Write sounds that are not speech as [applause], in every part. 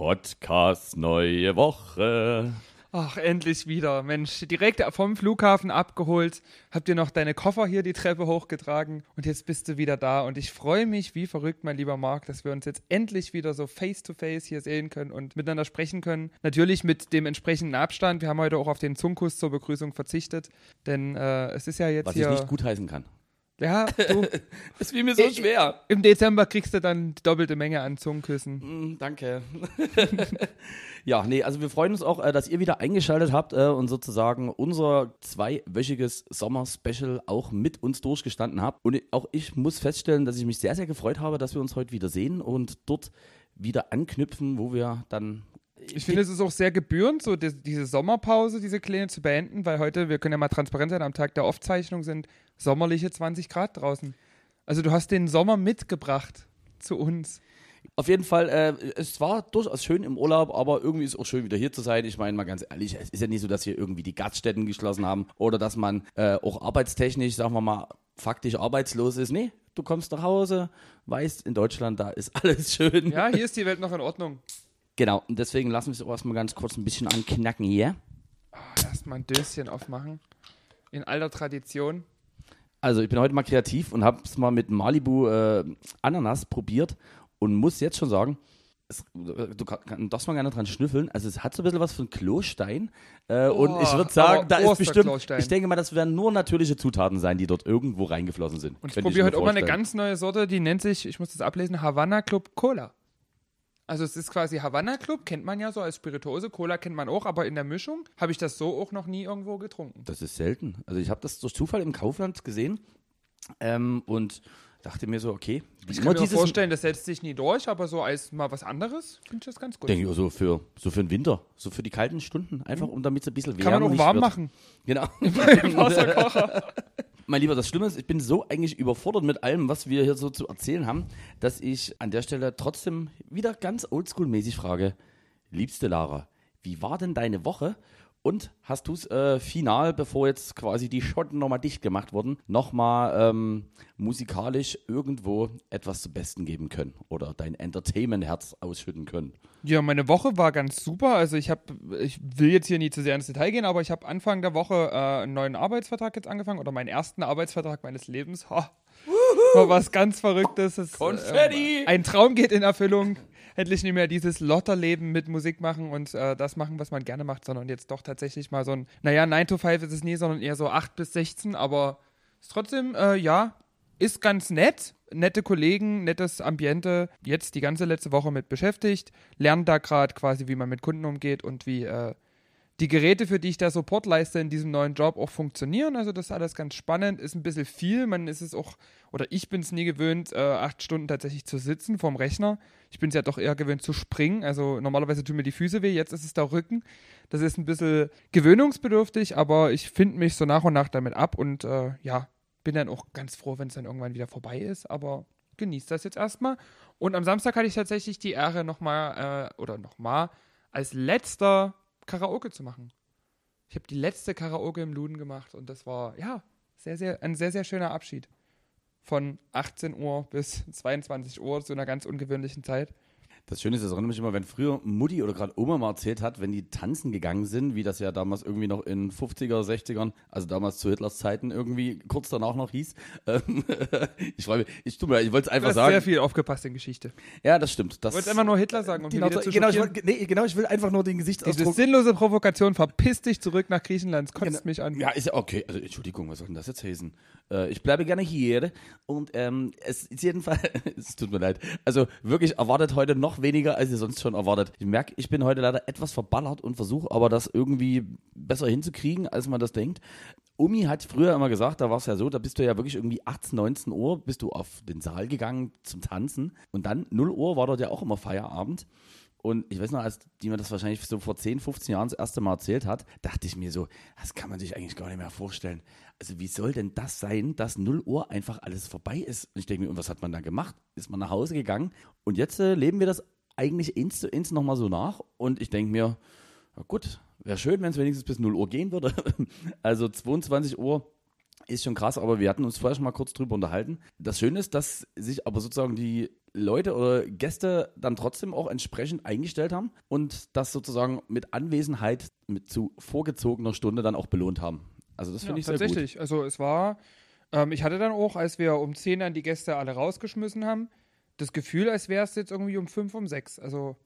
Podcast neue Woche. Ach, endlich wieder. Mensch, direkt vom Flughafen abgeholt, habt ihr noch deine Koffer hier die Treppe hochgetragen und jetzt bist du wieder da. Und ich freue mich wie verrückt, mein lieber Marc, dass wir uns jetzt endlich wieder so face to face hier sehen können und miteinander sprechen können. Natürlich mit dem entsprechenden Abstand. Wir haben heute auch auf den Zungkuss zur Begrüßung verzichtet, denn äh, es ist ja jetzt Was hier. ich nicht gutheißen kann. Ja, du. [laughs] Das fiel mir so schwer. Im Dezember kriegst du dann die doppelte Menge an Zungenküssen. Mm, danke. [laughs] ja, nee, also wir freuen uns auch, äh, dass ihr wieder eingeschaltet habt äh, und sozusagen unser zweiwöchiges Sommer-Special auch mit uns durchgestanden habt. Und auch ich muss feststellen, dass ich mich sehr, sehr gefreut habe, dass wir uns heute wieder sehen und dort wieder anknüpfen, wo wir dann Ich finde, es ist auch sehr gebührend, so die, diese Sommerpause, diese kleine zu beenden, weil heute, wir können ja mal transparent sein, am Tag der Aufzeichnung sind sommerliche 20 Grad draußen. Also du hast den Sommer mitgebracht zu uns. Auf jeden Fall, äh, es war durchaus schön im Urlaub, aber irgendwie ist es auch schön, wieder hier zu sein. Ich meine mal ganz ehrlich, es ist ja nicht so, dass wir irgendwie die Gaststätten geschlossen haben oder dass man äh, auch arbeitstechnisch, sagen wir mal, faktisch arbeitslos ist. Nee, du kommst nach Hause, weißt, in Deutschland, da ist [laughs] alles schön. Ja, hier ist die Welt noch in Ordnung. Genau, und deswegen lassen wir es auch erstmal ganz kurz ein bisschen anknacken hier. Erstmal ein Döschen aufmachen. In alter Tradition. Also ich bin heute mal kreativ und habe es mal mit Malibu äh, Ananas probiert und muss jetzt schon sagen, es, du kann- darfst mal gerne dran schnüffeln. Also es hat so ein bisschen was von Klostein. Äh, und Oh, ich würde sagen, da ist bestimmt, ich denke mal, das werden nur natürliche Zutaten sein, die dort irgendwo reingeflossen sind. Und ich probiere heute auch mal eine ganz neue Sorte, die nennt sich, ich muss das ablesen, Havana Club Cola. Also es ist quasi Havana Club, kennt man ja so als Spirituose, Cola kennt man auch, aber in der Mischung habe ich das so auch noch nie irgendwo getrunken. Das ist selten. Also ich habe das durch Zufall im Kaufland gesehen ähm, und dachte mir so, okay, Ich kann mir vorstellen, das setzt sich nie durch, aber so als mal was anderes finde ich das ganz gut. Denke ich auch so für, so für den Winter, so für die kalten Stunden, einfach um damit es ein bisschen Mhm. Kann man auch wärmer warm wird. machen. Genau. [laughs] Wasserkocher. [laughs] Mein Lieber, das Schlimme ist, ich bin so eigentlich überfordert mit allem, was wir hier so zu erzählen haben, dass ich an der Stelle trotzdem wieder ganz oldschool-mäßig frage, liebste Lara, wie war denn deine Woche? Und hast du es äh, final, bevor jetzt quasi die Schotten nochmal dicht gemacht wurden, nochmal ähm, musikalisch irgendwo etwas zu Besten geben können oder dein Entertainment-Herz ausschütten können? Ja, meine Woche war ganz super. Also ich habe, ich will jetzt hier nie zu sehr ins Detail gehen, aber ich habe Anfang der Woche äh, einen neuen Arbeitsvertrag jetzt angefangen oder meinen ersten Arbeitsvertrag meines Lebens. Ha. War was ganz Verrücktes. Es, Konfetti! Äh, ein Traum geht in Erfüllung. Endlich nicht mehr dieses Lotterleben mit Musik machen und äh, das machen, was man gerne macht, sondern jetzt doch tatsächlich mal so ein, naja, 9 to 5 ist es nie, sondern eher so 8 bis 16, aber ist trotzdem, äh, ja, ist ganz nett. Nette Kollegen, nettes Ambiente. Jetzt die ganze letzte Woche mit beschäftigt. Lernt da gerade quasi, wie man mit Kunden umgeht und wie äh, die Geräte, für die ich da Support leiste in diesem neuen Job, auch funktionieren. Also das ist alles ganz spannend. Ist ein bisschen viel. Man ist es auch, oder ich bin es nie gewöhnt, äh, acht Stunden tatsächlich zu sitzen vorm Rechner. Ich bin es ja doch eher gewöhnt zu springen. Also normalerweise tun mir die Füße weh. Jetzt ist es der Rücken. Das ist ein bisschen gewöhnungsbedürftig, aber ich finde mich so nach und nach damit ab und äh, ja, bin dann auch ganz froh, wenn es dann irgendwann wieder vorbei ist, aber genießt das jetzt erstmal. Und am Samstag hatte ich tatsächlich die Ehre, nochmal, äh, oder nochmal, als letzter Karaoke zu machen. Ich habe die letzte Karaoke im Luden gemacht und das war, ja, sehr, sehr, ein sehr, sehr schöner Abschied. Von 18 Uhr bis 22 Uhr zu einer ganz ungewöhnlichen Zeit. Das Schöne ist, das erinnert mich immer, wenn früher Mutti oder gerade Oma mal erzählt hat, wenn die tanzen gegangen sind, wie das ja damals irgendwie noch in 50er, 60ern, also damals zu Hitlers Zeiten irgendwie kurz danach noch hieß. Ähm, [laughs] ich freue mich, ich, tu mir, ich wollte es Du einfach hast sehr sagen. viel aufgepasst in Geschichte. Ja, das stimmt. Das, Du wolltest einfach nur Hitler sagen, um die die wieder zu genau, ich wollte, nee, genau, ich will einfach nur den Diese Gesichtsausdruck. sinnlose Provokation, verpiss dich zurück nach Griechenland, es kotzt Genau. mich an. Ja, ist ja okay. Also, Entschuldigung, was soll denn das jetzt heißen? Äh, ich bleibe gerne hier und ähm, es ist jedenfalls, [laughs] es tut mir leid, also wirklich erwartet heute noch weniger, als ihr sonst schon erwartet. Ich merke, ich bin heute leider etwas verballert und versuche aber das irgendwie besser hinzukriegen, als man das denkt. Umi hat früher immer gesagt, da war es ja so, da bist du ja wirklich irgendwie 18, 19 Uhr, bist du auf den Saal gegangen zum Tanzen und dann 0 Uhr war dort ja auch immer Feierabend. Und ich weiß noch, als die mir das wahrscheinlich so vor 10, 15 Jahren das erste Mal erzählt hat, dachte ich mir so, das kann man sich eigentlich gar nicht mehr vorstellen. Also wie soll denn das sein, dass 0 Uhr einfach alles vorbei ist? Und ich denke mir, und was hat man da gemacht? Ist man nach Hause gegangen? Und jetzt äh, leben wir das eigentlich eins zu eins nochmal so nach. Und ich denke mir, na gut, wäre schön, wenn es wenigstens bis 0 Uhr gehen würde. [laughs] also 22 Uhr ist schon krass, aber wir hatten uns vorher schon mal kurz drüber unterhalten. Das Schöne ist, dass sich aber sozusagen die Leute oder Gäste dann trotzdem auch entsprechend eingestellt haben und das sozusagen mit Anwesenheit mit zu vorgezogener Stunde dann auch belohnt haben. Also das finde Ja, ich sehr gut. tatsächlich. Also es war, ähm, ich hatte dann auch, als wir um 10 dann die Gäste alle rausgeschmissen haben, das Gefühl, als wäre es jetzt irgendwie um 5, um 6. Also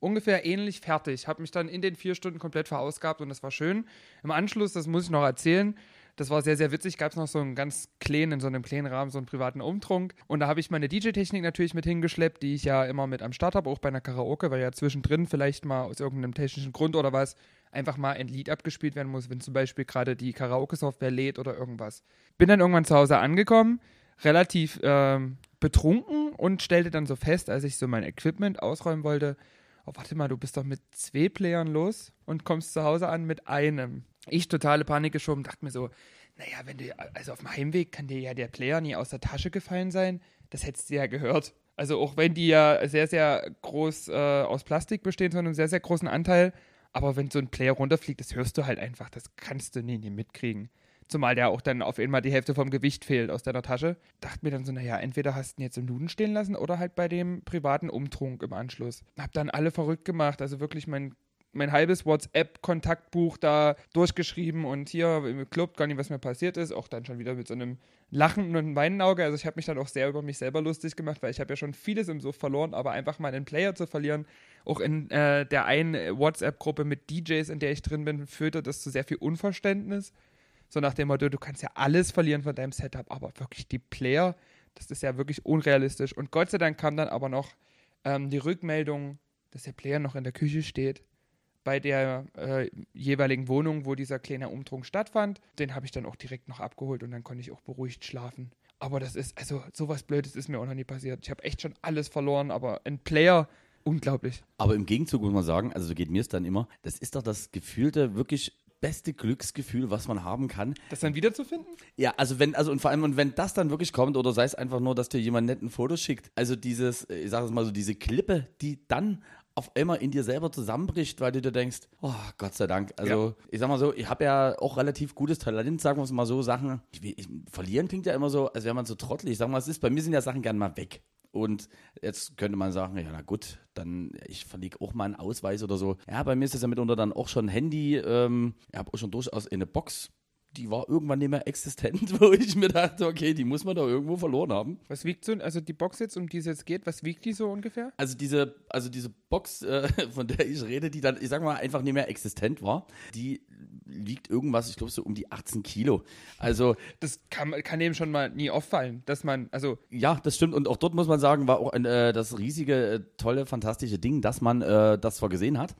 ungefähr ähnlich fertig. Habe mich dann in den vier Stunden komplett verausgabt und das war schön. Im Anschluss, das muss ich noch erzählen, das war sehr, sehr witzig, gab es noch so einen ganz kleinen, in so einem kleinen Rahmen, so einen privaten Umtrunk. Und da habe ich meine DJ-Technik natürlich mit hingeschleppt, die ich ja immer mit am Start habe, auch bei einer Karaoke, weil ja zwischendrin vielleicht mal aus irgendeinem technischen Grund oder was einfach mal ein Lied abgespielt werden muss, wenn zum Beispiel gerade die Karaoke-Software lädt oder irgendwas. Bin dann irgendwann zu Hause angekommen, relativ ähm, betrunken und stellte dann so fest, als ich so mein Equipment ausräumen wollte, oh, warte mal, du bist doch mit zwei Playern los und kommst zu Hause an mit einem. Ich totale Panik geschoben, dachte mir so, naja, wenn du, also auf dem Heimweg kann dir ja der Player nie aus der Tasche gefallen sein. Das hättest du ja gehört. Also auch wenn die ja sehr, sehr groß äh, aus Plastik bestehen, sondern einen sehr, sehr großen Anteil. Aber wenn so ein Player runterfliegt, das hörst du halt einfach. Das kannst du nie, nie mitkriegen. Zumal der auch dann auf einmal die Hälfte vom Gewicht fehlt aus deiner Tasche. Dachte mir dann so, naja, entweder hast du ihn jetzt im Duden stehen lassen oder halt bei dem privaten Umtrunk im Anschluss. Hab dann alle verrückt gemacht. Also wirklich mein, mein halbes WhatsApp-Kontaktbuch da durchgeschrieben und hier im Club gar nicht, was mir passiert ist. Auch dann schon wieder mit so einem Lachen und einem Weinenauge. Also ich habe mich dann auch sehr über mich selber lustig gemacht, weil ich habe ja schon vieles im Suff verloren, aber einfach mal einen Player zu verlieren, auch in äh, der einen WhatsApp-Gruppe mit DJs, in der ich drin bin, führte das zu sehr viel Unverständnis. So nach dem Motto, du kannst ja alles verlieren von deinem Setup, aber wirklich die Player, das ist ja wirklich unrealistisch. Und Gott sei Dank kam dann aber noch ähm, die Rückmeldung, dass der Player noch in der Küche steht bei der äh, jeweiligen Wohnung, wo dieser kleine Umtrunk stattfand. Den habe ich dann auch direkt noch abgeholt und dann konnte ich auch beruhigt schlafen. Aber das ist, also sowas Blödes ist mir auch noch nie passiert. Ich habe echt schon alles verloren, aber ein Player, unglaublich. Aber im Gegenzug muss man sagen, also so geht mir es dann immer, das ist doch das gefühlte, wirklich beste Glücksgefühl, was man haben kann. Das dann wiederzufinden? Ja, also wenn, also und vor allem, und wenn das dann wirklich kommt, oder sei es einfach nur, dass dir jemand nett ein Foto schickt, also dieses, ich sag es mal so, diese Klippe, die dann auf einmal in dir selber zusammenbricht, weil du dir denkst, oh Gott sei Dank. Also ich sag mal so, ich habe ja auch relativ gutes Talent, sagen wir es mal so, Sachen. Ich, ich, verlieren klingt ja immer so, als wäre man so trottelig. Ich sag mal, es ist, bei mir sind ja Sachen gern mal weg. Und jetzt könnte man sagen, ja na gut, dann ich verlege auch mal einen Ausweis oder so. Ja, bei mir ist es ja mitunter dann auch schon Handy. Ähm, ich habe auch schon durchaus eine Box, die war irgendwann nicht mehr existent, [laughs] wo ich mir dachte, okay, die muss man doch irgendwo verloren haben. Was wiegt so, also die Box jetzt, um die es jetzt geht, was wiegt die so ungefähr? Also diese, also diese Box, äh, [laughs] von der ich rede, die dann, ich sag mal, einfach nicht mehr existent war, die wiegt irgendwas, ich glaube so um die 18 Kilo. Also Das kann, kann eben schon mal nie auffallen, dass man, also ja, das stimmt. Und auch dort muss man sagen, war auch ein, äh, das riesige, äh, tolle, fantastische Ding, dass man äh, das zwar gesehen hat.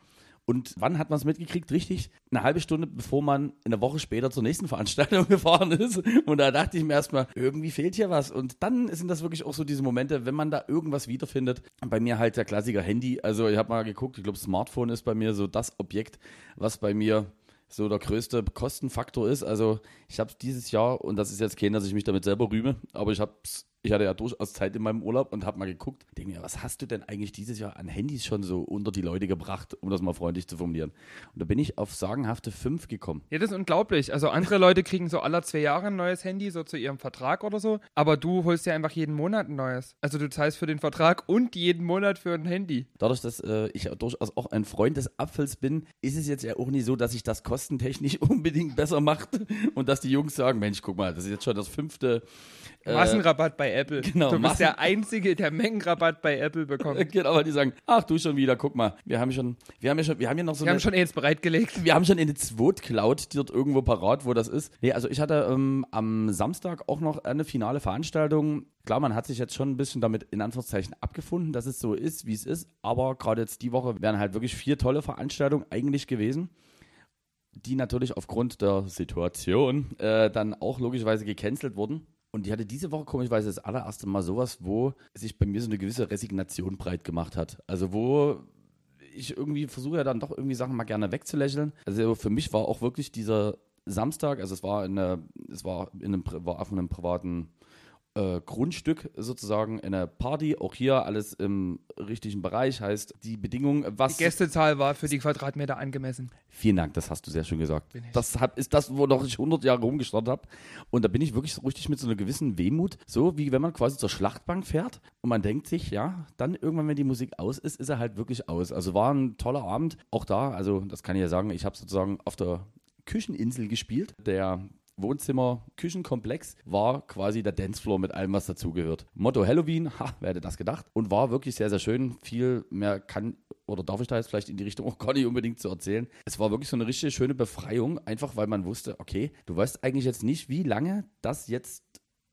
Und wann hat man es mitgekriegt? Richtig, eine halbe Stunde bevor man eine Woche später zur nächsten Veranstaltung [laughs] gefahren ist. Und da dachte ich mir erstmal, irgendwie fehlt hier was. Und dann sind das wirklich auch so diese Momente, wenn man da irgendwas wiederfindet. Bei mir halt der Klassiker Handy. Also ich habe mal geguckt, ich glaube, Smartphone ist bei mir so das Objekt, was bei mir so der größte Kostenfaktor ist. Also ich habe dieses Jahr, und das ist jetzt kein, dass ich mich damit selber rühme, aber ich habe ich hatte ja durchaus Zeit in meinem Urlaub und habe mal geguckt, denke mir, was hast du denn eigentlich dieses Jahr an Handys schon so unter die Leute gebracht, um das mal freundlich zu formulieren. Und da bin ich auf sagenhafte fünf gekommen. Ja, das ist unglaublich. Also andere Leute kriegen so alle zwei Jahre ein neues Handy, so zu ihrem Vertrag oder so. Aber du holst ja einfach jeden Monat ein neues. Also du zahlst für den Vertrag und jeden Monat für ein Handy. Dadurch, dass äh, ich ja durchaus auch ein Freund des Apfels bin, ist es jetzt ja auch nicht so, dass sich das kostentechnisch [laughs] unbedingt besser macht und dass die Jungs sagen, Mensch, guck mal, das ist jetzt schon das fünfte Massenrabatt bei Apple. genau, du bist Massen- der Einzige, der Mengenrabatt bei Apple bekommt. [laughs] Genau, weil die sagen, ach du schon wieder, guck mal, wir haben schon, wir haben ja schon, wir haben ja noch so Wir eine, haben schon AIDS bereitgelegt. wir haben schon eine Zwot-Cloud, die dort irgendwo parat, wo das ist. Nee, also ich hatte ähm, am Samstag auch noch eine finale Veranstaltung. Klar, man hat sich jetzt schon ein bisschen damit in Anführungszeichen abgefunden, dass es so ist, wie es ist. Aber gerade jetzt die Woche wären halt wirklich vier tolle Veranstaltungen eigentlich gewesen, die natürlich aufgrund der Situation äh, dann auch logischerweise gecancelt wurden. Und ich hatte diese Woche komischerweise das allererste Mal sowas, wo sich bei mir so eine gewisse Resignation breit gemacht hat. Also wo ich irgendwie versuche ja dann doch irgendwie Sachen mal gerne wegzulächeln. Also für mich war auch wirklich dieser Samstag, also es war in, einer, es war in einem, war auf einem privaten äh, Grundstück sozusagen eine Party. Auch hier alles im richtigen Bereich. Heißt, die Bedingung, was. Die Gästezahl war für die Quadratmeter angemessen. Vielen Dank, das hast du sehr schön gesagt. Das hab, ist das, wo noch ich 100 Jahre rumgestartet habe. Und da bin ich wirklich so richtig mit so einer gewissen Wehmut, so wie wenn man quasi zur Schlachtbank fährt und man denkt sich, ja, dann irgendwann, wenn die Musik aus ist, ist er halt wirklich aus. Also war ein toller Abend. Auch da, also das kann ich ja sagen, ich habe sozusagen auf der Kücheninsel gespielt. Der Wohnzimmer-Küchenkomplex war quasi der Dancefloor mit allem, was dazugehört. Motto Halloween, ha, wer hätte das gedacht? Und war wirklich sehr, sehr schön. Viel mehr kann oder darf ich da jetzt vielleicht in die Richtung auch gar nicht unbedingt zu erzählen. Es war wirklich so eine richtig schöne Befreiung, einfach weil man wusste, okay, du weißt eigentlich jetzt nicht, wie lange das jetzt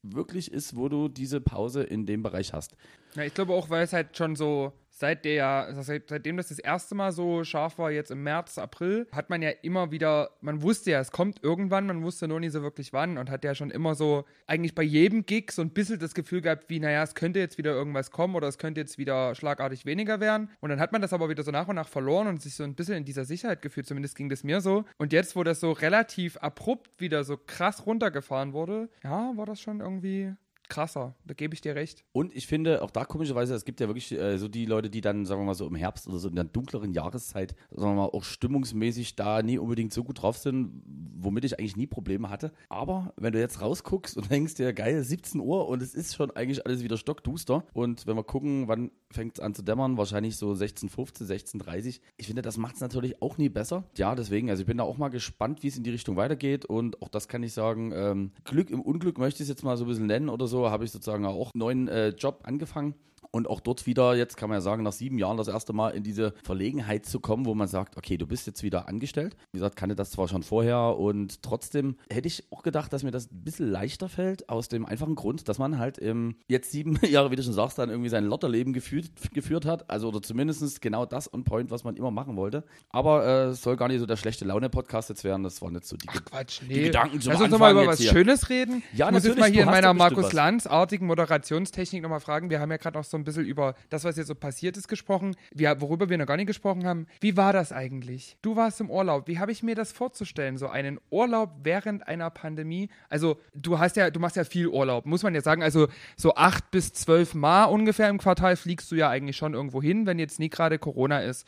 wirklich ist, wo du diese Pause in dem Bereich hast. Ja, ich glaube auch, weil es halt schon so seit der, also seit, seitdem das das erste Mal so scharf war, jetzt im März, April, hat man ja immer wieder, man wusste ja, es kommt irgendwann, man wusste nur nie so wirklich wann und hat ja schon immer so, eigentlich bei jedem Gig so ein bisschen das Gefühl gehabt, wie, naja, es könnte jetzt wieder irgendwas kommen oder es könnte jetzt wieder schlagartig weniger werden. Und dann hat man das aber wieder so nach und nach verloren und sich so ein bisschen in dieser Sicherheit gefühlt, zumindest ging das mir so. Und jetzt, wo das so relativ abrupt wieder so krass runtergefahren wurde, ja, war das schon irgendwie krasser. Da gebe ich dir recht. Und ich finde, auch da komischerweise, es gibt ja wirklich äh, so die Leute, die dann, sagen wir mal so im Herbst oder so in der dunkleren Jahreszeit, sagen wir mal, auch stimmungsmäßig da nie unbedingt so gut drauf sind, womit ich eigentlich nie Probleme hatte. Aber wenn du jetzt rausguckst und [laughs] denkst dir, geil, 17 Uhr und es ist schon eigentlich alles wieder stockduster. Und wenn wir gucken, wann fängt es an zu dämmern, wahrscheinlich so 16.15, 16.30 Ich finde, das macht es natürlich auch nie besser. Ja, deswegen, also ich bin da auch mal gespannt, wie es in die Richtung weitergeht. Und auch das kann ich sagen, ähm, Glück im Unglück möchte ich es jetzt mal so ein bisschen nennen oder so habe ich sozusagen auch einen neuen äh, Job angefangen. Und auch dort wieder, jetzt kann man ja sagen, nach sieben Jahren das erste Mal in diese Verlegenheit zu kommen, wo man sagt, okay, du bist jetzt wieder angestellt. Wie gesagt, kannte das zwar schon vorher und trotzdem hätte ich auch gedacht, dass mir das ein bisschen leichter fällt, aus dem einfachen Grund, dass man halt ähm, jetzt sieben [laughs] Jahre, wie du schon sagst, dann irgendwie sein Lotterleben geführt, geführt hat. Also oder zumindest genau das on point, was man immer machen wollte. Aber äh, es soll gar nicht so der schlechte Laune-Podcast jetzt werden. Das war nicht so die, Ach Quatsch, nee. die Gedanken zum Lass uns Anfang doch mal über was hier. Schönes reden. Ja, ich muss jetzt mal hier in meiner Markus. Lanz-artigen Moderationstechnik nochmal fragen. Wir haben ja gerade noch so ein bisschen über das, was jetzt so passiert ist, gesprochen. Wir, worüber wir noch gar nicht gesprochen haben. Wie war das eigentlich? Du warst im Urlaub. Wie habe ich mir das vorzustellen? So einen Urlaub während einer Pandemie? Also, du hast ja, du machst ja viel Urlaub, muss man ja sagen. Also, so acht bis zwölf Mal ungefähr im Quartal fliegst du ja eigentlich schon irgendwo hin, wenn jetzt nie gerade Corona ist.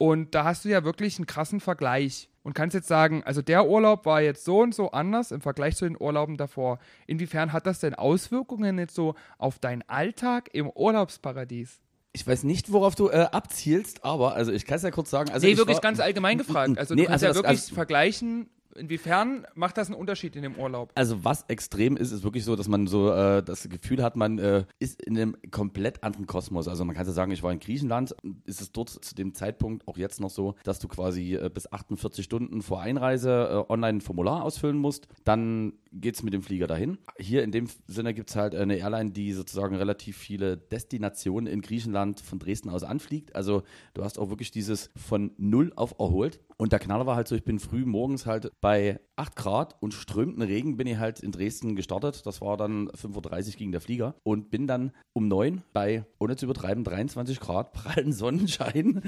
Und da hast du ja wirklich einen krassen Vergleich und kannst jetzt sagen, also der Urlaub war jetzt so und so anders im Vergleich zu den Urlauben davor. Inwiefern hat das denn Auswirkungen jetzt so auf deinen Alltag im Urlaubsparadies? Ich weiß nicht, worauf du äh, abzielst, aber also ich kann es ja kurz sagen. Also nee, ich wirklich war, ganz allgemein gefragt. [laughs] Also Nee, du kannst also ja das- wirklich also- vergleichen, inwiefern macht das einen Unterschied in dem Urlaub? Also was extrem ist, ist wirklich so, dass man so äh, das Gefühl hat, man äh, ist in einem komplett anderen Kosmos. Also man kann ja sagen, ich war in Griechenland, ist es dort zu dem Zeitpunkt auch jetzt noch so, dass du quasi äh, bis 48 Stunden vor Einreise äh, online ein Formular ausfüllen musst. Dann geht's mit dem Flieger dahin. Hier in dem Sinne gibt's halt eine Airline, die sozusagen relativ viele Destinationen in Griechenland von Dresden aus anfliegt. Also du hast auch wirklich dieses von null auf erholt. Und der Knaller war halt so, ich bin früh morgens halt bei 8 Grad und strömenden Regen bin ich halt in Dresden gestartet. Das war dann 5.30 Uhr gegen der Flieger und bin dann um 9 bei, ohne zu übertreiben, 23 Grad [laughs] prallen Sonnenschein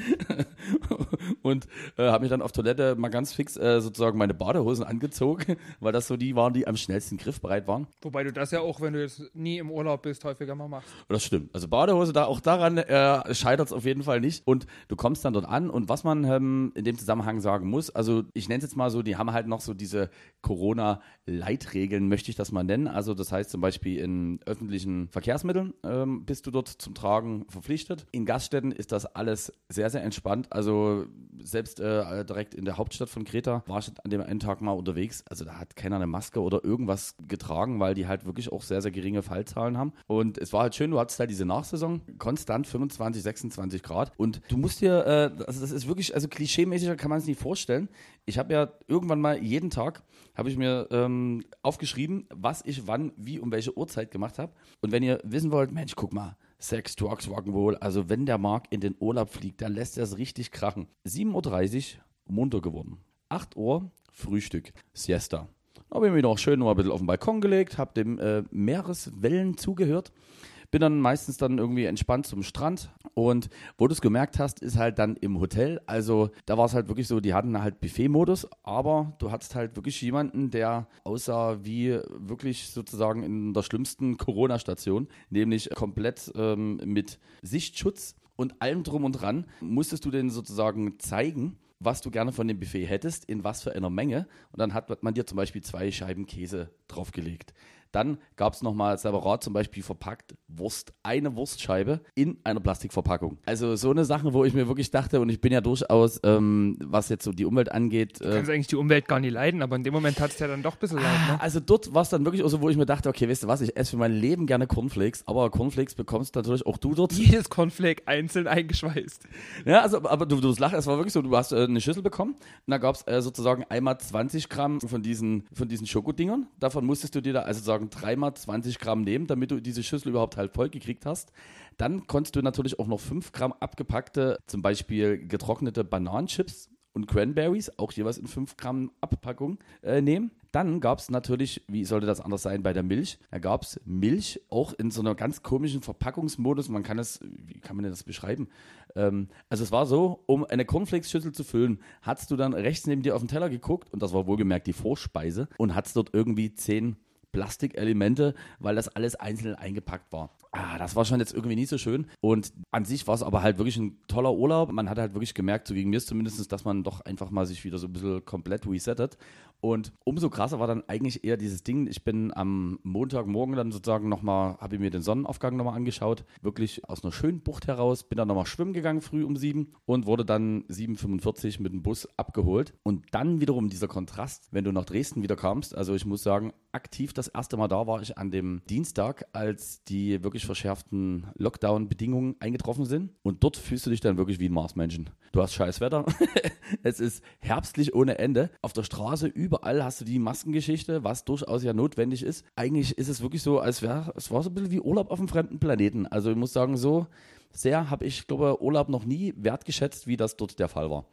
[laughs] und äh, habe mich dann auf Toilette mal ganz fix äh, sozusagen meine Badehosen angezogen, [laughs] weil das so die waren, die am schnellsten griffbereit waren. Wobei du das ja auch, wenn du jetzt nie im Urlaub bist, häufiger mal machst. Das stimmt. Also Badehose, da auch daran äh, scheitert es auf jeden Fall nicht. Und du kommst dann dort an und was man ähm, in dem Zusammenhang sagen muss, also ich nenne es jetzt mal so, die haben halt noch so diese Corona-Leitregeln, möchte ich das mal nennen. Also das heißt zum Beispiel in öffentlichen Verkehrsmitteln ähm, bist du dort zum Tragen verpflichtet. In Gaststätten ist das alles sehr, sehr entspannt. Also selbst äh, direkt in der Hauptstadt von Kreta war ich an dem einen Tag mal unterwegs. Also da hat keiner eine Maske oder irgendwas getragen, weil die halt wirklich auch sehr, sehr geringe Fallzahlen haben. Und es war halt schön, du hattest halt diese Nachsaison, konstant 25, 26 Grad. Und du musst dir, äh, also das ist wirklich, also klischeemäßiger kann man es nicht vorstellen. Ich habe ja irgendwann mal jeden Tag, habe ich mir ähm, aufgeschrieben, was ich wann, wie, um welche Uhrzeit gemacht habe. Und wenn ihr wissen wollt, Mensch, guck mal, Sex, Drugs, Rock'n'Roll, also wenn der Mark in den Urlaub fliegt, dann lässt er es richtig krachen. 7.30 Uhr, munter geworden. 8 Uhr, Frühstück, Siesta. Habe ich mich noch schön noch ein bisschen auf den Balkon gelegt, habe dem äh, Meereswellen zugehört. Bin dann meistens dann irgendwie entspannt zum Strand und wo du es gemerkt hast, ist halt dann im Hotel. Also da war es halt wirklich so, die hatten halt Buffet-Modus, aber du hattest halt wirklich jemanden, der aussah wie wirklich sozusagen in der schlimmsten Corona-Station, nämlich komplett ähm, mit Sichtschutz und allem drum und dran, musstest du den sozusagen zeigen, was du gerne von dem Buffet hättest, in was für einer Menge. Und dann hat man dir zum Beispiel zwei Scheiben Käse draufgelegt. Dann gab es nochmal separat zum Beispiel verpackt Wurst, eine Wurstscheibe in einer Plastikverpackung. Also so eine Sache, wo ich mir wirklich dachte, und ich bin ja durchaus, ähm, was jetzt so die Umwelt angeht. Du kannst äh, eigentlich die Umwelt gar nicht leiden, aber in dem Moment hat es ja dann doch ein bisschen leid. Ne? Also dort war es dann wirklich so, wo ich mir dachte, okay, weißt du was, ich esse für mein Leben gerne Cornflakes, aber Cornflakes bekommst natürlich auch du dort. Jedes Cornflake einzeln eingeschweißt. Ja, also, aber du, du lachst, es war wirklich so, du hast äh, eine Schüssel bekommen und da gab es äh, sozusagen einmal 20 Gramm von diesen, von diesen Schokodingern. Davon musstest du dir da also sagen dreimal 20 Gramm nehmen, damit du diese Schüssel überhaupt halt voll gekriegt hast. Dann konntest du natürlich auch noch 5 Gramm abgepackte, zum Beispiel getrocknete Bananenchips und Cranberries, auch jeweils in 5 Gramm Abpackung äh, nehmen. Dann gab es natürlich, wie sollte das anders sein, bei der Milch? Da gab es Milch auch in so einer ganz komischen Verpackungsmodus. Man kann es, wie kann man denn das beschreiben? Ähm, also es war so, um eine Cornflakes-Schüssel zu füllen, hast du dann rechts neben dir auf den Teller geguckt und das war wohlgemerkt die Vorspeise und hast dort irgendwie 10 Plastikelemente, weil das alles einzeln eingepackt war. Ah, das war schon jetzt irgendwie nicht so schön. Und an sich war es aber halt wirklich ein toller Urlaub. Man hat halt wirklich gemerkt, so gegen mir zumindest, dass man doch einfach mal sich wieder so ein bisschen komplett resettet. Und umso krasser war dann eigentlich eher dieses Ding. Ich bin am Montagmorgen dann sozusagen nochmal, habe ich mir den Sonnenaufgang nochmal angeschaut. Wirklich aus einer schönen Bucht heraus. Bin dann nochmal schwimmen gegangen früh um sieben und wurde dann 7.45 mit dem Bus abgeholt. Und dann wiederum dieser Kontrast, wenn du nach Dresden wieder kamst. Also ich muss sagen, aktiv das erste Mal da war ich an dem Dienstag, als die wirklich verschärften Lockdown-Bedingungen eingetroffen sind. Und dort fühlst du dich dann wirklich wie ein Marsmenschen. Du hast scheiß Wetter. [laughs] es ist herbstlich ohne Ende. Auf der Straße überall hast du die Maskengeschichte, was durchaus ja notwendig ist. Eigentlich ist es wirklich so, als wäre es war so ein bisschen wie Urlaub auf einem fremden Planeten. Also ich muss sagen, so sehr habe ich, glaube Urlaub noch nie wertgeschätzt, wie das dort der Fall war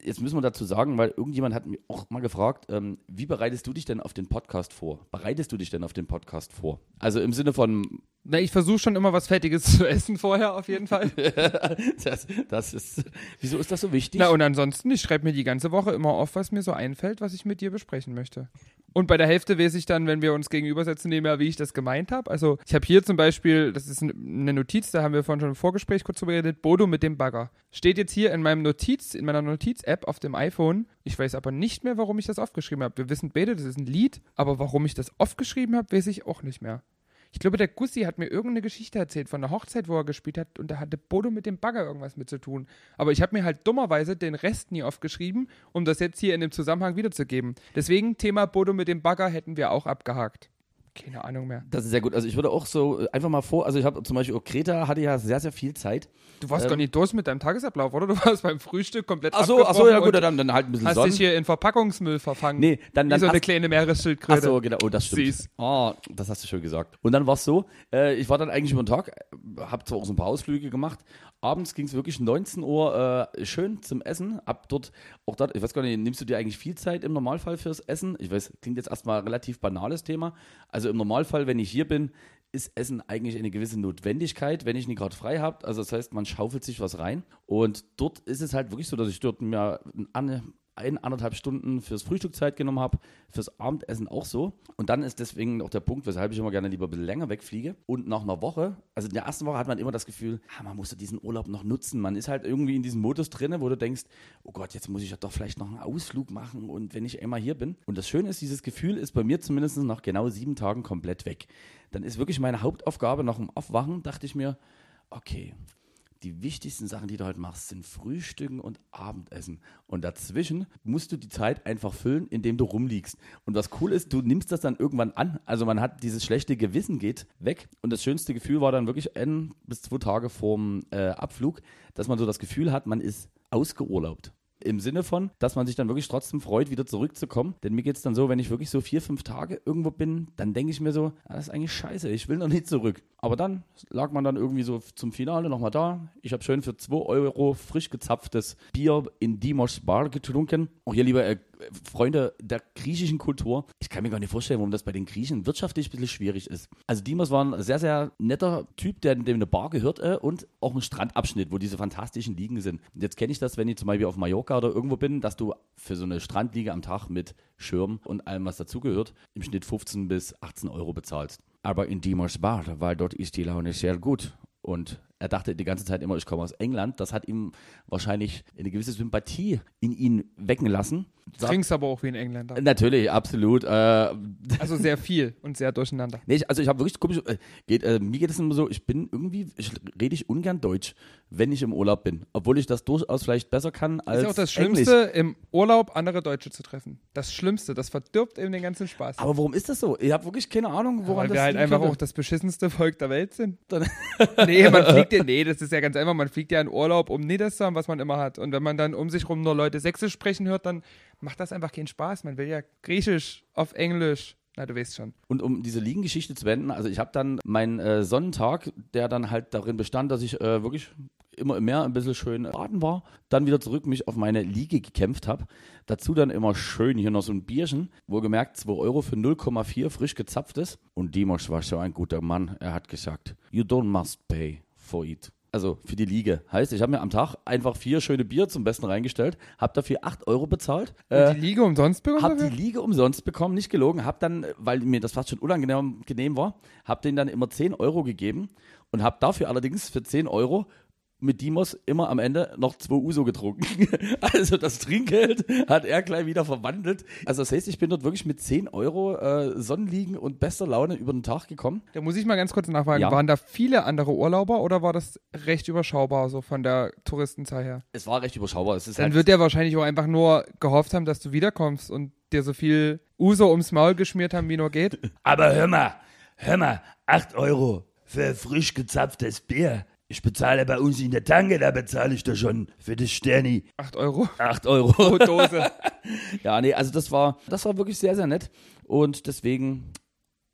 jetzt müssen wir dazu sagen, weil irgendjemand hat mich auch mal gefragt, ähm, wie bereitest du dich denn auf den Podcast vor? Bereitest du dich denn auf den Podcast vor? Also im Sinne von. Na, ich versuche schon immer was Fettiges [laughs] zu essen vorher, auf jeden Fall. [laughs] das, das ist. Wieso ist das so wichtig? Na, und ansonsten, ich schreibe mir die ganze Woche immer auf, was mir so einfällt, was ich mit dir besprechen möchte. Und bei der Hälfte weiß ich dann, wenn wir uns gegenübersetzen, mehr, wie ich das gemeint habe. Also ich habe hier zum Beispiel, das ist eine Notiz, da haben wir vorhin schon im Vorgespräch kurz drüber geredet, Bodo mit dem Bagger. Steht jetzt hier in meinem Notiz, in meiner Notiz-App auf dem iPhone. Ich weiß aber nicht mehr, warum ich das aufgeschrieben habe. Wir wissen beide, das ist ein Lied, aber warum ich das aufgeschrieben habe, weiß ich auch nicht mehr. Ich glaube, der Gussi hat mir irgendeine Geschichte erzählt von der Hochzeit, wo er gespielt hat und da hatte Bodo mit dem Bagger irgendwas mit zu tun. Aber ich habe mir halt dummerweise den Rest nie aufgeschrieben, um das jetzt hier in dem Zusammenhang wiederzugeben. Deswegen Thema Bodo mit dem Bagger hätten wir auch abgehakt. Keine Ahnung mehr. Das ist sehr gut. Also ich würde auch so äh, einfach mal vor, also ich habe zum Beispiel auch Kreta hatte ja sehr, sehr viel Zeit. Du warst ähm, gar nicht durch mit deinem Tagesablauf, oder? Du [laughs] warst beim Frühstück komplett Ach so, ach so ja gut, dann, dann halt ein bisschen Hast Sonnen. dich hier in Verpackungsmüll verfangen. Nee, dann, dann Wie so eine kleine Meeresschildkröte. Ach so, genau, oh, das stimmt. Süß. Oh, das hast du schön gesagt. Und dann war es so, äh, ich war dann eigentlich über den Tag, habe zwar auch so ein paar Ausflüge gemacht, abends ging es wirklich 19 Uhr äh, schön zum Essen. Ab dort, auch dort, ich weiß gar nicht, nimmst du dir eigentlich viel Zeit im Normalfall fürs Essen? Ich weiß, klingt jetzt erstmal ein relativ banales Thema. Also im Normalfall, wenn ich hier bin, ist Essen eigentlich eine gewisse Notwendigkeit, wenn ich nicht gerade frei habe. Also das heißt, man schaufelt sich was rein. Und dort ist es halt wirklich so, dass ich dort mir ein, anderthalb Stunden fürs Frühstück Zeit genommen habe, fürs Abendessen auch so. Und dann ist deswegen auch der Punkt, weshalb ich immer gerne lieber ein bisschen länger wegfliege. Und nach einer Woche, also in der ersten Woche hat man immer das Gefühl, ah, man muss diesen Urlaub noch nutzen. Man ist halt irgendwie in diesem Modus drin, wo du denkst, oh Gott, jetzt muss ich ja doch vielleicht noch einen Ausflug machen und wenn ich einmal hier bin. Und das Schöne ist, dieses Gefühl ist bei mir zumindest nach genau sieben Tagen komplett weg. Dann ist wirklich meine Hauptaufgabe nach dem Aufwachen, dachte ich mir, okay, die wichtigsten Sachen, die du heute machst, sind Frühstücken und Abendessen. Und dazwischen musst du die Zeit einfach füllen, indem du rumliegst. Und was cool ist, du nimmst das dann irgendwann an. Also man hat dieses schlechte Gewissen geht weg. Und das schönste Gefühl war dann wirklich ein bis zwei Tage vorm äh, Abflug, dass man so das Gefühl hat, man ist ausgeurlaubt. Im Sinne von, dass man sich dann wirklich trotzdem freut, wieder zurückzukommen. Denn mir geht es dann so, wenn ich wirklich so vier, fünf Tage irgendwo bin, dann denke ich mir so, ah, das ist eigentlich scheiße, ich will noch nicht zurück. Aber dann lag man dann irgendwie so zum Finale nochmal da. Ich habe schön für 2 Euro frisch gezapftes Bier in Dimos Bar getrunken. Auch hier lieber äh, Freunde der griechischen Kultur. Ich kann mir gar nicht vorstellen, warum das bei den Griechen wirtschaftlich ein bisschen schwierig ist. Also Dimos war ein sehr, sehr netter Typ, der dem eine Bar gehört äh, und auch ein Strandabschnitt, wo diese fantastischen Liegen sind. Und jetzt kenne ich das, wenn ich zum Beispiel auf Mallorca oder irgendwo bin, dass du für so eine Strandliege am Tag mit Schirm und allem, was dazugehört, im Schnitt 15 bis 18 Euro bezahlst. Aber in Dimos Bar, weil dort ist die Laune sehr gut. Und er dachte die ganze Zeit immer, ich komme aus England. Das hat ihm wahrscheinlich eine gewisse Sympathie in ihn wecken lassen. Du trinkst aber auch wie ein Engländer. Natürlich, absolut. Äh, [laughs] also sehr viel und sehr durcheinander. Nee, ich, also ich habe wirklich komisch, äh, geht, äh, mir geht es immer so, ich bin irgendwie, ich rede ich ungern Deutsch, wenn ich im Urlaub bin. Obwohl ich das durchaus vielleicht besser kann als Ist auch das Schlimmste, im Urlaub andere Deutsche zu treffen. Das Schlimmste, das verdirbt eben den ganzen Spaß. Aber warum ist das so? Ich habe wirklich keine Ahnung, woran Weil das wir halt einfach könnte. auch das beschissenste Volk der Welt sind. [laughs] Nee, man fliegt ja, nee, das ist ja ganz einfach, man fliegt ja in Urlaub, um nie das zu haben, was man immer hat. Und wenn man dann um sich rum nur Leute Sächsisch sprechen hört, dann macht das einfach keinen Spaß. Man will ja Griechisch auf Englisch. Na, du weißt schon. Und um diese Liegengeschichte zu wenden, also ich habe dann meinen äh, Sonnentag, der dann halt darin bestand, dass ich äh, wirklich immer im Meer ein bisschen schön baden war, dann wieder zurück mich auf meine Liege gekämpft habe. Dazu dann immer schön hier noch so ein Bierchen, wohlgemerkt 2 Euro für 0,4 frisch gezapftes. Und Dimos war schon ein guter Mann. Er hat gesagt, you don't must pay for it. Also für die Liege. Heißt, ich habe mir am Tag einfach vier schöne Bier zum Besten reingestellt, habe dafür 8 Euro bezahlt. Äh, die Liege umsonst bekommen? hab die? Liege umsonst bekommen, nicht gelogen. Hab dann, weil mir das fast schon unangenehm genehm war, hab denen dann immer 10 Euro gegeben und hab dafür allerdings für 10 Euro mit Dimos immer am Ende noch zwei Uso getrunken. [laughs] Also das Trinkgeld hat er gleich wieder verwandelt. Also das heißt, ich bin dort wirklich mit 10 Euro äh, Sonnenliegen und bester Laune über den Tag gekommen. Da muss ich mal ganz kurz nachfragen, Ja. waren da viele andere Urlauber oder war das recht überschaubar so von der Touristenzahl her? Es war recht überschaubar. Dann halt, wird er wahrscheinlich auch einfach nur gehofft haben, dass du wiederkommst und dir so viel Uso ums Maul geschmiert haben, wie nur geht. [laughs] Aber hör mal, hör mal, 8 Euro für frisch gezapftes Bier. Ich bezahle bei uns in der Tanke, da bezahle ich doch schon für das Sterni 8 Euro 8 Euro. pro Dose. [laughs] Ja, nee, also das war, das war wirklich sehr, sehr nett. Und deswegen,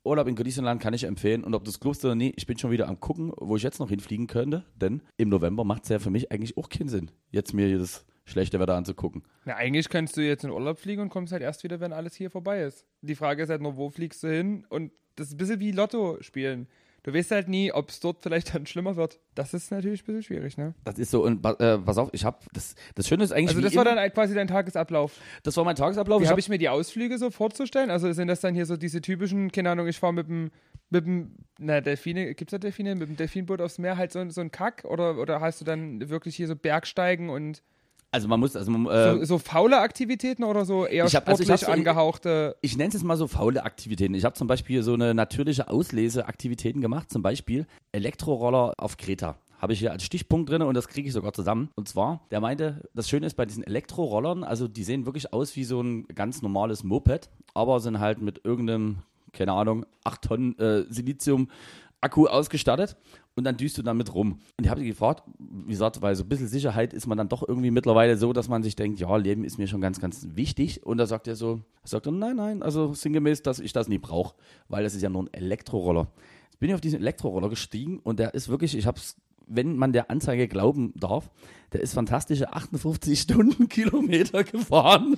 Urlaub in Griechenland kann ich empfehlen. Und ob es glaubst oder nie, ich bin schon wieder am gucken, wo ich jetzt noch hinfliegen könnte. Denn im November macht es ja für mich eigentlich auch keinen Sinn, jetzt mir hier das schlechte Wetter anzugucken. Na, eigentlich kannst du jetzt in Urlaub fliegen und kommst halt erst wieder, wenn alles hier vorbei ist. Die Frage ist halt nur, wo fliegst du hin? Und das ist ein bisschen wie Lotto spielen. Du weißt halt nie, ob es dort vielleicht dann schlimmer wird. Das ist natürlich ein bisschen schwierig, ne? Das ist so, und äh, pass auf, ich habe, das, das Schöne ist eigentlich, Also das war dann quasi dein Tagesablauf. das war mein Tagesablauf. Wie habe hab, ich mir die Ausflüge so vorzustellen? Also sind das dann hier so diese typischen, keine Ahnung, ich fahre mit dem, mit dem, na, Delfine, gibt's da Delfine? Mit dem Delfinboot aufs Meer halt so, so ein Kack? Oder, oder hast du dann wirklich hier so Bergsteigen und also man muss, also man, äh, so, so faule Aktivitäten oder so eher Ich hab- also sportlich ich hab so- angehauchte? ich nenne es jetzt mal so faule Aktivitäten. Ich habe zum Beispiel so eine natürliche Ausleseaktivitäten gemacht, zum Beispiel Elektroroller auf Kreta. Habe ich hier als Stichpunkt drin und das kriege ich sogar zusammen. Und zwar, der meinte, das Schöne ist bei diesen Elektrorollern, also die sehen wirklich aus wie so ein ganz normales Moped, aber sind halt mit irgendeinem, keine Ahnung, 8 Tonnen äh, Silizium-Akku ausgestattet und dann düst du damit rum. Und ich habe sie gefragt, wie gesagt, weil so ein bisschen Sicherheit ist man dann doch irgendwie mittlerweile so, dass man sich denkt, ja, Leben ist mir schon ganz, ganz wichtig. Und da sagt er so, sagt er, nein, nein, also sinngemäß, dass ich das nie brauche, weil das ist ja nur ein Elektroroller. Jetzt bin ich auf diesen Elektroroller gestiegen und der ist wirklich, ich habe es, wenn man der Anzeige glauben darf, der ist fantastische 58 [laughs] Stundenkilometer gefahren.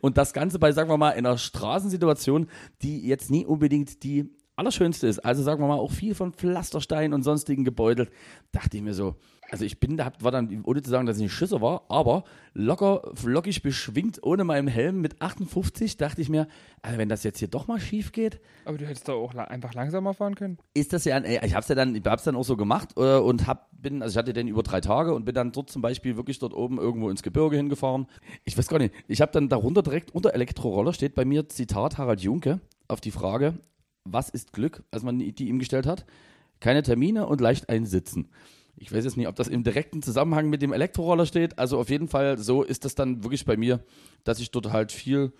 Und das Ganze bei, sagen wir mal, einer Straßensituation, die jetzt nie unbedingt die allerschönste ist. Also sagen wir mal auch viel von Pflasterstein und sonstigen gebeutelt. Dachte ich mir so, also ich bin, da war dann, ohne zu sagen, dass ich ein Schisser war, aber locker, flockig beschwingt, ohne meinem Helm mit 58, dachte ich mir, also wenn das jetzt hier doch mal schief geht, Aber du hättest doch auch la einfach langsamer fahren können. ist das ja, ein, ey, ich hab's ja dann, ich hab's dann auch so gemacht äh, und hab, bin, also ich hatte den über drei Tage und bin dann dort zum Beispiel wirklich dort oben irgendwo ins Gebirge hingefahren. Ich weiß gar nicht, ich habe dann darunter direkt unter Elektroroller steht bei mir Zitat Harald Junke auf die Frage, was ist Glück, als man die ihm gestellt hat? Keine Termine und leicht einsitzen. Ich weiß jetzt nicht, ob das im direkten Zusammenhang mit dem Elektroroller steht. Also auf jeden Fall so ist das dann wirklich bei mir, dass ich dort halt viel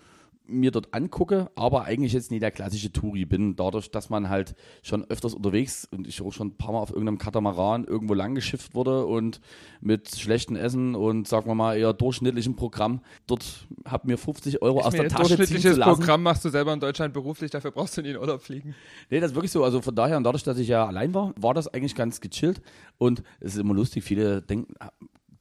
mir dort angucke, aber eigentlich jetzt nie der klassische Touri bin, dadurch, dass man halt schon öfters unterwegs und ich auch schon ein paar Mal auf irgendeinem Katamaran irgendwo lang geschifft wurde und mit schlechtem Essen und sagen wir mal eher durchschnittlichem Programm dort hab mir 50 Euro aus Mir der Tasche ziehen durchschnittliches lassen. Programm machst du selber in Deutschland beruflich, dafür brauchst du nie in Urlaub fliegen. Nee, das ist wirklich so. Also von daher und dadurch, dass ich ja allein war, war das eigentlich ganz gechillt. Und es ist immer lustig, viele denken,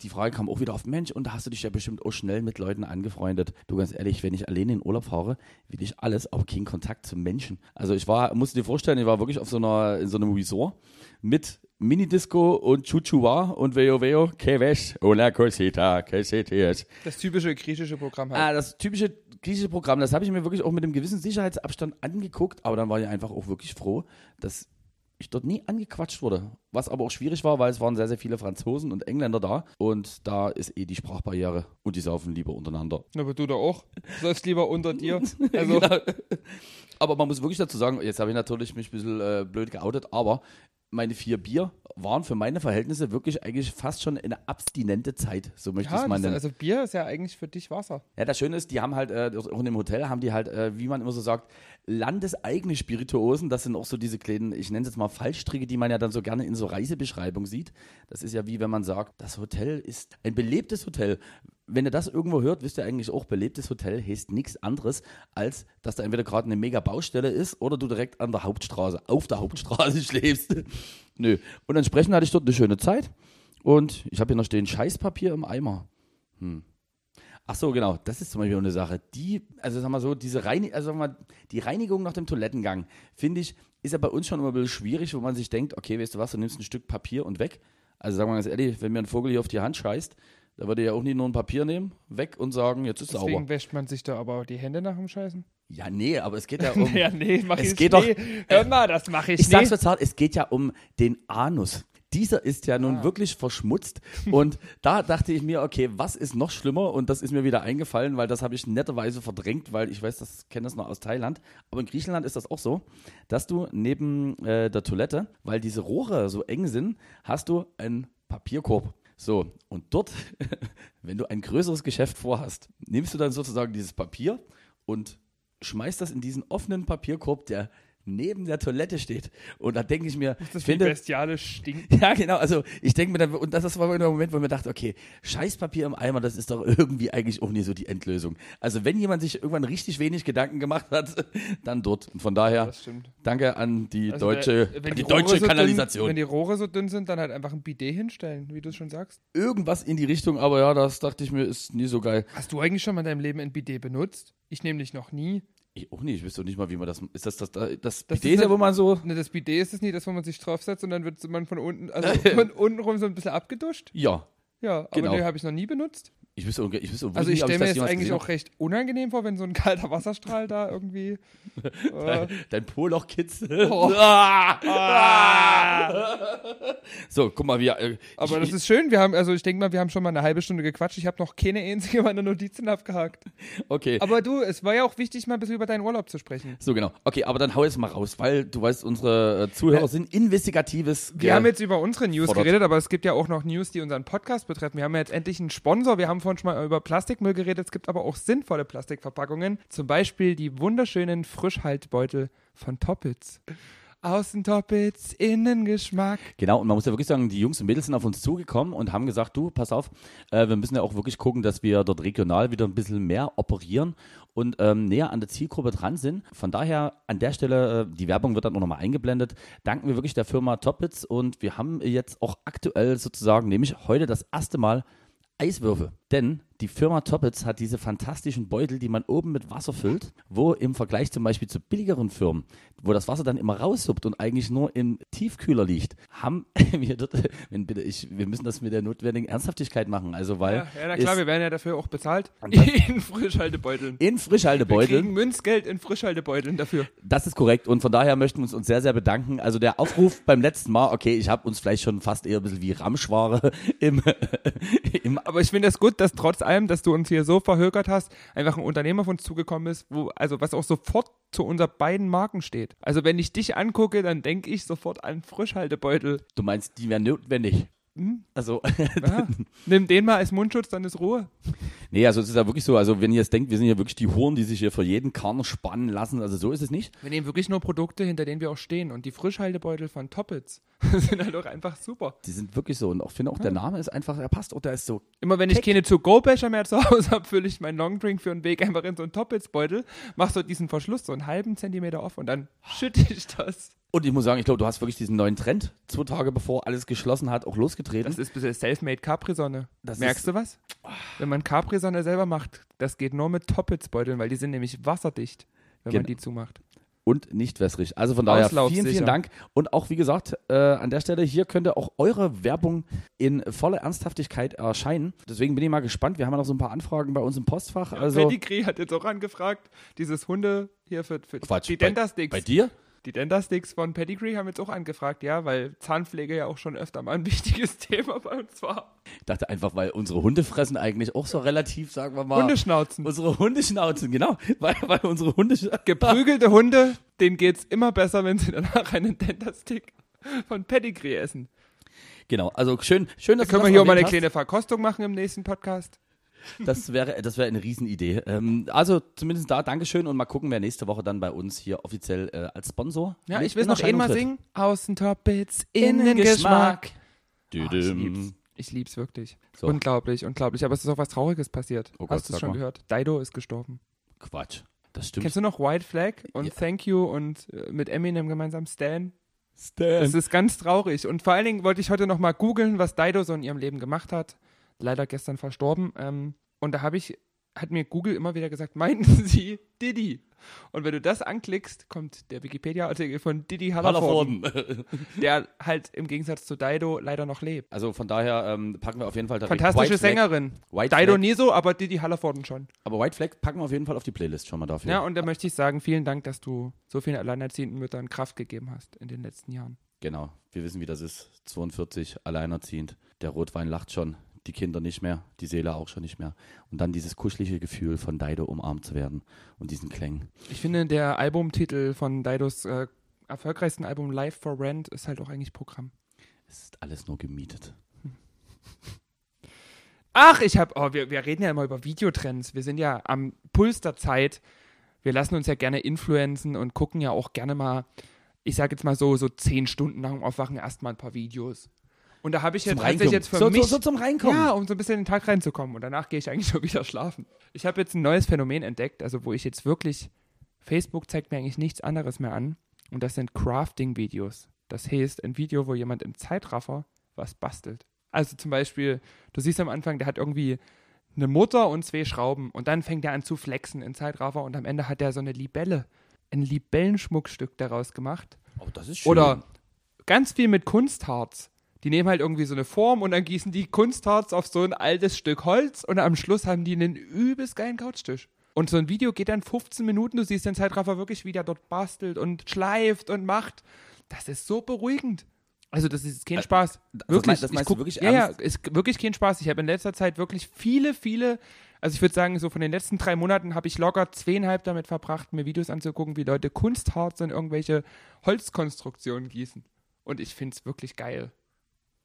die Frage kam auch wieder auf, Mensch, und da hast du dich ja bestimmt auch schnell mit Leuten angefreundet. Du, ganz ehrlich, wenn ich alleine in Urlaub fahre, will ich alles, aber keinen Kontakt zu Menschen. Also ich war, musst du dir vorstellen, ich war wirklich auf so einer, in so einem Resort mit Minidisco und Chuchua und Veo Veo, que ves, hola cosita, que se tienes. Das typische griechische Programm halt. Ah, das typische griechische Programm, das habe ich mir wirklich auch mit einem gewissen Sicherheitsabstand angeguckt, aber dann war ich einfach auch wirklich froh, dass ich dort nie angequatscht wurde. Was aber auch schwierig war, weil es waren sehr, sehr viele Franzosen und Engländer da und da ist eh die Sprachbarriere und die saufen lieber untereinander. Na, aber du da auch. Du sollst lieber unter dir. [laughs] Also, Genau. Aber man muss wirklich dazu sagen, jetzt habe ich natürlich mich ein bisschen äh, blöd geoutet, aber meine vier Bier waren für meine Verhältnisse wirklich eigentlich fast schon eine abstinente Zeit, so möchte ich es mal nennen. also Bier ist ja eigentlich für dich Wasser. Ja, das Schöne ist, die haben halt, äh, auch in dem Hotel haben die halt, äh, wie man immer so sagt, landeseigene Spirituosen. Das sind auch so diese kleinen, ich nenne es jetzt mal Fallstricke, die man ja dann so gerne in so Reisebeschreibungen sieht. Das ist ja wie wenn man sagt, das Hotel ist ein belebtes Hotel. Wenn ihr das irgendwo hört, wisst ihr eigentlich auch, belebtes Hotel heißt nichts anderes, als dass da entweder gerade eine mega Baustelle ist oder du direkt an der Hauptstraße, auf der Hauptstraße [laughs] schläfst. Nö. Und entsprechend hatte ich dort eine schöne Zeit. Und ich habe hier noch stehen Scheißpapier im Eimer. Ach so, genau. Das ist zum Beispiel eine Sache. Die, also sag mal so, diese Reini also sag mal, die Reinigung nach dem Toilettengang, finde ich, ist ja bei uns schon immer ein bisschen schwierig, wo man sich denkt, okay, weißt du was, du nimmst ein Stück Papier und weg. Also sagen wir ganz ehrlich, wenn mir ein Vogel hier auf die Hand scheißt, da würde ja auch nie nur ein Papier nehmen, weg und sagen, jetzt ist Deswegen sauber. wäscht man sich da aber die Hände nach dem Scheißen. Ja, nee, aber es geht ja [laughs] um. ja, nee, mach Es ich geht nee. Hör mal, das mache ich, Ich sag's nicht. verzahlt, es geht ja um den Anus. Dieser ist ja nun Ah. wirklich verschmutzt. Und [laughs] da dachte ich mir, okay, was ist noch schlimmer? Und das ist mir wieder eingefallen, weil das habe ich netterweise verdrängt, weil ich weiß, das kenne das noch aus Thailand. Aber in Griechenland ist das auch so, dass du neben äh, der Toilette, weil diese Rohre so eng sind, hast du einen Papierkorb. So, und dort, [laughs] wenn du ein größeres Geschäft vorhast, nimmst du dann sozusagen dieses Papier und schmeißt das in diesen offenen Papierkorb, der neben der Toilette steht. Und da denke ich mir, Das ich wie finde, bestialisch stinkt. [laughs] ja, genau. Also ich denke mir dann, und das war immer der Moment, wo ich mir dachte, okay, Scheißpapier im Eimer, das ist doch irgendwie eigentlich auch nie so die Endlösung. Also wenn jemand sich irgendwann richtig wenig Gedanken gemacht hat, [laughs] dann dort. Und von daher, Das danke an die Also, deutsche, wenn an die, die deutsche so Kanalisation. Dünn, wenn die Rohre so dünn sind, dann halt einfach ein Bidet hinstellen, wie du schon sagst. Irgendwas in die Richtung, aber ja, das dachte ich mir, ist nie so geil. Hast du eigentlich schon mal in deinem Leben ein Bidet benutzt? Ich nämlich noch nie. Ich auch nicht, ich wüsste auch nicht mal, wie man das, ist das das, das, das Bidet ist halt- wo man so, Ne, das Bidet ist es nie, das, wo man sich draufsetzt und dann wird man von unten, also [laughs] von unten rum so ein bisschen abgeduscht. ja, Ja, aber Genau. nee, habe ich noch nie benutzt. Ich wüsste, ich wüsste Also ich stelle mir jetzt eigentlich auch recht unangenehm vor, wenn so ein kalter Wasserstrahl da irgendwie. [laughs] Äh. Dein Poloch kitzelt. Oh. [laughs] So, guck mal, wie, äh, aber ich, das ist schön. Wir haben, also ich denke mal, wir haben schon mal eine halbe Stunde gequatscht. Ich habe noch keine einzige meiner Notizen abgehakt. okay. Aber du, es war ja auch wichtig, mal ein bisschen über deinen Urlaub zu sprechen. So, genau. Okay, aber dann hau jetzt mal raus, weil du weißt, unsere äh, Zuhörer sind investigatives. Wir haben jetzt über unsere News fordert. geredet, aber es gibt ja auch noch News, die unseren Podcast betreffen. Wir haben ja jetzt endlich einen Sponsor. Wir haben vorhin schon mal über Plastikmüll geredet. Es gibt aber auch sinnvolle Plastikverpackungen. Zum Beispiel die wunderschönen Frischhaltbeutel von Toppitz. Außen Toppitz, Innengeschmack. Genau, und man muss ja wirklich sagen, die Jungs und Mädels sind auf uns zugekommen und haben gesagt, du, pass auf, äh, wir müssen ja auch wirklich gucken, dass wir dort regional wieder ein bisschen mehr operieren und ähm, näher an der Zielgruppe dran sind. Von daher an der Stelle, äh, die Werbung wird dann auch nochmal eingeblendet, danken wir wirklich der Firma Toppitz und wir haben jetzt auch aktuell sozusagen, nämlich heute das erste Mal Eiswürfel. Denn die Firma Toppitz hat diese fantastischen Beutel, die man oben mit Wasser füllt, wo im Vergleich zum Beispiel zu billigeren Firmen, wo das Wasser dann immer raussuppt und eigentlich nur im Tiefkühler liegt, haben [laughs] wir dort, wenn bitte ich, wir müssen das mit der notwendigen Ernsthaftigkeit machen. Also weil Ja, ja na klar, wir werden ja dafür auch bezahlt. Das- [laughs] In Frischhaltebeuteln. in Wir Frischhaltebeuteln kriegen Münzgeld in Frischhaltebeuteln dafür. Das ist korrekt und von daher möchten wir uns, uns sehr, sehr bedanken. Also der Aufruf beim letzten Mal, okay, ich habe uns vielleicht schon fast eher ein bisschen wie Ramschware [laughs] im, im Aber ich finde es gut, dass trotz allem, dass du uns hier so verhökert hast, einfach ein Unternehmer auf uns zugekommen ist, wo, also was auch sofort zu unseren beiden Marken steht. Also wenn ich dich angucke, dann denke ich sofort an Frischhaltebeutel. Du meinst, die wären notwendig. Hm? Also, Ja. [laughs] Nimm den mal als Mundschutz, dann ist Ruhe. nee, also es ist ja wirklich so, also wenn ihr jetzt denkt, wir sind ja wirklich die Huren, die sich hier für jeden Karren spannen lassen, also so ist es nicht. Wir nehmen wirklich nur Produkte, hinter denen wir auch stehen. Und die Frischhaltebeutel von Toppitz [laughs] sind halt auch einfach super. Die sind wirklich so und ich finde auch, der Name ist einfach, er passt auch, der ist so, Immer wenn ich keine To-Go-Becher mehr zu Hause habe, fülle ich meinen Longdrink für einen Weg einfach in so einen Toppitz-Beutel, mach so diesen Verschluss so einen halben Zentimeter auf und dann schütte ich das. Und ich muss sagen, ich glaube, du hast wirklich diesen neuen Trend, zwei Tage bevor alles geschlossen hat, auch losgetreten. Das ist bisschen Selfmade Capri-Sonne. Merkst du was? Wenn man Capri-Sonne selber macht, das geht nur mit Toppets-Beuteln, weil die sind nämlich wasserdicht, wenn man Genau. die zumacht. und nicht wässrig. Also von daher vielen, vielen Dank. Und auch wie gesagt, äh, an der Stelle, hier könnte auch eure Werbung in voller Ernsthaftigkeit erscheinen. Deswegen bin ich mal gespannt. Wir haben ja noch so ein paar Anfragen bei uns im Postfach. Also Pedigree hat jetzt auch angefragt, dieses Hunde hier für, für Quatsch, die bei- Dentasticks. bei dir? Die Dentasticks von Pedigree haben jetzt auch angefragt, ja, weil Zahnpflege ja auch schon öfter mal ein [laughs] wichtiges Thema bei uns war. Ich dachte einfach, weil unsere Hunde fressen eigentlich auch so relativ, sagen wir mal. Hundeschnauzen. Unsere Hundeschnauzen, genau. [laughs] Weil, weil unsere Hunde. [laughs] Geprügelte Hunde, denen geht's immer besser, wenn sie danach einen Dentastick von Pedigree essen. Genau, also schön, schön Da dass können du wir hier mal eine erwähnt kleine Verkostung machen im nächsten Podcast. Das wäre, das wäre eine Riesenidee. Ähm, also zumindest da, Dankeschön und mal gucken, wer nächste Woche dann bei uns hier offiziell äh, als Sponsor. Ja, ich will noch einmal singen. Außentoppits, Innengeschmack. Düdüm. Ah, ich lieb's. Ich lieb's wirklich. So. Unglaublich, unglaublich. Aber es ist auch was Trauriges passiert. Oh Gott, Hast du es schon mal. gehört? Dido ist gestorben. Quatsch. Das stimmt. Kennst du noch White Flag und Ja. Thank You und äh, mit Eminem gemeinsam Stan? Stan. Es ist ganz traurig. Und vor allen Dingen wollte ich heute noch mal googeln, was Dido so in ihrem Leben gemacht hat. Leider gestern verstorben. Ähm, und da habe ich, hat mir Google immer wieder gesagt, meinten [laughs] sie Diddy. Und wenn du das anklickst, kommt der Wikipedia-Artikel von Diddy Hallervorden, Hallervorden. [laughs] der halt im Gegensatz zu Dido leider noch lebt. Also von daher ähm, packen wir auf jeden Fall direkt Fantastische White. Sängerin. White Dido Flag. nie so, aber Diddy Hallervorden schon. Aber White Flag packen wir auf jeden Fall auf die Playlist schon mal dafür. Ja, und da möchte ich sagen, vielen Dank, dass du so vielen alleinerziehenden Müttern Kraft gegeben hast in den letzten Jahren. Genau. Wir wissen, wie das ist. 42, alleinerziehend. Der Rotwein lacht schon. Die Kinder nicht mehr. Die Seele auch schon nicht mehr. Und dann dieses kuschelige Gefühl von Dido umarmt zu werden. Und diesen Klängen. Ich finde, der Albumtitel von Didos äh, erfolgreichsten Album Live for Rent ist halt auch eigentlich Programm. Es ist alles nur gemietet. Ach, ich hab, oh, wir, wir reden ja immer über Videotrends. Wir sind ja am Puls der Zeit. Wir lassen uns ja gerne influenzen und gucken ja auch gerne mal, ich sag jetzt mal so, so zehn Stunden nach dem Aufwachen erstmal ein paar Videos. Und da habe ich jetzt tatsächlich jetzt für so, mich. so, so zum Reinkommen. Ja, um so ein bisschen in den Tag reinzukommen. Und danach gehe ich eigentlich [laughs] schon wieder schlafen. Ich habe jetzt ein neues Phänomen entdeckt, also wo ich jetzt wirklich, Facebook zeigt mir eigentlich nichts anderes mehr an. Und das sind Crafting-Videos. Das heißt, ein Video, wo jemand im Zeitraffer was bastelt. Also zum Beispiel, du siehst am Anfang, der hat irgendwie eine Mutter und zwei Schrauben. Und dann fängt er an zu flexen in Zeitraffer. Und am Ende hat er so eine Libelle, ein Libellenschmuckstück daraus gemacht. Oh, das ist schön. Oder ganz viel mit Kunstharz. Die nehmen halt irgendwie so eine Form und dann gießen die Kunstharz auf so ein altes Stück Holz und am Schluss haben die einen übelst geilen Couchtisch. Und so ein Video geht dann 15 Minuten, du siehst den Zeitraffer wirklich, wie der dort bastelt und schleift und macht. Das ist so beruhigend. Also das ist kein Spaß. das Wirklich. meinst- das meinst du guck, wirklich ja, ja, ernst? ist wirklich kein Spaß. Ich habe in letzter Zeit wirklich viele, viele, also ich würde sagen, so von den letzten drei Monaten habe ich locker zweieinhalb damit verbracht, mir Videos anzugucken, wie Leute Kunstharz in irgendwelche Holzkonstruktionen gießen. Und ich finde es wirklich geil,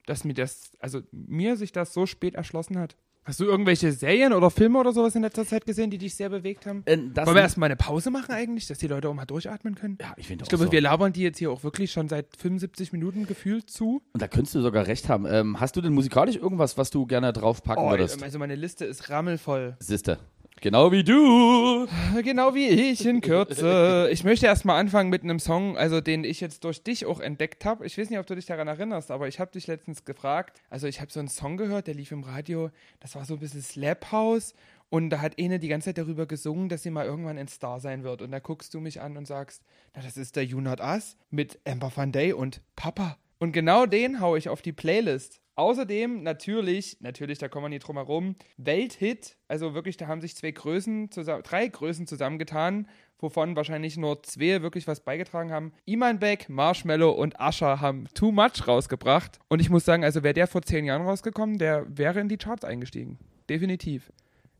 dass mir das, also mir sich das so spät erschlossen hat. Hast du irgendwelche Serien oder Filme oder sowas in letzter Zeit gesehen, die dich sehr bewegt haben? Äh, Wollen wir erstmal eine Pause machen eigentlich, dass die Leute auch mal durchatmen können? ja, ich finde Ich auch glaube, so. wir labern die jetzt hier auch wirklich schon seit 75 Minuten gefühlt zu. Und da könntest du sogar recht haben. Ähm, hast du denn musikalisch irgendwas, was du gerne draufpacken würdest? also meine Liste ist rammelvoll. Sister. Genau wie du. Genau wie ich in Kürze. Ich möchte erstmal anfangen mit einem Song, also den ich jetzt durch dich auch entdeckt habe. Ich weiß nicht, ob du dich daran erinnerst, aber ich habe dich letztens gefragt. Also ich habe so einen Song gehört, der lief im Radio. Das war so ein bisschen Slap House. Und da hat eine die ganze Zeit darüber gesungen, dass sie mal irgendwann ein Star sein wird. Und da guckst du mich an und sagst, na, das ist der You Not Us mit Amber Van Day und Papa. Und genau den hau ich auf die Playlist. Außerdem natürlich, natürlich, da kommen wir nicht drum herum, Welthit. Also wirklich, da haben sich zwei Größen, zusammen, drei Größen zusammengetan, wovon wahrscheinlich nur zwei wirklich was beigetragen haben. Iman Beck, Marshmallow und Asher haben Too Much rausgebracht. Und ich muss sagen, also wäre der vor zehn Jahren rausgekommen, der wäre in die Charts eingestiegen. Definitiv.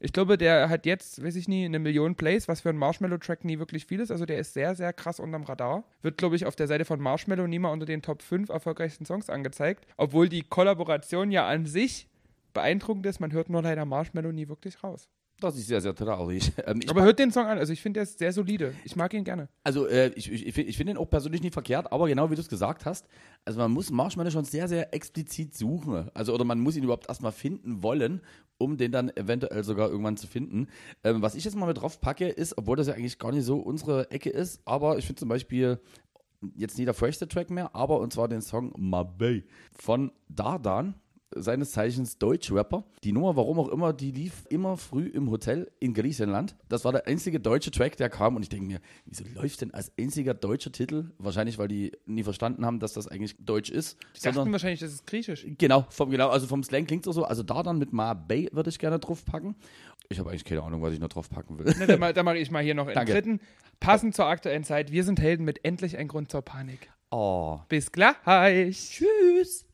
Ich glaube, der hat jetzt, weiß ich nie, eine Million Plays, was für einen Marshmallow-Track nie wirklich viel ist. Also der ist sehr, sehr krass unterm Radar. Wird, glaube ich, auf der Seite von Marshmallow nie mal unter den Top 5 erfolgreichsten Songs angezeigt. Obwohl die Kollaboration ja an sich beeindruckend ist. Man hört nur leider Marshmallow nie wirklich raus. Das ist sehr, sehr traurig. [laughs] Ähm, Aber hört den Song an. Also ich finde, der ist sehr solide. Ich mag ihn gerne. Also äh, ich, ich, ich finde ihn auch persönlich nicht verkehrt, aber genau wie du es gesagt hast, also man muss Marshmallow schon sehr, sehr explizit suchen. Also oder man muss ihn überhaupt erstmal finden wollen, um den dann eventuell sogar irgendwann zu finden. Ähm, was ich jetzt mal mit drauf packe, ist, obwohl das ja eigentlich gar nicht so unsere Ecke ist, aber ich finde zum Beispiel jetzt nie der freshste Track mehr, aber und zwar den Song Mabey von Dardan seines Zeichens Deutschrapper. Die Nummer, warum auch immer, die lief immer früh im Hotel in Griechenland. Das war der einzige deutsche Track, der kam und ich denke mir, wieso läuft denn als einziger deutscher Titel? Wahrscheinlich, weil die nie verstanden haben, dass das eigentlich Deutsch ist. Die dachten wahrscheinlich, das ist griechisch. Genau, vom, genau, also vom Slang klingt es so. Also da dann mit Ma Bay würde ich gerne drauf packen. Ich habe eigentlich keine Ahnung, was ich noch drauf packen will. Ne, da, da mache ich mal hier noch einen dritten. Passend zur aktuellen Zeit. Wir sind Helden mit endlich ein Grund zur Panik. Oh. Bis gleich. Tschüss.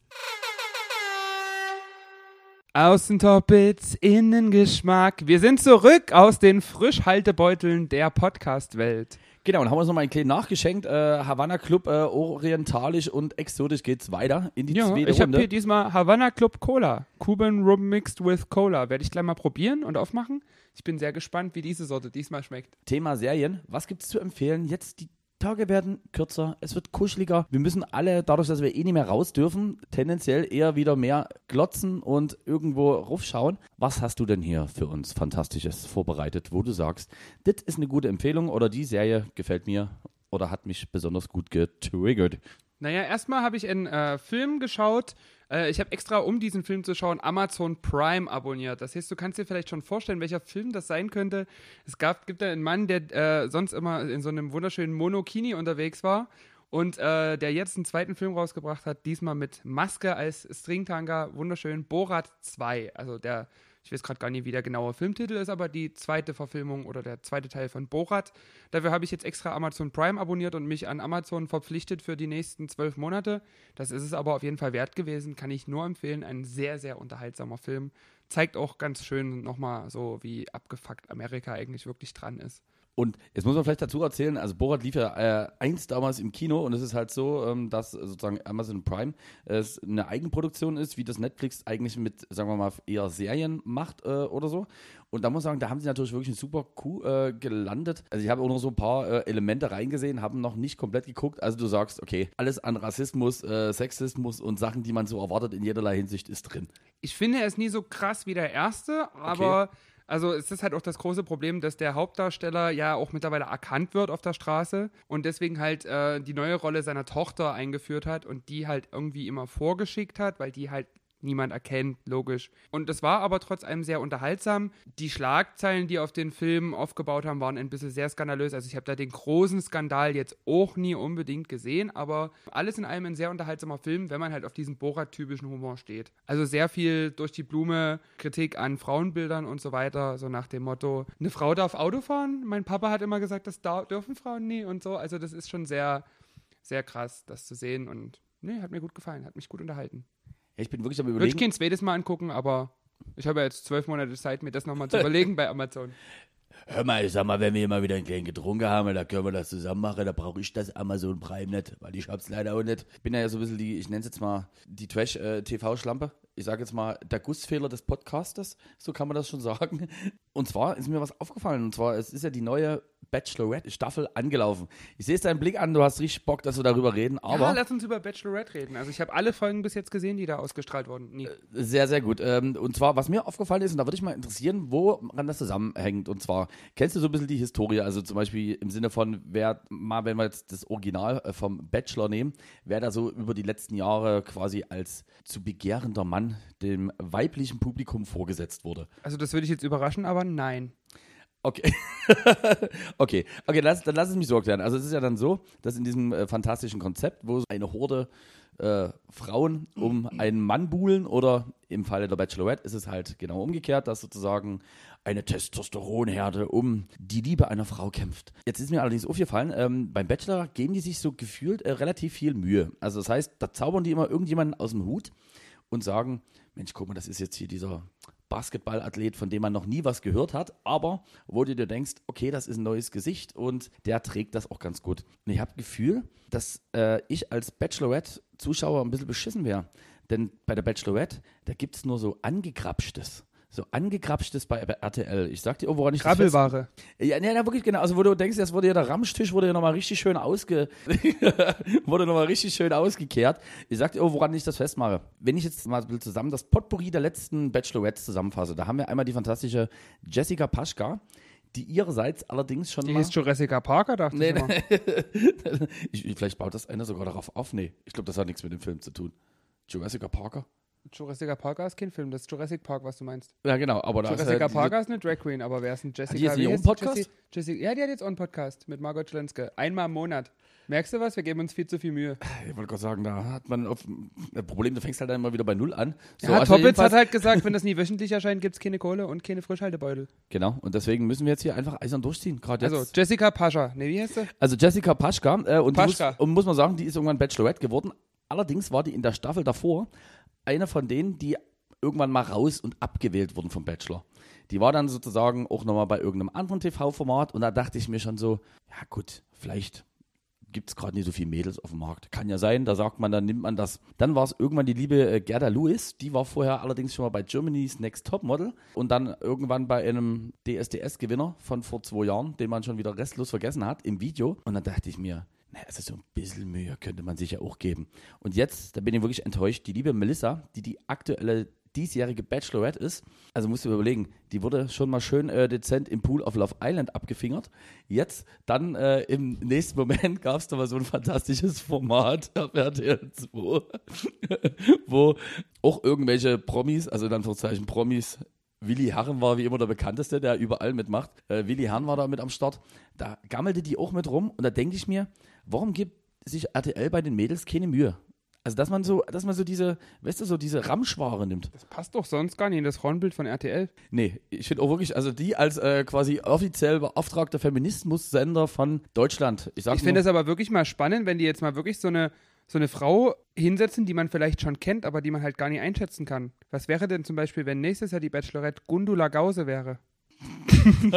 Außentoppits, Innengeschmack. Wir sind zurück aus den Frischhaltebeuteln der Podcast-Welt. Genau, und haben uns nochmal ein kleines nachgeschenkt. Äh, Havanna Club, äh, orientalisch und exotisch geht's weiter in die Ja, zweite ich habe hier diesmal Havana Club Cola. Cuban Rum mixed with Cola. Werde ich gleich mal probieren und aufmachen. Ich bin sehr gespannt, wie diese Sorte diesmal schmeckt. Thema Serien. Was gibt's zu empfehlen? Jetzt die Tage werden kürzer, es wird kuscheliger. Wir müssen alle, dadurch, dass wir eh nicht mehr raus dürfen, tendenziell eher wieder mehr glotzen und irgendwo raufschauen. Was hast du denn hier für uns Fantastisches vorbereitet, wo du sagst, das ist eine gute Empfehlung oder die Serie gefällt mir oder hat mich besonders gut getriggert? Naja, erstmal habe ich einen äh, Film geschaut. Äh, ich habe extra, um diesen Film zu schauen, Amazon Prime abonniert. Das heißt, du kannst dir vielleicht schon vorstellen, welcher Film das sein könnte. Es gab, gibt da einen Mann, der äh, sonst immer in so einem wunderschönen Monokini unterwegs war und äh, der jetzt einen zweiten Film rausgebracht hat, diesmal mit Maske als Stringtanga, wunderschön, Borat 2. Also der, ich weiß gerade gar nicht, wie der genaue Filmtitel ist, aber die zweite Verfilmung oder der zweite Teil von Borat. Dafür habe ich jetzt extra Amazon Prime abonniert und mich an Amazon verpflichtet für die nächsten zwölf Monate. Das ist es aber auf jeden Fall wert gewesen, kann ich nur empfehlen. Ein sehr, sehr unterhaltsamer Film. Zeigt auch ganz schön nochmal so, wie abgefuckt Amerika eigentlich wirklich dran ist. Und jetzt muss man vielleicht dazu erzählen, also Borat lief ja äh, einst damals im Kino und es ist halt so, ähm, dass sozusagen Amazon Prime äh, es eine Eigenproduktion ist, wie das Netflix eigentlich mit, sagen wir mal, eher Serien macht äh, oder so. Und da muss ich sagen, da haben sie natürlich wirklich eine super Kuh äh, gelandet. Also ich habe auch noch so ein paar äh, Elemente reingesehen, haben noch nicht komplett geguckt. Also du sagst, okay, alles an Rassismus, äh, Sexismus und Sachen, die man so erwartet in jederlei Hinsicht, ist drin. Ich finde er ist nie so krass wie der erste, aber also es ist halt auch das große Problem, dass der Hauptdarsteller ja auch mittlerweile erkannt wird auf der Straße und deswegen halt äh, die neue Rolle seiner Tochter eingeführt hat und die halt irgendwie immer vorgeschickt hat, weil die halt niemand erkennt, logisch. Und das war aber trotz allem sehr unterhaltsam. Die Schlagzeilen, die auf den Film aufgebaut haben, waren ein bisschen sehr skandalös. Also ich habe da den großen Skandal jetzt auch nie unbedingt gesehen, aber alles in allem ein sehr unterhaltsamer Film, wenn man halt auf diesen Borat-typischen Humor steht. Also sehr viel durch die Blume Kritik an Frauenbildern und so weiter, so nach dem Motto, eine Frau darf Auto fahren? Mein Papa hat immer gesagt, das da dürfen Frauen nie und so. Also das ist schon sehr, sehr krass, das zu sehen und nee, hat mir gut gefallen, hat mich gut unterhalten. Ja, ich bin wirklich am Würde ich überlegen. kein zweites Mal angucken, aber ich habe ja jetzt zwölf Monate Zeit, mir das nochmal zu [laughs] überlegen bei Amazon. Hör mal, ich sag mal, wenn wir mal wieder einen kleinen getrunken haben, da können wir das zusammen machen, da brauche ich das Amazon Prime nicht, weil ich hab's leider auch nicht. Ich bin ja so ein bisschen die, ich nenne es jetzt mal die Trash-TV-Schlampe. Ich sage jetzt mal der Gussfehler des Podcasters, so kann man das schon sagen. Und zwar ist mir was aufgefallen. Und zwar, es ist ja die neue Bachelorette-Staffel angelaufen. Ich sehe es deinen Blick an, du hast richtig Bock, dass wir darüber reden, aber ja, lass uns über Bachelorette reden. Also ich habe alle Folgen bis jetzt gesehen, die da ausgestrahlt wurden. Nie. sehr, sehr gut. Ähm, und zwar, was mir aufgefallen ist, und da würde ich mal interessieren, woran das zusammenhängt. Und zwar, kennst du so ein bisschen die Historie? Also zum Beispiel im Sinne von, wer mal, wenn wir jetzt das Original äh, vom Bachelor nehmen, wer da so über die letzten Jahre quasi als zu begehrender Mann dem weiblichen Publikum vorgesetzt wurde. Also das würde ich jetzt überraschen, aber nein. Okay. [laughs] okay, okay, lass, dann lass es mich so erklären. Also es ist ja dann so, dass in diesem äh, fantastischen Konzept, wo eine Horde äh, Frauen um einen Mann buhlen oder im Falle der Bachelorette ist es halt genau umgekehrt, dass sozusagen eine Testosteronherde um die Liebe einer Frau kämpft. Jetzt ist mir allerdings aufgefallen, ähm, beim Bachelor geben die sich so gefühlt äh, relativ viel Mühe. Also das heißt, da zaubern die immer irgendjemanden aus dem Hut und sagen, Mensch, guck mal, das ist jetzt hier dieser Basketballathlet, von dem man noch nie was gehört hat, aber wo du dir denkst, okay, das ist ein neues Gesicht und der trägt das auch ganz gut. Und ich habe Gefühl, dass äh, ich als Bachelorette-Zuschauer ein bisschen beschissen wäre. Denn bei der Bachelorette, da gibt es nur so angegrapschtes. So angegrapschtes bei RTL. Ich sag dir, oh, woran ich das Krabbelware. ja, nee, nee, wirklich genau. Also wo du denkst, jetzt wurde ja der Ramstisch wurde ja nochmal richtig schön ausge [laughs] wurde noch mal richtig schön ausgekehrt. Ich sag dir, oh, woran ich das festmache. Wenn ich jetzt mal ein bisschen zusammen das Potpourri der letzten Bachelorettes zusammenfasse, da haben wir einmal die fantastische Jessica Paschka, die ihrerseits allerdings schon Die mal... hieß Jurassic Parker, dachte Nee, ich nee. [laughs] ich, vielleicht baut das einer sogar darauf auf. Nee, ich glaube, das hat nichts mit dem Film zu tun. Jurassic Parker? Jurassic Parker ist kein Film, das ist Jurassic Park, was du meinst. Ja, genau, aber da ist Jurassic halt Parker ist eine Drag Queen, aber wer ist ein Jessica? die heißt einen Podcast? Jessie- Jessie, ja, die hat jetzt auch einen Podcast mit Margot Schlenske. Einmal im Monat. Merkst du was? Wir geben uns viel zu viel Mühe. Ich wollte gerade sagen, da hat man auf, das Problem, du fängst halt dann immer wieder bei Null an. So, ja, also Toppitz hat halt gesagt, wenn das nie wöchentlich erscheint, gibt es keine Kohle und keine Frischhaltebeutel. Genau, und deswegen müssen wir jetzt hier einfach eisern durchziehen. Gerade jetzt. Also, Jessica Pascha. Ne, wie heißt sie? Also Jessica Paschka, äh, und, Paschka. Muss, und muss man sagen, die ist irgendwann Bachelorette geworden. Allerdings war die in der Staffel davor eine von denen, die irgendwann mal raus und abgewählt wurden vom Bachelor. Die war dann sozusagen auch nochmal bei irgendeinem anderen TV-Format und da dachte ich mir schon so, ja gut, vielleicht gibt es gerade nicht so viele Mädels auf dem Markt. Kann ja sein, da sagt man, dann nimmt man das. Dann war es irgendwann die liebe äh, Gerda Lewis, die war vorher allerdings schon mal bei Germany's Next Top Model und dann irgendwann bei einem DSDS-Gewinner von vor zwei Jahren, den man schon wieder restlos vergessen hat, im Video. Und dann dachte ich mir, naja, also so ein bisschen Mühe könnte man sich ja auch geben. Und jetzt, da bin ich wirklich enttäuscht, die liebe Melissa, die die aktuelle diesjährige Bachelorette ist, also musst du überlegen, die wurde schon mal schön äh, dezent im Pool of Love Island abgefingert. Jetzt, dann äh, im nächsten Moment [laughs] gab es da mal so ein fantastisches Format [laughs] auf RTL 2, [laughs] wo auch irgendwelche Promis, also in Anführungszeichen Promis, Willi Herren war wie immer der bekannteste, der überall mitmacht. Äh, Willi Herren war da mit am Start. Da gammelte die auch mit rum und da denke ich mir, warum gibt sich RTL bei den Mädels keine Mühe? Also, dass man so, dass man so diese, weißt du, so diese Ramschware nimmt. Das passt doch sonst gar nicht in das Frauenbild von RTL. Nee, ich finde auch wirklich, also die als äh, quasi offiziell beauftragter Feminismus-Sender von Deutschland. Ich, Ich finde es aber wirklich mal spannend, wenn die jetzt mal wirklich so eine, so eine Frau hinsetzen, die man vielleicht schon kennt, aber die man halt gar nicht einschätzen kann. Was wäre denn zum Beispiel, wenn nächstes Jahr die Bachelorette Gundula Gause wäre? [laughs]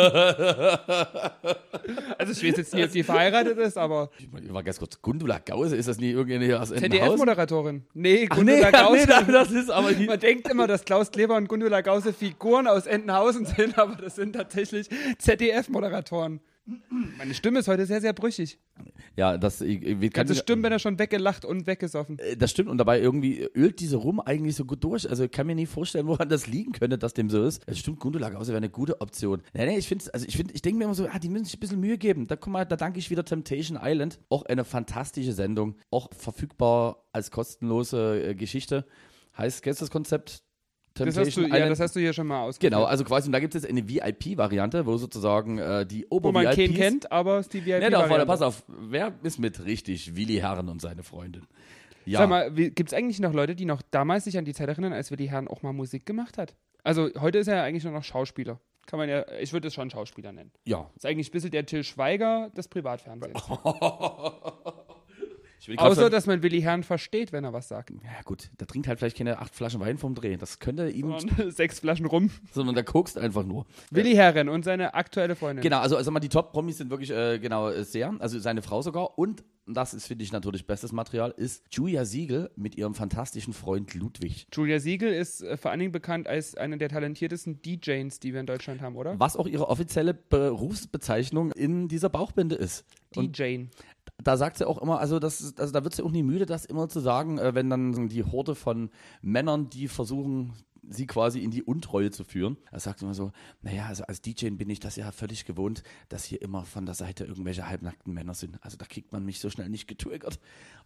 also ich weiß jetzt nicht, ob die verheiratet ist, aber Ich war ganz kurz, Gundula Gause, ist das nie irgendeine hier aus Entenhausen? ZDF-Moderatorin. Nee, Ach nee, Gundula ach Gause. nee, das ist aber die, Man denkt immer, dass Klaus Kleber und Gundula Gause Figuren aus Entenhausen sind, aber das sind tatsächlich ZDF-Moderatoren. Meine Stimme ist heute sehr, sehr brüchig. Ja, das, ich, kann Ganze Stimmbänder schon weggelacht und weggesoffen. Äh, Das stimmt und dabei irgendwie ölt diese Rum eigentlich so gut durch. Also ich kann mir nie vorstellen, woran das liegen könnte, dass dem so ist. Es stimmt, Gundula Gause wäre eine gute Option. Nee, nee, ich finde, also ich finde, ich denke mir immer so, ah, die müssen sich ein bisschen Mühe geben. Da guck mal, da danke ich wieder Temptation Island. Auch eine fantastische Sendung, auch verfügbar als kostenlose äh, Geschichte. Heißt, kennst du das Konzept? Das hast, du, ja, das hast du hier schon mal ausgeführt. Genau, also quasi, und da gibt es eine VIP-Variante, wo sozusagen äh, die Wo man keinen Ober-VIPs kennt, aber es ist die vip Ne, doch, pass auf. Wer ist mit richtig? Willi Herren und seine Freundin. Ja. Sag mal, gibt es eigentlich noch Leute, die noch damals sich an die Zeit erinnern, als Willi Herren auch mal Musik gemacht hat? Also heute ist er ja eigentlich nur noch Schauspieler. Kann man ja, ich würde es schon Schauspieler nennen. ja. Ist eigentlich ein bisschen der Till Schweiger des Privatfernsehens. [laughs] Außer, sagen- dass man Willi Herren versteht, wenn er was sagt. ja, gut, der trinkt halt vielleicht keine acht Flaschen Wein vom Dreh. Das könnte ihm, [laughs] [laughs] sechs Flaschen rum. sondern der kokst einfach nur. Willi Herren und seine aktuelle Freundin. Genau, also sag mal, die Top-Promis sind wirklich, äh, genau, äh, sehr. Also seine Frau sogar. Und das ist, finde ich, natürlich bestes Material, ist Julia Siegel mit ihrem fantastischen Freund Ludwig. Julia Siegel ist äh, vor allen Dingen bekannt als eine der talentiertesten DJs, die wir in Deutschland haben, oder? Was auch ihre offizielle Berufsbezeichnung in dieser Bauchbinde ist. Und DJ. Da sagt sie auch immer, also, das, also da wird sie auch nie müde, das immer zu sagen, äh, wenn dann die Horde von Männern, die versuchen, sie quasi in die Untreue zu führen. Da sagt sie immer so, naja, also als DJ bin ich das ja völlig gewohnt, dass hier immer von der Seite irgendwelche halbnackten Männer sind. Also da kriegt man mich so schnell nicht getriggert.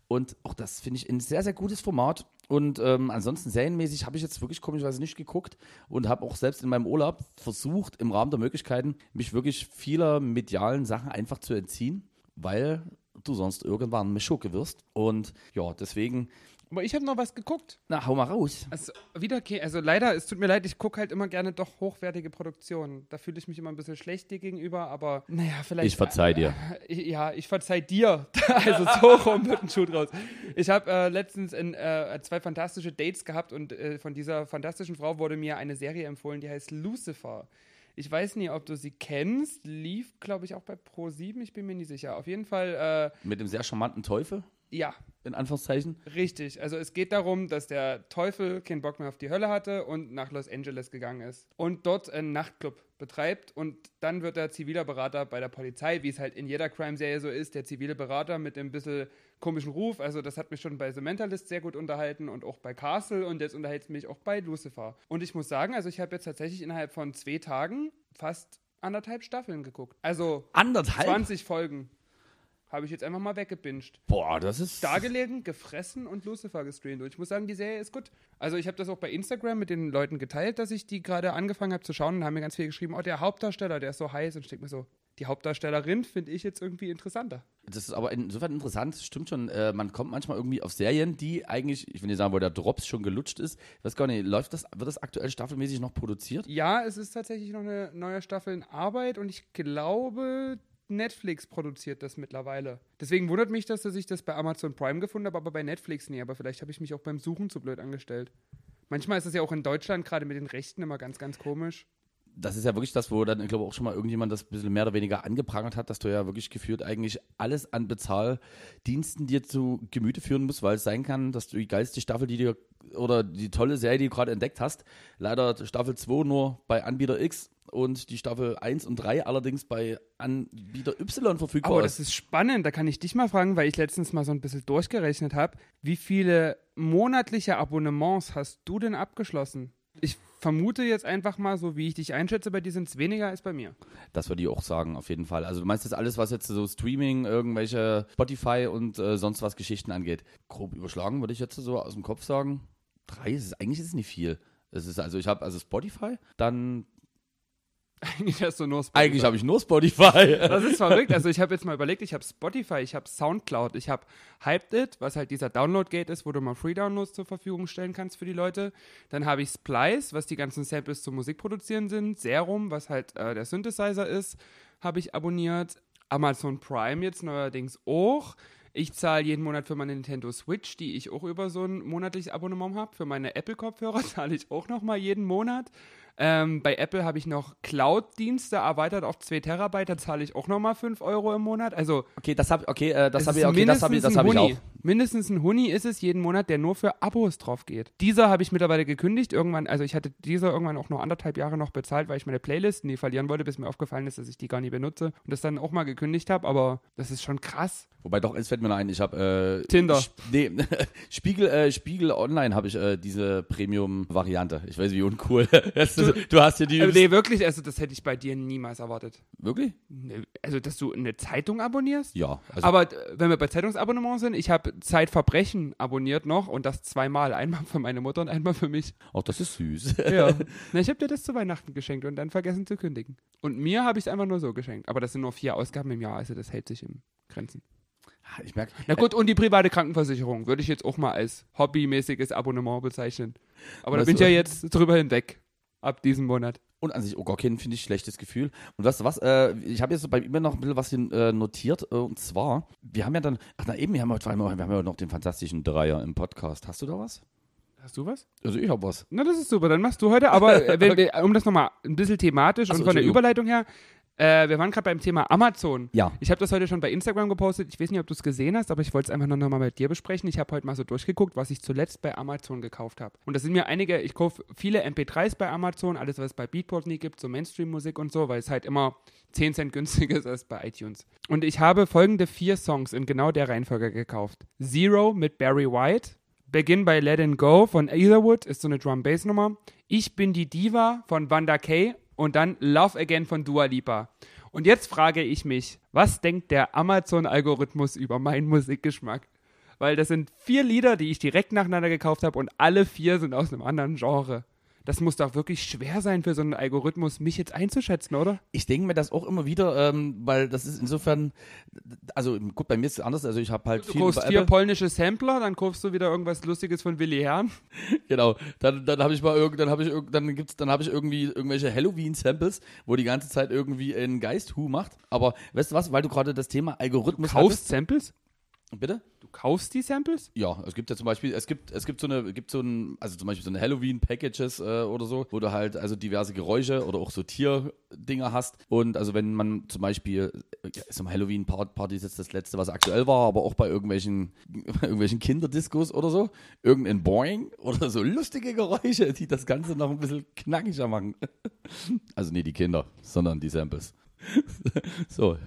Und auch das finde ich ein sehr, sehr gutes Format. Und ähm, ansonsten serienmäßig habe ich jetzt wirklich komischerweise nicht geguckt und habe auch selbst in meinem Urlaub versucht, im Rahmen der Möglichkeiten, mich wirklich vieler medialen Sachen einfach zu entziehen, weil du sonst irgendwann eine Schurke wirst. Und ja, deswegen, Aber ich habe noch was geguckt. na, hau mal raus. Also, wieder, ke- also leider, es tut mir leid, ich gucke halt immer gerne doch hochwertige Produktionen. Da fühle ich mich immer ein bisschen schlecht dir gegenüber, aber naja, vielleicht. Ich verzeih dir. [laughs] Äh, ja, ich verzeih dir. [laughs] also so rum wird ein Schuh draus. Ich habe äh, letztens in, äh, zwei fantastische Dates gehabt und äh, von dieser fantastischen Frau wurde mir eine Serie empfohlen, die heißt Lucifer. Ich weiß nie, ob du sie kennst. Lief, glaube ich, auch bei Pro7. Ich bin mir nicht sicher. Auf jeden Fall, Mit dem sehr charmanten Teufel, äh, ja, in Anführungszeichen. Richtig, also es geht darum, dass der Teufel keinen Bock mehr auf die Hölle hatte und nach Los Angeles gegangen ist und dort einen Nachtclub betreibt und dann wird er ziviler Berater bei der Polizei, wie es halt in jeder Crime-Serie so ist, der zivile Berater mit dem bisschen komischen Ruf, also das hat mich schon bei The Mentalist sehr gut unterhalten und auch bei Castle und jetzt unterhält es mich auch bei Lucifer. Und ich muss sagen, also ich habe jetzt tatsächlich innerhalb von zwei Tagen fast anderthalb Staffeln geguckt. Also Anderthalb? 20 Folgen. Habe ich jetzt einfach mal weggebinged. Boah, das ist. Da gelegen, gefressen und Lucifer gestreamt. Und ich muss sagen, die Serie ist gut. Also ich habe das auch bei Instagram mit den Leuten geteilt, dass ich die gerade angefangen habe zu schauen und haben mir ganz viel geschrieben, oh, der Hauptdarsteller, der ist so heiß. Und ich denke mir so, die Hauptdarstellerin finde ich jetzt irgendwie interessanter. Das ist aber insofern interessant, stimmt schon. Äh, man kommt manchmal irgendwie auf Serien, die eigentlich, ich will nicht sagen, wo der Drops schon gelutscht ist. Ich weiß gar nicht, läuft das, wird das aktuell staffelmäßig noch produziert? Ja, es ist tatsächlich noch eine neue Staffel in Arbeit und ich glaube, Netflix produziert das mittlerweile. Deswegen wundert mich, dass ich das bei Amazon Prime gefunden habe, aber bei Netflix nie. Aber vielleicht habe ich mich auch beim Suchen zu blöd angestellt. Manchmal ist es ja auch in Deutschland gerade mit den Rechten immer ganz, ganz komisch. Das ist ja wirklich das, wo dann, ich glaube, auch schon mal irgendjemand das ein bisschen mehr oder weniger angeprangert hat, dass du ja wirklich geführt eigentlich alles an Bezahldiensten dir zu Gemüte führen musst, weil es sein kann, dass du die geilste Staffel, die dir oder die tolle Serie, die du gerade entdeckt hast, leider Staffel 2 nur bei Anbieter X und die Staffel 1 und 3 allerdings bei Anbieter Y verfügbar Aber ist. das ist spannend, da kann ich dich mal fragen, weil ich letztens mal so ein bisschen durchgerechnet habe. Wie viele monatliche Abonnements hast du denn abgeschlossen? Ich vermute jetzt einfach mal, so wie ich dich einschätze, bei dir sind es weniger als bei mir. Das würde ich auch sagen, auf jeden Fall. Also du meinst jetzt alles, was jetzt so Streaming, irgendwelche Spotify und äh, sonst was Geschichten angeht. Grob überschlagen würde ich jetzt so aus dem Kopf sagen. Drei, es ist, eigentlich ist es nicht viel. Es ist also, ich habe also Spotify, dann Eigentlich hast du nur Spotify. eigentlich habe ich nur Spotify. Das ist verrückt. Also ich habe jetzt mal überlegt, ich habe Spotify, ich habe Soundcloud, ich habe Hyped It, was halt dieser Download-Gate ist, wo du mal Free-Downloads zur Verfügung stellen kannst für die Leute. Dann habe ich Splice, was die ganzen Samples zum Musikproduzieren sind. Serum, was halt äh, der Synthesizer ist, habe ich abonniert. Amazon Prime jetzt neuerdings auch. Ich zahle jeden Monat für meine Nintendo Switch, die ich auch über so ein monatliches Abonnement habe. Für meine Apple-Kopfhörer [laughs] zahle ich auch nochmal jeden Monat. Ähm, bei Apple habe ich noch Cloud-Dienste erweitert auf 2 Terabyte, da zahle ich auch nochmal 5 Euro im Monat. Also Okay, das habe okay, äh, das habe ich, okay, das habe ich, das habe ich auch. Mindestens ein Huni ist es jeden Monat, der nur für Abos drauf geht. Dieser habe ich mittlerweile gekündigt. Irgendwann, also ich hatte dieser irgendwann auch noch anderthalb Jahre noch bezahlt, weil ich meine Playlisten nie verlieren wollte, bis mir aufgefallen ist, dass ich die gar nie benutze und das dann auch mal gekündigt habe. Aber das ist schon krass. Wobei doch, es fällt mir noch ein, ich habe äh, Tinder. Sch- Nee, [laughs] Spiegel, äh, Spiegel Online habe ich äh, diese Premium-Variante. Ich weiß, wie uncool. [laughs] Das ist, du hast hier die. Also, nee, wirklich, also das hätte ich bei dir niemals erwartet. Wirklich? Nee, Also, dass du eine Zeitung abonnierst? Ja. Also, Aber äh, wenn wir bei Zeitungsabonnements sind, ich habe Zeitverbrechen abonniert noch und das zweimal. Einmal für meine Mutter und einmal für mich. auch das ist süß. Ja. [laughs] Na, ich habe dir das zu Weihnachten geschenkt und dann vergessen zu kündigen. Und mir habe ich es einfach nur so geschenkt. Aber das sind nur vier Ausgaben im Jahr, also das hält sich im Grenzen. Ich merke, Na gut, und die private Krankenversicherung würde ich jetzt auch mal als hobbymäßiges Abonnement bezeichnen. Aber da bin ich ja jetzt drüber hinweg. Ab diesem Monat. Und an sich, oh Gott, finde ich schlechtes Gefühl. Und weißt du was, äh, ich habe jetzt so bei immer noch ein bisschen was hin, äh, notiert. Äh, und zwar, wir haben ja dann, ach na eben, wir haben, heute, wir haben ja noch den fantastischen Dreier im Podcast. Hast du da was? Hast du was? Also ich habe was. Na, das ist super. Dann machst du heute. Aber [laughs] äh, wenn, um das nochmal ein bisschen thematisch Ach so, und von der. Überleitung her, äh, wir waren gerade beim Thema Amazon. Ja. Ich habe das heute schon bei Instagram gepostet. Ich weiß nicht, ob du es gesehen hast, aber ich wollte es einfach nur noch mal mit dir besprechen. Ich habe heute mal so durchgeguckt, was ich zuletzt bei Amazon gekauft habe. Und das sind mir einige, ich kaufe viele MP3s bei Amazon, alles, was es bei Beatport nie gibt, so Mainstream-Musik und so, weil es halt immer 10 Cent günstiger ist als bei iTunes. Und ich habe folgende vier Songs in genau der Reihenfolge gekauft. Zero mit Barry White. Begin by Let It Go von Etherwood ist so eine Drum-Bass-Nummer. Ich bin die Diva von Wanda Kay und dann Love Again von Dua Lipa. Und jetzt frage ich mich, was denkt der Amazon-Algorithmus über meinen Musikgeschmack? Weil das sind vier Lieder, die ich direkt nacheinander gekauft habe und alle vier sind aus einem anderen Genre. Das muss doch wirklich schwer sein für so einen Algorithmus, mich jetzt einzuschätzen, oder? Ich denke mir das auch immer wieder, ähm, weil das ist insofern, also gut, bei mir ist es anders. Also ich habe halt Du viel kaufst bei vier polnische Sampler, dann kaufst du wieder irgendwas Lustiges von Willi Herrn. [laughs] Genau. Dann, dann habe ich mal irgend, dann habe ich dann gibt's, dann habe ich irgendwie irgendwelche Halloween-Samples, wo die ganze Zeit irgendwie ein Geist Hu macht. Aber weißt du was, weil du gerade das Thema Algorithmus Kaufst Samples? Bitte? Du kaufst die Samples? Ja, es gibt ja zum Beispiel, es gibt, es gibt so eine, gibt so ein, also zum Beispiel so eine Halloween-Packages äh, oder so, wo du halt also diverse Geräusche oder auch so Tierdinger hast. Und also wenn man zum Beispiel, ja, so Halloween-Party ist jetzt das letzte, was aktuell war, aber auch bei irgendwelchen, [laughs] irgendwelchen Kinderdiscos oder so, irgendein Boing oder so lustige Geräusche, die das Ganze noch ein bisschen knackiger machen. [laughs] Also nicht die Kinder, sondern die Samples. [laughs] So,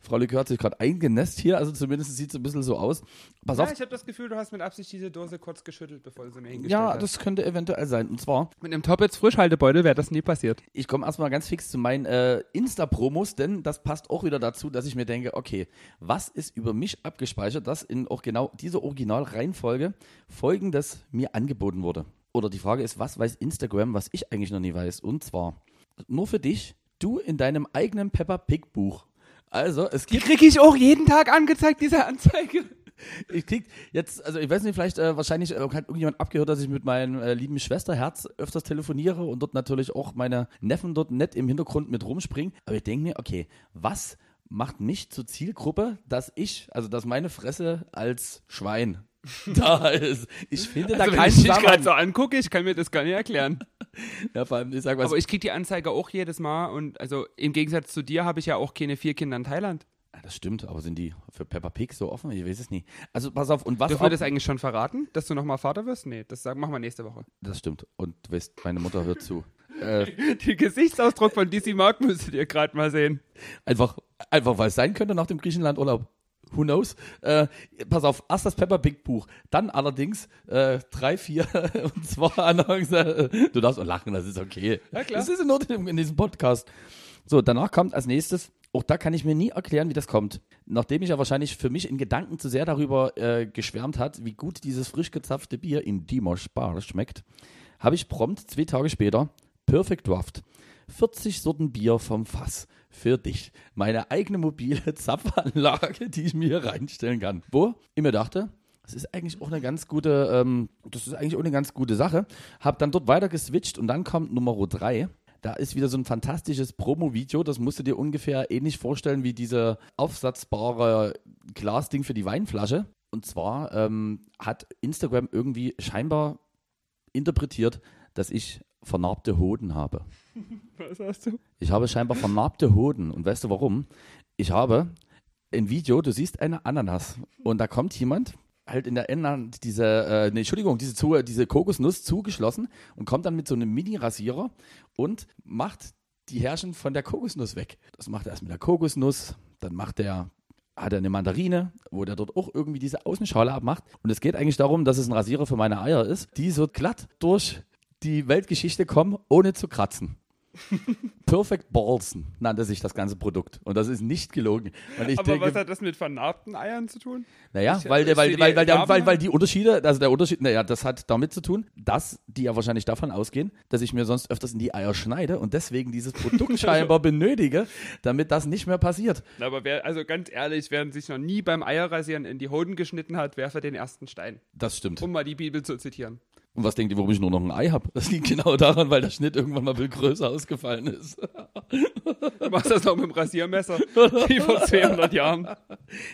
Frau Likör hat sich gerade eingenässt hier, also zumindest sieht es ein bisschen so aus. Pass Ja, auf. ich habe das Gefühl, du hast mit Absicht diese Dose kurz geschüttelt, bevor du sie mir hingestellt Ja, hast. das könnte eventuell sein. Und zwar, mit einem Top-Jetzt Frischhaltebeutel wäre das nie passiert. ich komme erstmal ganz fix zu meinen äh, Insta-Promos, denn das passt auch wieder dazu, dass ich mir denke, okay, was ist über mich abgespeichert, dass in auch genau dieser Originalreihenfolge folgendes mir angeboten wurde. Oder die Frage ist, was weiß Instagram, was ich eigentlich noch nie weiß? Und zwar, nur für dich, du in deinem eigenen Peppa Pig Buch. Also, es Die gibt kriege ich auch jeden Tag angezeigt, diese Anzeige. [laughs] ich krieg jetzt, also ich weiß nicht, vielleicht äh, wahrscheinlich äh, hat irgendjemand abgehört, dass ich mit meinem äh, lieben Schwesterherz öfters telefoniere und dort natürlich auch meine Neffen dort nett im Hintergrund mit rumspringen. Aber ich denke mir, okay, was macht mich zur Zielgruppe, dass ich, also dass meine Fresse als Schwein [laughs] da ist? Ich finde Also da wenn keinen ich dich Zusammenhang. gerade so angucke, ich kann mir das gar nicht erklären. [laughs] Ja, vor allem, ich sag was, Aber ich kriege die Anzeige auch jedes Mal und also im Gegensatz zu dir habe ich ja auch keine vier Kinder in Thailand. Ja, das stimmt, aber sind die für Peppa Pig so offen? Ich weiß es nicht. Also pass auf, und was Dürfen wir das eigentlich schon verraten, dass du nochmal Vater wirst? Nee, das sagen, machen wir nächste Woche. das stimmt. Und du weißt, meine Mutter hört zu. [laughs] Äh, Den Gesichtsausdruck von DC Mark müsstet ihr gerade mal sehen. Einfach, einfach weil es sein könnte nach dem Griechenland-Urlaub. Who knows? Äh, pass auf, erst das Pepper Big Buch, dann allerdings äh, drei, vier [laughs] und zwar [laughs] Annoncen. Du darfst auch lachen, das ist okay. Ja, klar. Das ist in Ordnung in diesem Podcast. So, danach kommt als nächstes, auch da kann ich mir nie erklären, wie das kommt. Nachdem ich ja wahrscheinlich für mich in Gedanken zu sehr darüber äh, geschwärmt hat, wie gut dieses frisch gezapfte Bier in Dimos Bar schmeckt, habe ich prompt zwei Tage später Perfect Draft. 40 Sorten Bier vom Fass für dich. Meine eigene mobile [laughs] Zapfanlage, die ich mir hier reinstellen kann. Wo ich mir dachte, das ist eigentlich auch eine ganz gute, ähm, das ist eigentlich auch eine ganz gute Sache. Hab dann dort weiter geswitcht und dann kommt Nummer 3. Da ist wieder so ein fantastisches Promo-Video. Das musst du dir ungefähr ähnlich vorstellen wie diese aufsatzbare Glasding für die Weinflasche. Und zwar ähm, hat Instagram irgendwie scheinbar interpretiert, dass ich vernarbte Hoden habe. [laughs] Was hast du? Ich habe scheinbar vernarbte Hoden. Und weißt du warum? Ich habe ein Video, du siehst eine Ananas. Und da kommt jemand, halt in der Ende diese, äh, nee, Entschuldigung, diese, zu, diese Kokosnuss zugeschlossen und kommt dann mit so einem Mini-Rasierer und macht die Härchen von der Kokosnuss weg. Das macht er erst mit der Kokosnuss, dann macht er hat er eine Mandarine, wo der dort auch irgendwie diese Außenschale abmacht. Und es geht eigentlich darum, dass es ein Rasierer für meine Eier ist, die so glatt durch die Weltgeschichte kommen, ohne zu kratzen. [laughs] Perfect Ballsen nannte sich das ganze Produkt. Und das ist nicht gelogen. Aber denke, was hat das mit vernarbten Eiern zu tun? naja, Ich- weil, der, weil, weil, die weil, der, weil, weil an. die Unterschiede, also der Unterschied, naja, das hat damit zu tun, dass die ja wahrscheinlich davon ausgehen, dass ich mir sonst öfters in die Eier schneide und deswegen dieses Produkt [laughs] scheinbar benötige, damit das nicht mehr passiert. Na, Aber wer, also ganz ehrlich, wer sich noch nie beim Eierrasieren in die Hoden geschnitten hat, werfe den ersten Stein. Das stimmt. Um mal die Bibel zu zitieren. Und was denkt ihr, warum ich nur noch ein Ei habe? Das liegt genau daran, weil der Schnitt irgendwann mal viel größer ausgefallen ist. Du machst das noch mit dem Rasiermesser, wie vor 200 Jahren.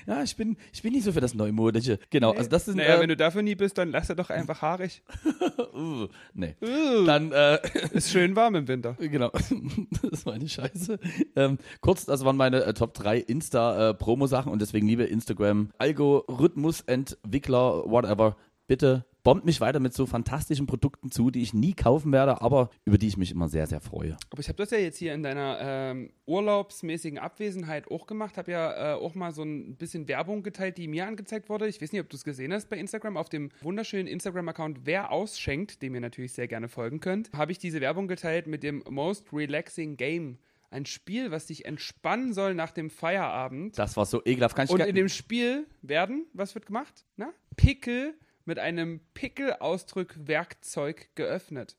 Ja, ich bin, ich bin nicht so für das Neumodische. Genau, also das sind. Naja, äh, wenn du dafür nie bist, dann lass er doch einfach haarig. [laughs] uh, nee. Dann, äh, Ist schön warm im Winter. Genau, [laughs] das war eine Scheiße. Ähm, kurz, das waren meine äh, Top 3 Insta-Promo-Sachen und deswegen liebe Instagram, Algorithmus-Entwickler, whatever, bitte bombt mich weiter mit so fantastischen Produkten zu, die ich nie kaufen werde, aber über die ich mich immer sehr, sehr freue. Aber ich habe das ja jetzt hier in deiner ähm, urlaubsmäßigen Abwesenheit auch gemacht. Habe ja äh, auch mal so ein bisschen Werbung geteilt, die mir angezeigt wurde. Ich weiß nicht, ob du es gesehen hast bei Instagram. Auf dem wunderschönen Instagram-Account Wer ausschenkt, dem ihr natürlich sehr gerne folgen könnt, habe ich diese Werbung geteilt mit dem Most Relaxing Game. Ein Spiel, was dich entspannen soll nach dem Feierabend. Das war so ekelhaft. Kann ich Und in dem Spiel werden, was wird gemacht? Na? Pickel mit einem Pickelausdrück-Werkzeug geöffnet.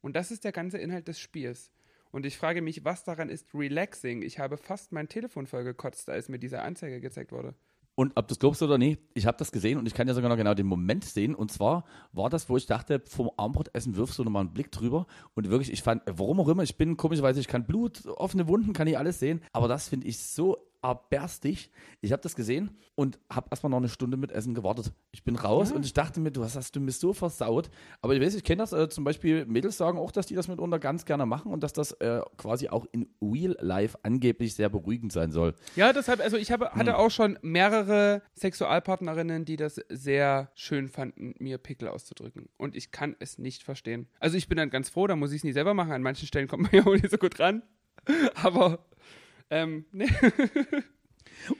Und das ist der ganze Inhalt des Spiels. Und ich frage mich, was daran ist relaxing? Ich habe fast mein Telefon vollgekotzt, als mir diese Anzeige gezeigt wurde. Und ob du es glaubst oder nicht, ich habe das gesehen und ich kann ja sogar noch genau den Moment sehen. Und zwar war das, wo ich dachte, vom Armbrotessen wirfst du nochmal einen Blick drüber. Und wirklich, ich fand, warum auch immer, ich bin komischerweise, ich kann Blut, offene Wunden, kann ich alles sehen. Aber das finde ich so erbärstig. Ich habe das gesehen und habe erstmal noch eine Stunde mit Essen gewartet. Ich bin raus und ich dachte mir, du hast, hast du mir so versaut. Aber ich weiß, ich kenne das äh, zum Beispiel, Mädels sagen auch, dass die das mitunter ganz gerne machen und dass das äh, quasi auch in Real Life angeblich sehr beruhigend sein soll. Ja, deshalb, also ich habe, hatte auch schon mehrere Sexualpartnerinnen, die das sehr schön fanden, mir Pickel auszudrücken. Und ich kann es nicht verstehen. Also ich bin dann ganz froh, da muss ich es nie selber machen. An manchen Stellen kommt man [laughs] ja auch nicht so gut ran. Aber Ähm, [laughs] nee.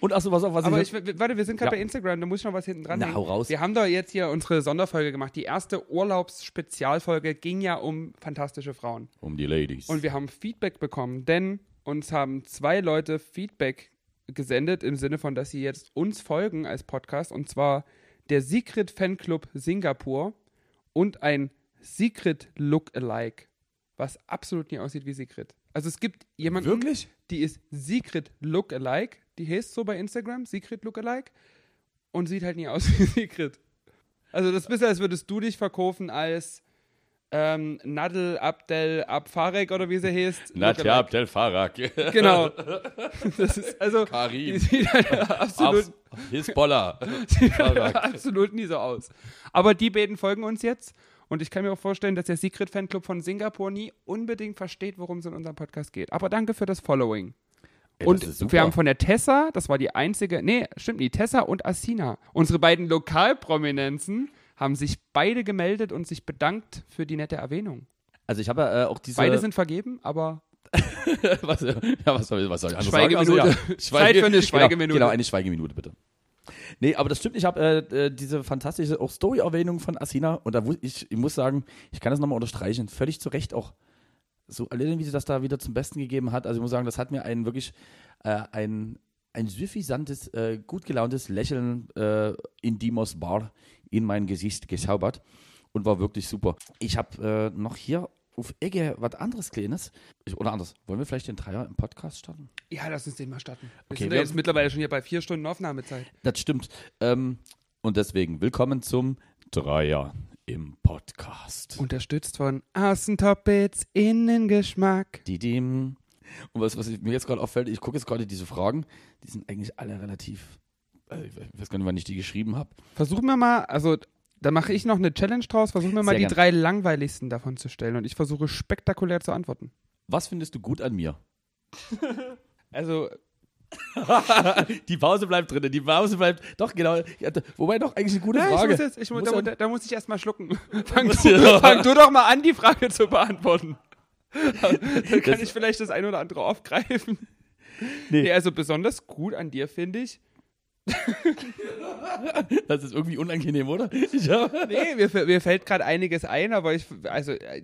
Und achso, was auf, was Aber ich, ich, warte, wir sind gerade Ja. bei Instagram, da muss ich noch was hinten dran Na, hau raus. Wir haben da jetzt hier unsere Sonderfolge gemacht. Die erste Urlaubsspezialfolge ging ja um fantastische Frauen. um die Ladies. Und wir haben Feedback bekommen, denn uns haben zwei Leute Feedback gesendet im Sinne von, dass sie jetzt uns folgen als Podcast und zwar der Secret Fanclub Singapur und ein Secret Lookalike, was absolut nie aussieht wie Secret. Also es gibt jemanden, Wirklich? die ist Secret Lookalike, die heißt so bei Instagram, Secret Lookalike und sieht halt nie aus [laughs] wie Secret. Also das ist bisschen, als würdest du dich verkaufen als ähm, Nadel Abdel Abfarek oder wie sie heißt. Nadja. Abdel Farak. [laughs] Genau. [laughs] Das ist also Karim. die sieht halt absolut, Hisbollah. sieht halt absolut nie so aus. Aber die beiden folgen uns jetzt und ich kann mir auch vorstellen, dass der Secret Fanclub von Singapur nie unbedingt versteht, worum es in unserem Podcast geht. Aber danke für das Following. Ey, und das wir haben von der Tessa, das war die einzige, nee, stimmt nicht, Tessa und Asina. Unsere beiden Lokalprominenzen haben sich beide gemeldet und sich bedankt für die nette Erwähnung. Also ich habe ja äh, auch diese... Beide sind vergeben, aber [laughs] was, ja, was soll, was soll ich anderes Schweigeminute. sagen? Also, ja, Zeit für eine Schweigeminute. Genau, genau, eine Schweigeminute bitte. Nee, aber das stimmt. Ich habe äh, äh, diese fantastische Story-Erwähnung von Asina und da ich, ich muss sagen, ich kann das nochmal unterstreichen. Völlig zu Recht auch so allein, wie sie das da wieder zum Besten gegeben hat. Also ich muss sagen, das hat mir ein wirklich äh, ein, ein suffisantes, äh, gut gelauntes Lächeln äh, in Dimos Bar in mein Gesicht gezaubert und war wirklich super. Ich habe äh, noch hier auf Ecke was anderes Kleines. Ich, oder anders. Wollen wir vielleicht den Dreier im Podcast starten? ja, lass uns den mal starten. Wir Okay, sind wir ja jetzt mittlerweile schon hier bei vier Stunden Aufnahmezeit. Das stimmt. Ähm, und deswegen willkommen zum Dreier im Podcast. Unterstützt von Außentoppits, Innengeschmack. Die dem. Und was, was mir jetzt gerade auffällt, ich gucke jetzt gerade diese Fragen, die sind eigentlich alle relativ. Also ich weiß gar nicht, wann ich die geschrieben habe. Versuchen wir mal, also da mache ich noch eine Challenge draus, versuchen wir mal Sehr die gern. drei langweiligsten davon zu stellen und ich versuche spektakulär zu antworten. Was findest du gut an mir? [laughs] Also, [laughs] die Pause bleibt drin, die Pause bleibt. Doch, genau. Wobei doch eigentlich eine gute ich Frage. muss jetzt, ich muss, Muss da, da, da muss ich erstmal schlucken. [laughs] Fang du, fang du doch mal an, die Frage zu beantworten. Dann kann Das- ich vielleicht das ein oder andere aufgreifen. Nee. Nee, also besonders gut an dir finde ich. [laughs] Das ist irgendwie unangenehm, oder? Ja. Nee, mir, mir fällt gerade einiges ein, aber ich, also, äh,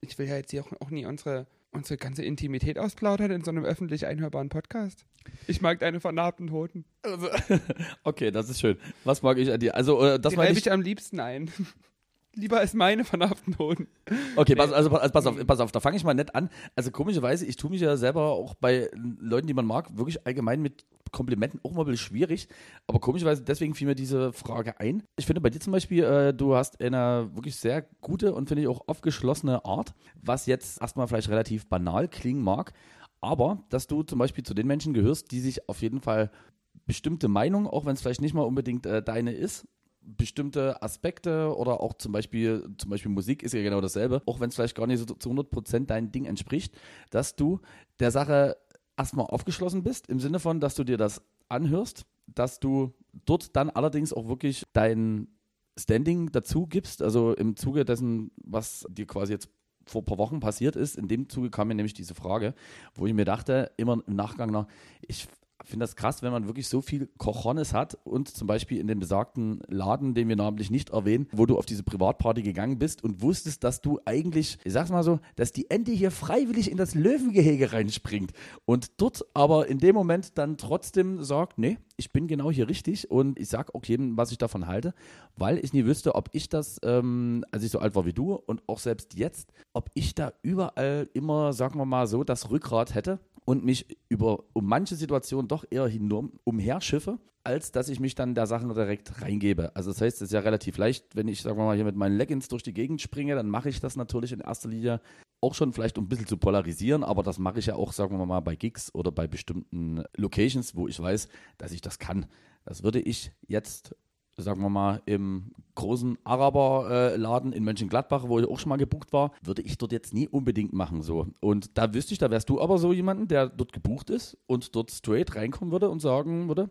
ich will ja jetzt hier auch, auch nie unsere, unsere ganze Intimität ausplaudern in so einem öffentlich einhörbaren Podcast. Ich mag deine vernarbten Hoden. Also, [laughs] okay, das ist schön. Was mag ich an dir? Also, äh, das reibe nicht. ich am liebsten ein. [laughs] Lieber als meine vernarbten Hoden. Okay, pass, also, pass, pass auf, pass auf, da fange ich mal nett an. Also komischerweise, ich tue mich ja selber auch bei Leuten, die man mag, wirklich allgemein mit Komplimenten auch mal ein bisschen schwierig. Aber komischerweise, deswegen fiel mir diese Frage ein. Ich finde bei dir zum Beispiel, äh, du hast eine wirklich sehr gute und finde ich auch aufgeschlossene Art, was jetzt erstmal vielleicht relativ banal klingen mag. Aber, dass du zum Beispiel zu den Menschen gehörst, die sich auf jeden Fall bestimmte Meinungen, auch wenn es vielleicht nicht mal unbedingt äh, deine ist, bestimmte Aspekte oder auch zum Beispiel, zum Beispiel Musik ist ja genau dasselbe, auch wenn es vielleicht gar nicht so zu 100% dein Ding entspricht, dass du der Sache erstmal aufgeschlossen bist, im Sinne von, dass du dir das anhörst, dass du dort dann allerdings auch wirklich dein Standing dazu gibst, also im Zuge dessen, was dir quasi jetzt vor ein paar Wochen passiert ist, in dem Zuge kam mir nämlich diese Frage, wo ich mir dachte, immer im Nachgang nach, ich finde das krass, wenn man wirklich so viel Cojones hat und zum Beispiel in dem besagten Laden, den wir namentlich nicht erwähnen, wo du auf diese Privatparty gegangen bist und wusstest, dass du eigentlich, ich sag's mal so, dass die Ente hier freiwillig in das Löwengehege reinspringt und dort aber in dem Moment dann trotzdem sagt, nee, ich bin genau hier richtig und ich sag auch jedem, was ich davon halte, weil ich nie wüsste, ob ich das, ähm, als ich so alt war wie du und auch selbst jetzt, ob ich da überall immer, sagen wir mal so, das Rückgrat hätte und mich über um manche Situationen doch eher hinum, umherschiffe, als dass ich mich dann der Sache direkt reingebe. Also das heißt, es ist ja relativ leicht, wenn ich, sagen wir mal, hier mit meinen Leggings durch die Gegend springe, dann mache ich das natürlich in erster Linie auch schon vielleicht um ein bisschen zu polarisieren, aber das mache ich ja auch, sagen wir mal, bei Gigs oder bei bestimmten Locations, wo ich weiß, dass ich das kann. Das würde ich jetzt, sagen wir mal, im großen Araberladen in Mönchengladbach, wo ich auch schon mal gebucht war, würde ich dort jetzt nie unbedingt machen so. Und da wüsste ich, da wärst du aber so jemanden, der dort gebucht ist und dort straight reinkommen würde und sagen würde,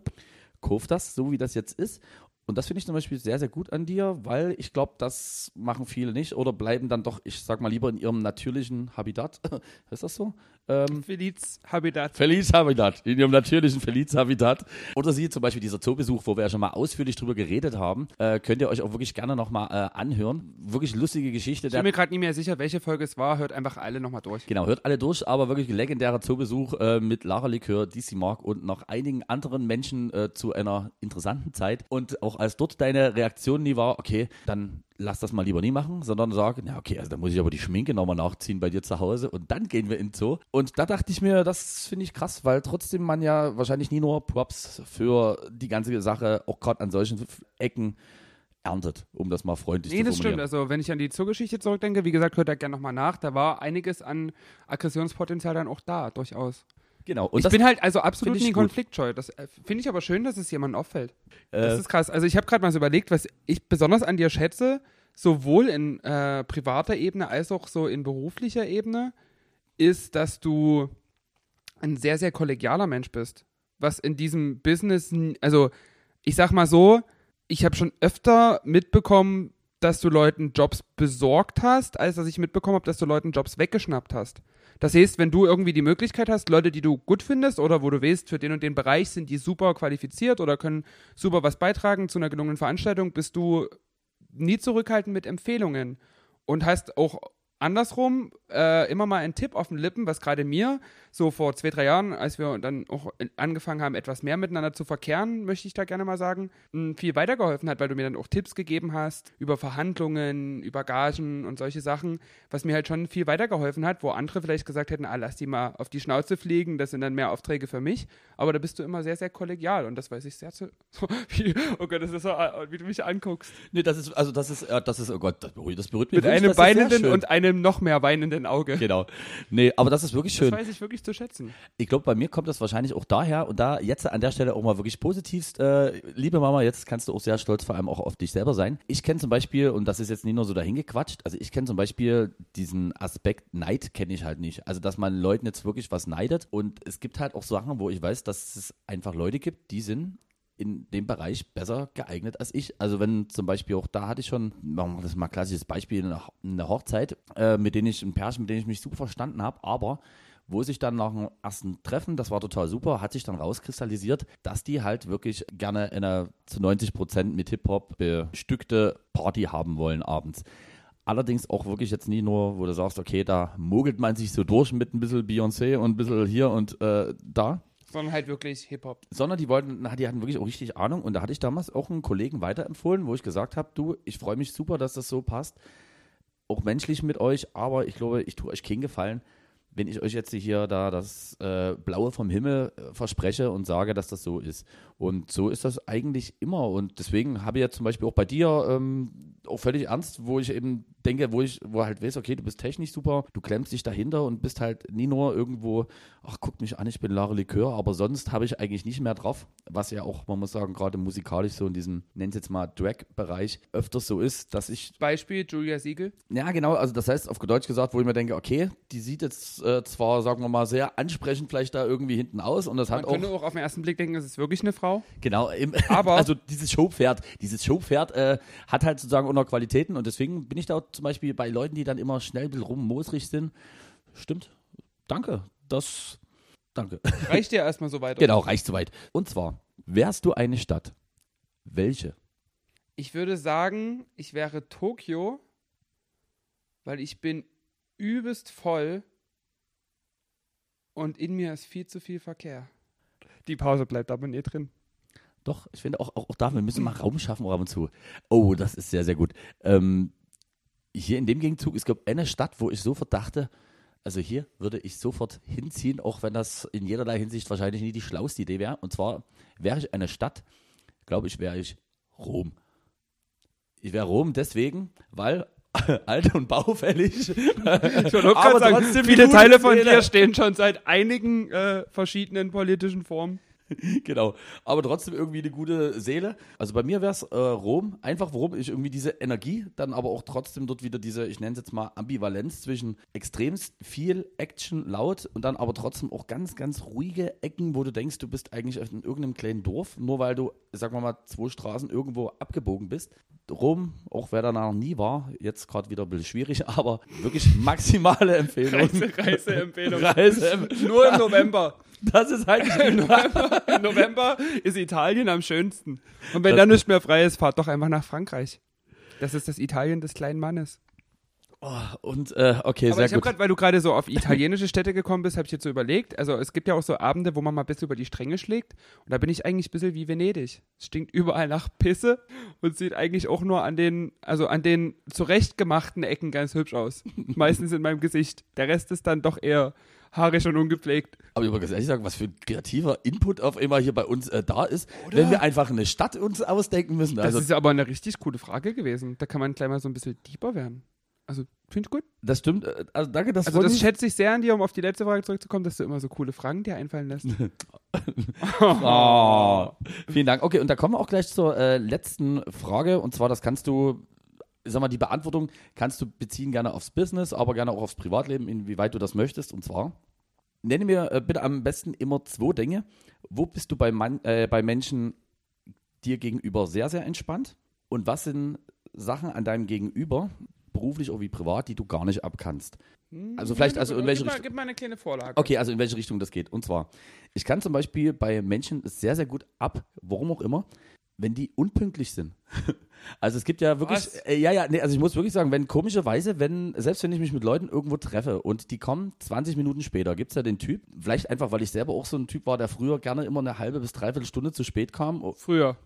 kauf das, so wie das jetzt ist. Und das finde ich zum Beispiel sehr, sehr gut an dir, weil ich glaube, das machen viele nicht oder bleiben dann doch, ich sag mal, lieber in ihrem natürlichen Habitat. [laughs] ist das so? Ähm, Feliz Habitat. Feliz Habitat, in ihrem natürlichen Feliz Habitat. Oder sie zum Beispiel dieser Zoobesuch, wo wir ja schon mal ausführlich drüber geredet haben, äh, könnt ihr euch auch wirklich gerne nochmal äh, anhören. Wirklich lustige Geschichte. Ich bin mir gerade nicht mehr sicher, welche Folge es war. Hört einfach alle nochmal durch. Genau, hört alle durch, aber wirklich legendärer Zoobesuch äh, mit Lara Likör, DC Mark und noch einigen anderen Menschen äh, zu einer interessanten Zeit. Und auch als dort deine Reaktion nie war, okay, dann lass das mal lieber nie machen, sondern sag, na okay, also da muss ich aber die Schminke nochmal nachziehen bei dir zu Hause und dann gehen wir in Zoo. Und da dachte ich mir, das finde ich krass, weil trotzdem man ja wahrscheinlich nie nur Props für die ganze Sache, auch gerade an solchen Ecken, erntet, um das mal freundlich Nee, zu das stimmt. formulieren. Also, wenn ich an die Zoogeschichte zurückdenke, wie gesagt, hört da gerne nochmal nach. Da war einiges an Aggressionspotenzial dann auch da, durchaus. Genau. Und ich bin halt also absolut nie gut. konfliktscheu. Das äh, finde ich aber schön, dass es jemandem auffällt. äh, Das ist krass. Also ich habe gerade mal so überlegt, was ich besonders an dir schätze, sowohl in äh, privater Ebene als auch so in beruflicher Ebene, ist, dass du ein sehr, sehr kollegialer Mensch bist. Was in diesem Business, also ich sag mal so, ich habe schon öfter mitbekommen, dass du Leuten Jobs besorgt hast, als dass ich mitbekommen habe, dass du Leuten Jobs weggeschnappt hast. Das heißt, wenn du irgendwie die Möglichkeit hast, Leute, die du gut findest oder wo du weißt, für den und den Bereich sind die super qualifiziert oder können super was beitragen zu einer gelungenen Veranstaltung, bist du nie zurückhaltend mit Empfehlungen und hast auch andersrum äh, immer mal einen Tipp auf den Lippen, was gerade mir so vor zwei, drei Jahren, als wir dann auch angefangen haben, etwas mehr miteinander zu verkehren, möchte ich da gerne mal sagen, viel weitergeholfen hat, weil du mir dann auch Tipps gegeben hast über Verhandlungen, über Gagen und solche Sachen, was mir halt schon viel weitergeholfen hat, wo andere vielleicht gesagt hätten, ah, lass die mal auf die Schnauze fliegen, das sind dann mehr Aufträge für mich, aber da bist du immer sehr, sehr kollegial und das weiß ich sehr zu... [laughs] Wie, oh Gott, das ist so, äh, wie du mich anguckst. nee, das ist, also das ist, äh, das ist, oh Gott, das berührt, das berührt mich Mit wirklich, einem das weinenden und einem noch mehr weinenden Auge. Genau. Nee, aber das ist wirklich Das schön. weiß ich wirklich zu schätzen. Ich glaube, bei mir kommt das wahrscheinlich auch daher und da jetzt an der Stelle auch mal wirklich positivst, äh, liebe Mama, jetzt kannst du auch sehr stolz vor allem auch auf dich selber sein. Ich kenne zum Beispiel, und das ist jetzt nicht nur so dahingequatscht, also ich kenne zum Beispiel diesen Aspekt Neid kenne ich halt nicht. Also, dass man Leuten jetzt wirklich was neidet und es gibt halt auch Sachen, wo ich weiß, dass es einfach Leute gibt, die sind in dem Bereich besser geeignet als ich. Also wenn zum Beispiel auch da hatte ich schon, machen wir das mal klassisches Beispiel, eine Hochzeit, äh, mit denen ich, ein Pärchen, mit denen ich mich super verstanden habe, aber wo sich dann nach dem ersten Treffen, das war total super, hat sich dann rauskristallisiert, dass die halt wirklich gerne eine zu 90 Prozent mit Hip-Hop bestückte Party haben wollen abends. Allerdings auch wirklich jetzt nie nur, wo du sagst, okay, da mogelt man sich so durch mit ein bisschen Beyoncé und ein bisschen hier und äh, da, Sondern halt wirklich Hip-Hop. sondern die wollten, na, die hatten wirklich auch richtig Ahnung und da hatte ich damals auch einen Kollegen weiterempfohlen, wo ich gesagt habe, du, ich freue mich super, dass das so passt, auch menschlich mit euch, aber ich glaube, ich tue euch keinen Gefallen, wenn ich euch jetzt hier da das äh, Blaue vom Himmel äh, verspreche und sage, dass das so ist. Und so ist das eigentlich immer. Und deswegen habe ich jetzt zum Beispiel auch bei dir ähm, auch völlig ernst, wo ich eben denke, wo ich, wo halt weiß, okay, du bist technisch super, du klemmst dich dahinter und bist halt nie nur irgendwo, ach, guck mich an, ich bin Lara Likör, aber sonst habe ich eigentlich nicht mehr drauf, was ja auch, man muss sagen, gerade musikalisch so in diesem, nennt jetzt mal Drag-Bereich öfters so ist, dass ich Beispiel Julia Siegel. ja, genau. Also das heißt auf Deutsch gesagt, wo ich mir denke, okay, die sieht jetzt äh, zwar, sagen wir mal, sehr ansprechend vielleicht da irgendwie hinten aus und das hat Man auch könnte auch auf den ersten Blick denken, es ist wirklich eine Frau. genau. Im, [laughs] Aber- also dieses Showpferd, dieses Showpferd äh, hat halt sozusagen auch noch Qualitäten und deswegen bin ich da zum Beispiel bei Leuten, die dann immer schnell ein bisschen rummosrig sind. Stimmt. Danke. Das. Danke. [laughs] Reicht dir erstmal so weit. genau, reicht soweit. Und zwar, wärst du eine Stadt? Welche? Ich würde sagen, ich wäre Tokio, weil ich bin übelst voll und in mir ist viel zu viel Verkehr. Die Pause bleibt aber nie drin. Doch, ich finde auch, auch, auch da, wir müssen mal Raum schaffen ab und zu. Oh, das ist sehr, sehr gut. Ähm, hier in dem Gegenzug, es gab eine Stadt, wo ich sofort dachte, also hier würde ich sofort hinziehen, auch wenn das in jederlei Hinsicht wahrscheinlich nie die schlauste Idee wäre. Und zwar wäre ich eine Stadt, glaube ich, wäre ich Rom. Ich wäre Rom deswegen, weil [laughs] alt und baufällig. Aber sagen, trotzdem viele Teile von dir stehen schon seit einigen äh, verschiedenen politischen Formen. [laughs] genau. Aber trotzdem irgendwie eine gute Seele. Also bei mir wäre es äh, Rom, einfach warum ich irgendwie diese Energie, dann aber auch trotzdem dort wieder diese, ich nenne es jetzt mal Ambivalenz zwischen extremst viel Action, laut und dann aber trotzdem auch ganz, ganz ruhige Ecken, wo du denkst, du bist eigentlich in irgendeinem kleinen Dorf, nur weil du, sagen wir mal, zwei Straßen irgendwo abgebogen bist. Rom, auch wer da noch nie war, jetzt gerade wieder ein bisschen schwierig, [laughs] aber wirklich maximale Empfehlung. Reise, Reiseempfehlung. [laughs] Reise. Nur im November. Das ist halt [laughs] Im November, Im November ist Italien am schönsten. Und wenn dann nicht mehr frei ist, fahrt doch einfach nach Frankreich. Das ist das Italien des kleinen Mannes. Und äh, okay, Aber sehr ich gut. gerade, weil du gerade so auf italienische Städte gekommen bist, habe ich jetzt so überlegt. Also es gibt ja auch so Abende, wo man mal ein bisschen über die Stränge schlägt. Und da bin ich eigentlich ein bisschen wie Venedig. Es stinkt überall nach Pisse und sieht eigentlich auch nur an den, also an den zurechtgemachten Ecken ganz hübsch aus. [laughs] Meistens in meinem Gesicht. Der Rest ist dann doch eher haarig und ungepflegt. Aber ich muss ganz ehrlich sagen, was für ein kreativer Input auf einmal hier bei uns äh, da ist, wenn wir einfach eine Stadt uns ausdenken müssen. Das Also ist aber eine richtig coole Frage gewesen. Da kann man gleich mal so ein bisschen deeper werden. Also, finde ich gut. das stimmt. äh, Also danke, das Also, das ich- schätze ich sehr an dir, um auf die letzte Frage zurückzukommen, dass du immer so coole Fragen dir einfallen lässt. Oh, [laughs] [laughs] vielen Dank. Okay, und da kommen wir auch gleich zur äh, letzten Frage. Und zwar, das kannst du, sag mal, die Beantwortung kannst du beziehen gerne aufs Business, aber gerne auch aufs Privatleben, inwieweit du das möchtest. Und zwar, nenne mir äh, bitte am besten immer zwei Dinge. Wo bist du bei, Mann, äh, bei Menschen dir gegenüber sehr, sehr entspannt? Und was sind Sachen an deinem Gegenüber, beruflich oder wie privat, die du gar nicht abkannst? Also vielleicht, also in welche gib mal, Richtung? gib mal eine kleine Vorlage. Okay, also in welche Richtung das geht. Und zwar, ich kann zum Beispiel bei Menschen sehr, sehr gut ab, warum auch immer, wenn die unpünktlich sind. [laughs] Also es gibt ja wirklich, äh, ja, ja, nee, also ich muss wirklich sagen, wenn komischerweise, wenn, selbst wenn ich mich mit Leuten irgendwo treffe und die kommen 20 Minuten später, gibt es ja den Typ, vielleicht einfach, weil ich selber auch so ein Typ war, der früher gerne immer eine halbe bis dreiviertel Stunde zu spät kam. Früher.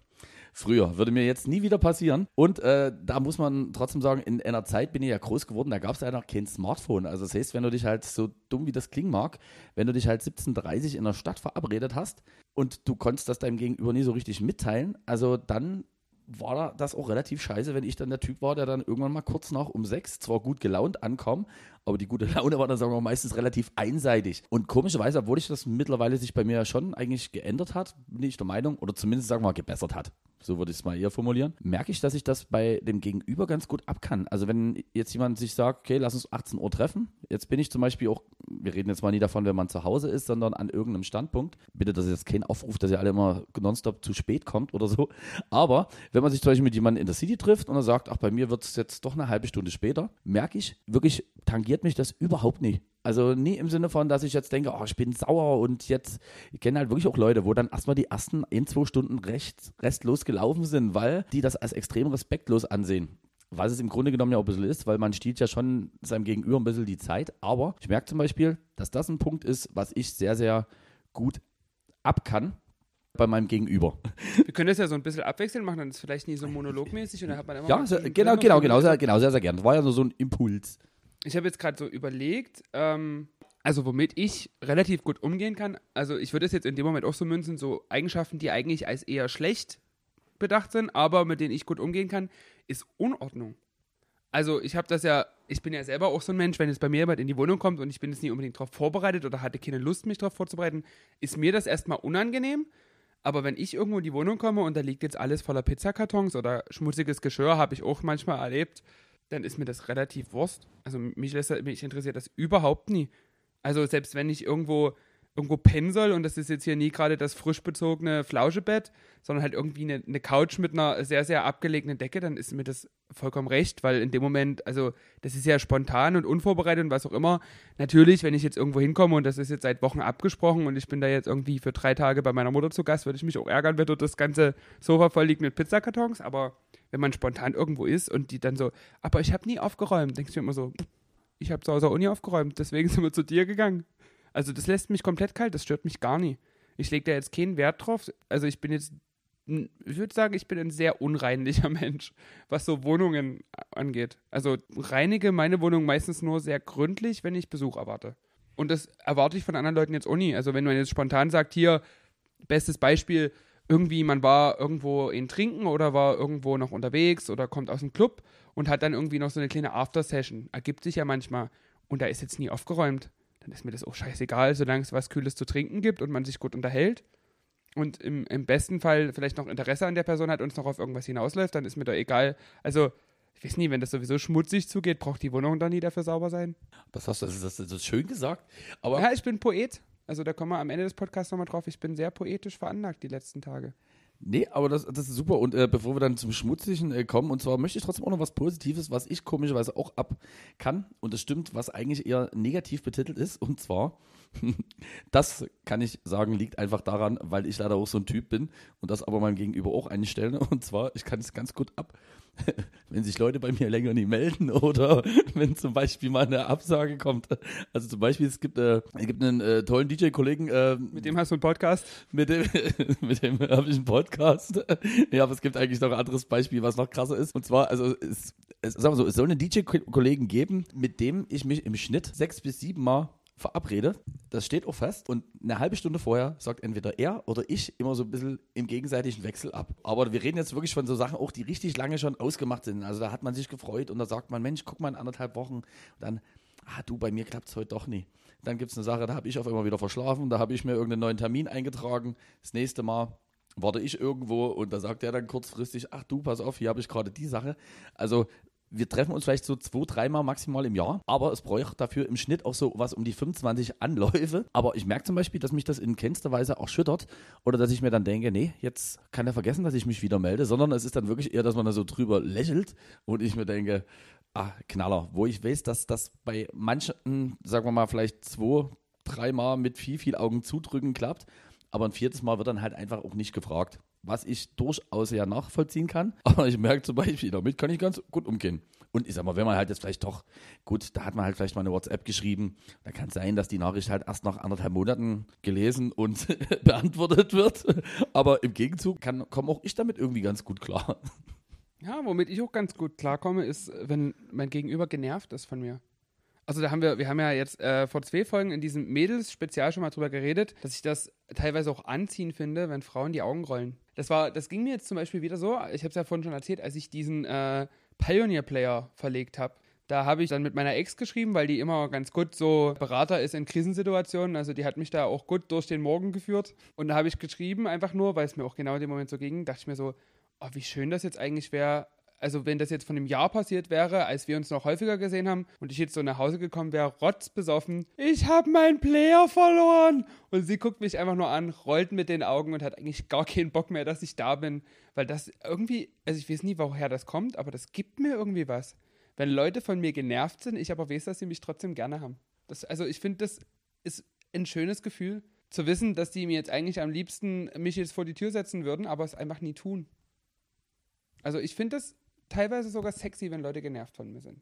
Früher, würde mir jetzt nie wieder passieren. Und äh, da muss man trotzdem sagen, in einer Zeit bin ich ja groß geworden, da gab es ja noch kein Smartphone. Also das heißt, wenn du dich halt so dumm wie das klingen mag, wenn du dich halt 17.30 in der Stadt verabredet hast und du konntest das deinem Gegenüber nie so richtig mitteilen, also dann war das auch relativ scheiße, wenn ich dann der Typ war, der dann irgendwann mal kurz nach um sechs zwar gut gelaunt ankam, aber die gute Laune war dann, sagen wir mal, meistens relativ einseitig. Und komischerweise, obwohl ich das mittlerweile sich bei mir ja schon eigentlich geändert hat, bin ich der Meinung, oder zumindest, sagen wir mal, gebessert hat, so würde ich es mal eher formulieren, merke ich, dass ich das bei dem Gegenüber ganz gut ab kann. Also wenn jetzt jemand sich sagt, okay, lass uns 18 Uhr treffen, jetzt bin ich zum Beispiel auch, wir reden jetzt mal nie davon, wenn man zu Hause ist, sondern an irgendeinem Standpunkt. Bitte, das ist jetzt kein Aufruf, dass ihr alle immer nonstop zu spät kommt oder so. Aber wenn man sich zum Beispiel mit jemandem in der City trifft und er sagt, ach, bei mir wird es jetzt doch eine halbe Stunde später, merke ich, wirklich tangiert mich das überhaupt nicht. Also nie im Sinne von, dass ich jetzt denke, oh, ich bin sauer und jetzt, ich kenne halt wirklich auch Leute, wo dann erstmal die ersten ein, zwei Stunden recht, restlos gelaufen sind, weil die das als extrem respektlos ansehen. Was es im Grunde genommen ja auch ein bisschen ist, weil man stiehlt ja schon seinem Gegenüber ein bisschen die Zeit. Aber ich merke zum Beispiel, dass das ein Punkt ist, was ich sehr, sehr gut ab kann bei meinem Gegenüber. Wir können das ja so ein bisschen abwechseln machen, dann ist es vielleicht nie so monologmäßig und dann hat man immer Ja, zwischendrin genau, genau, so genau, sehr, genau, sehr, sehr gern. Das war ja nur so ein Impuls. Ich habe jetzt gerade so überlegt, ähm, also womit ich relativ gut umgehen kann. Also ich würde es jetzt in dem Moment auch so münzen, so Eigenschaften, die eigentlich als eher schlecht bedacht sind, aber mit denen ich gut umgehen kann, ist Unordnung. Also ich habe das ja, ich bin ja selber auch so ein Mensch, wenn jetzt bei mir jemand in die Wohnung kommt und ich bin jetzt nicht unbedingt darauf vorbereitet oder hatte keine Lust, mich darauf vorzubereiten, ist mir das erstmal unangenehm. Aber wenn ich irgendwo in die Wohnung komme und da liegt jetzt alles voller Pizzakartons oder schmutziges Geschirr, habe ich auch manchmal erlebt, dann ist mir das relativ Wurst. Also mich, lässt, das- mich interessiert das überhaupt nie. Also selbst wenn ich irgendwo irgendwo pennen soll und das ist jetzt hier nie gerade das frisch bezogene Flauschebett, sondern halt irgendwie eine, eine Couch mit einer sehr, sehr abgelegenen Decke, dann ist mir das vollkommen recht, weil in dem Moment, also das ist ja spontan und unvorbereitet und was auch immer. Natürlich, wenn ich jetzt irgendwo hinkomme und das ist jetzt seit Wochen abgesprochen und ich bin da jetzt irgendwie für drei Tage bei meiner Mutter zu Gast, würde ich mich auch ärgern, wenn dort das ganze Sofa voll liegt mit Pizzakartons, aber wenn man spontan irgendwo ist und die dann so, aber ich habe nie aufgeräumt, denkst du mir immer so, ich habe zu Hause auch nie aufgeräumt, deswegen [laughs] sind wir zu dir gegangen. Also das lässt mich komplett kalt, das stört mich gar nie. Ich lege da jetzt keinen Wert drauf. Also ich bin jetzt, ich würde sagen, ich bin ein sehr unreinlicher [laughs] Mensch, was so Wohnungen angeht. Also reinige meine Wohnung meistens nur sehr gründlich, wenn ich Besuch erwarte. Und das erwarte ich von anderen Leuten jetzt auch nie. Also wenn man jetzt spontan sagt, hier, bestes Beispiel, irgendwie man war irgendwo in Trinken oder war irgendwo noch unterwegs oder kommt aus dem Club und hat dann irgendwie noch so eine kleine After-Session. Ergibt sich ja manchmal. Und da ist jetzt nie aufgeräumt. Dann ist mir das auch scheißegal, solange es was Kühles zu trinken gibt und man sich gut unterhält. und im, im besten Fall vielleicht noch Interesse an der Person hat und es noch auf irgendwas hinausläuft, dann ist mir doch egal. Also, ich weiß nie, wenn das sowieso schmutzig zugeht, braucht die Wohnung dann nie dafür sauber sein. Das hast du, das ist, das ist schön gesagt. Aber Ja, ich bin Poet. Also da kommen wir am Ende des Podcasts nochmal drauf. Ich bin sehr poetisch veranlagt die letzten Tage. Nee, aber das, das ist super. Und äh, bevor wir dann zum Schmutzigen äh, kommen, und zwar möchte ich trotzdem auch noch was Positives, was ich komischerweise auch ab kann. Und das stimmt, was eigentlich eher negativ betitelt ist. Und zwar, [laughs] das kann ich sagen, liegt einfach daran, weil ich leider auch so ein Typ bin und das aber meinem Gegenüber auch einstelle. [laughs] Und zwar, ich kann es ganz gut ab, [laughs] wenn sich Leute bei mir länger nicht melden oder [laughs] wenn zum Beispiel mal eine Absage kommt. Also zum Beispiel, es gibt, äh, es gibt einen äh, tollen DJ-Kollegen, äh, Mit dem hast du einen Podcast? mit dem, [laughs] mit dem habe ich einen Podcast. Ja, aber es gibt eigentlich noch ein anderes Beispiel, was noch krasser ist. Und zwar, also es, es, sagen wir so, es soll einen DJ-Kollegen geben, mit dem ich mich im Schnitt sechs bis sieben Mal verabrede. Das steht auch fest. Und eine halbe Stunde vorher sagt entweder er oder ich immer so ein bisschen im gegenseitigen Wechsel ab. Aber wir reden jetzt wirklich von so Sachen auch, die richtig lange schon ausgemacht sind. Also da hat man sich gefreut und da sagt man, Mensch, guck mal in anderthalb Wochen. Und dann, ah du, bei mir klappt es heute doch nie. Dann gibt es eine Sache, da habe ich auf einmal wieder verschlafen, da habe ich mir irgendeinen neuen Termin eingetragen. Das nächste Mal warte ich irgendwo und da sagt er dann kurzfristig, ach du, pass auf, hier habe ich gerade die Sache. Also wir treffen uns vielleicht so zwei, dreimal maximal im Jahr, aber es bräuchte dafür im Schnitt auch so was um die 25 Anläufe. Aber ich merke zum Beispiel, dass mich das in keinster Weise auch schüttert oder dass ich mir dann denke, nee, jetzt kann er vergessen, dass ich mich wieder melde, sondern es ist dann wirklich eher, dass man da so drüber lächelt und ich mir denke, ah, Knaller, wo ich weiß, dass das bei manchen, sagen wir mal, vielleicht zwei, dreimal mit viel, viel Augen zudrücken klappt, aber ein viertes Mal wird dann halt einfach auch nicht gefragt. Was ich durchaus ja nachvollziehen kann. [laughs] Aber ich merke zum Beispiel, damit kann ich ganz gut umgehen. Und ich sag mal, wenn man halt jetzt vielleicht doch, gut, da hat man halt vielleicht mal eine WhatsApp geschrieben, da kann es sein, dass die Nachricht halt erst nach anderthalb Monaten gelesen und [laughs] beantwortet wird. Aber im Gegenzug kann, komme auch ich damit irgendwie ganz gut klar. Ja, womit ich auch ganz gut klarkomme, ist, wenn mein Gegenüber genervt ist von mir. Also da haben wir, wir haben ja jetzt äh, vor zwei Folgen in diesem Mädels-Spezial schon mal drüber geredet, dass ich das teilweise auch anziehen finde, wenn Frauen die Augen rollen. Das war, das ging mir jetzt zum Beispiel wieder so, ich habe es ja vorhin schon erzählt, als ich diesen äh, Pioneer Player verlegt habe. Da habe ich dann mit meiner Ex geschrieben, weil die immer ganz gut so Berater ist in Krisensituationen. Also die hat mich da auch gut durch den Morgen geführt. Und da habe ich geschrieben, einfach nur, weil es mir auch genau in dem Moment so ging, dachte ich mir so, oh, wie schön das jetzt eigentlich wäre, also wenn das jetzt von einem Jahr passiert wäre, als wir uns noch häufiger gesehen haben und ich jetzt so nach Hause gekommen wäre, rotzbesoffen, ich habe meinen Player verloren. Und sie guckt mich einfach nur an, rollt mit den Augen und hat eigentlich gar keinen Bock mehr, dass ich da bin. Weil das irgendwie, also ich weiß nie, woher das kommt, aber das gibt mir irgendwie was. Wenn Leute von mir genervt sind, ich aber weiß, dass sie mich trotzdem gerne haben. Das, also ich finde, das ist ein schönes Gefühl, zu wissen, dass die mir jetzt eigentlich am liebsten mich jetzt vor die Tür setzen würden, aber es einfach nie tun. Also ich finde das teilweise sogar sexy, wenn Leute genervt von mir sind.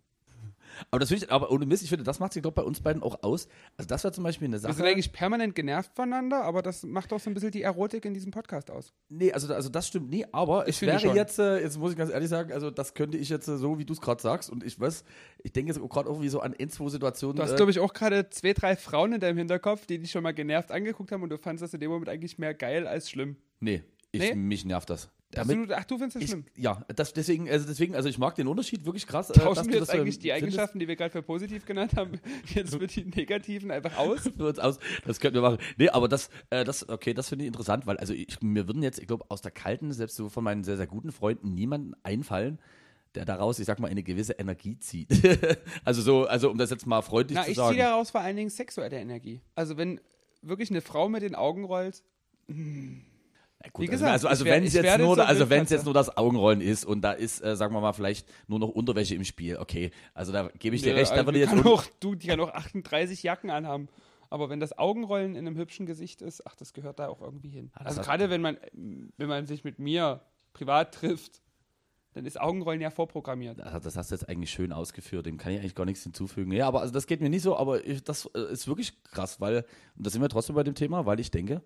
Aber das finde ich, aber ohne Mist, ich finde, das macht sich doch bei uns beiden auch aus. Also das wäre zum Beispiel eine Wir Sache. sind eigentlich permanent genervt voneinander, aber das macht auch so ein bisschen die Erotik in diesem Podcast aus. Nee, also, also das stimmt nie, aber ich finde wäre schon. jetzt, äh, jetzt muss ich ganz ehrlich sagen, also das könnte ich jetzt äh, so, wie du es gerade sagst, und ich weiß, ich denke jetzt gerade irgendwie so an ein, zwei Situationen. Du hast, äh, glaube ich, auch gerade zwei, drei Frauen in deinem Hinterkopf, die dich schon mal genervt angeguckt haben und du fandest das in dem Moment eigentlich mehr geil als schlimm. nee, ich, Nee? mich nervt das. Damit, du, ach, du findest das ich, schlimm. ja, das, deswegen, also deswegen, also ich mag den Unterschied wirklich krass. äh, Tauschen wir jetzt das, eigentlich die findest. Eigenschaften, die wir gerade für positiv genannt haben, [laughs] jetzt mit den negativen einfach aus? [laughs] für uns aus. Das könnten wir machen. Nee, aber das, äh, das okay, das finde ich interessant, weil also ich, mir würden jetzt, ich glaube, aus der kalten, selbst so von meinen sehr, sehr guten Freunden niemanden einfallen, der daraus, ich sag mal, eine gewisse Energie zieht. [laughs] also so, also um das jetzt mal freundlich Na, zu ich sagen. ziehe daraus vor allen Dingen sexuelle Energie. Also wenn wirklich eine Frau mit den Augen rollt, Ja, gut, Wie gesagt, also, also wenn es jetzt nur, zur also jetzt nur das Augenrollen ist und da ist, äh, sagen wir mal, vielleicht nur noch Unterwäsche im Spiel, okay. Also da gebe ich dir Ja, recht, da also würde jetzt auch, du, die kann auch 38 Jacken anhaben. Aber wenn das Augenrollen in einem hübschen Gesicht ist, ach, das gehört da auch irgendwie hin. das also hast gerade wenn man, wenn man sich mit mir privat trifft, dann ist Augenrollen ja vorprogrammiert. Das, das hast du jetzt eigentlich schön ausgeführt, dem kann ich eigentlich gar nichts hinzufügen. Ja, aber also das geht mir nicht so, aber ich, das äh, ist wirklich krass, weil, und da sind wir trotzdem bei dem Thema, weil ich denke,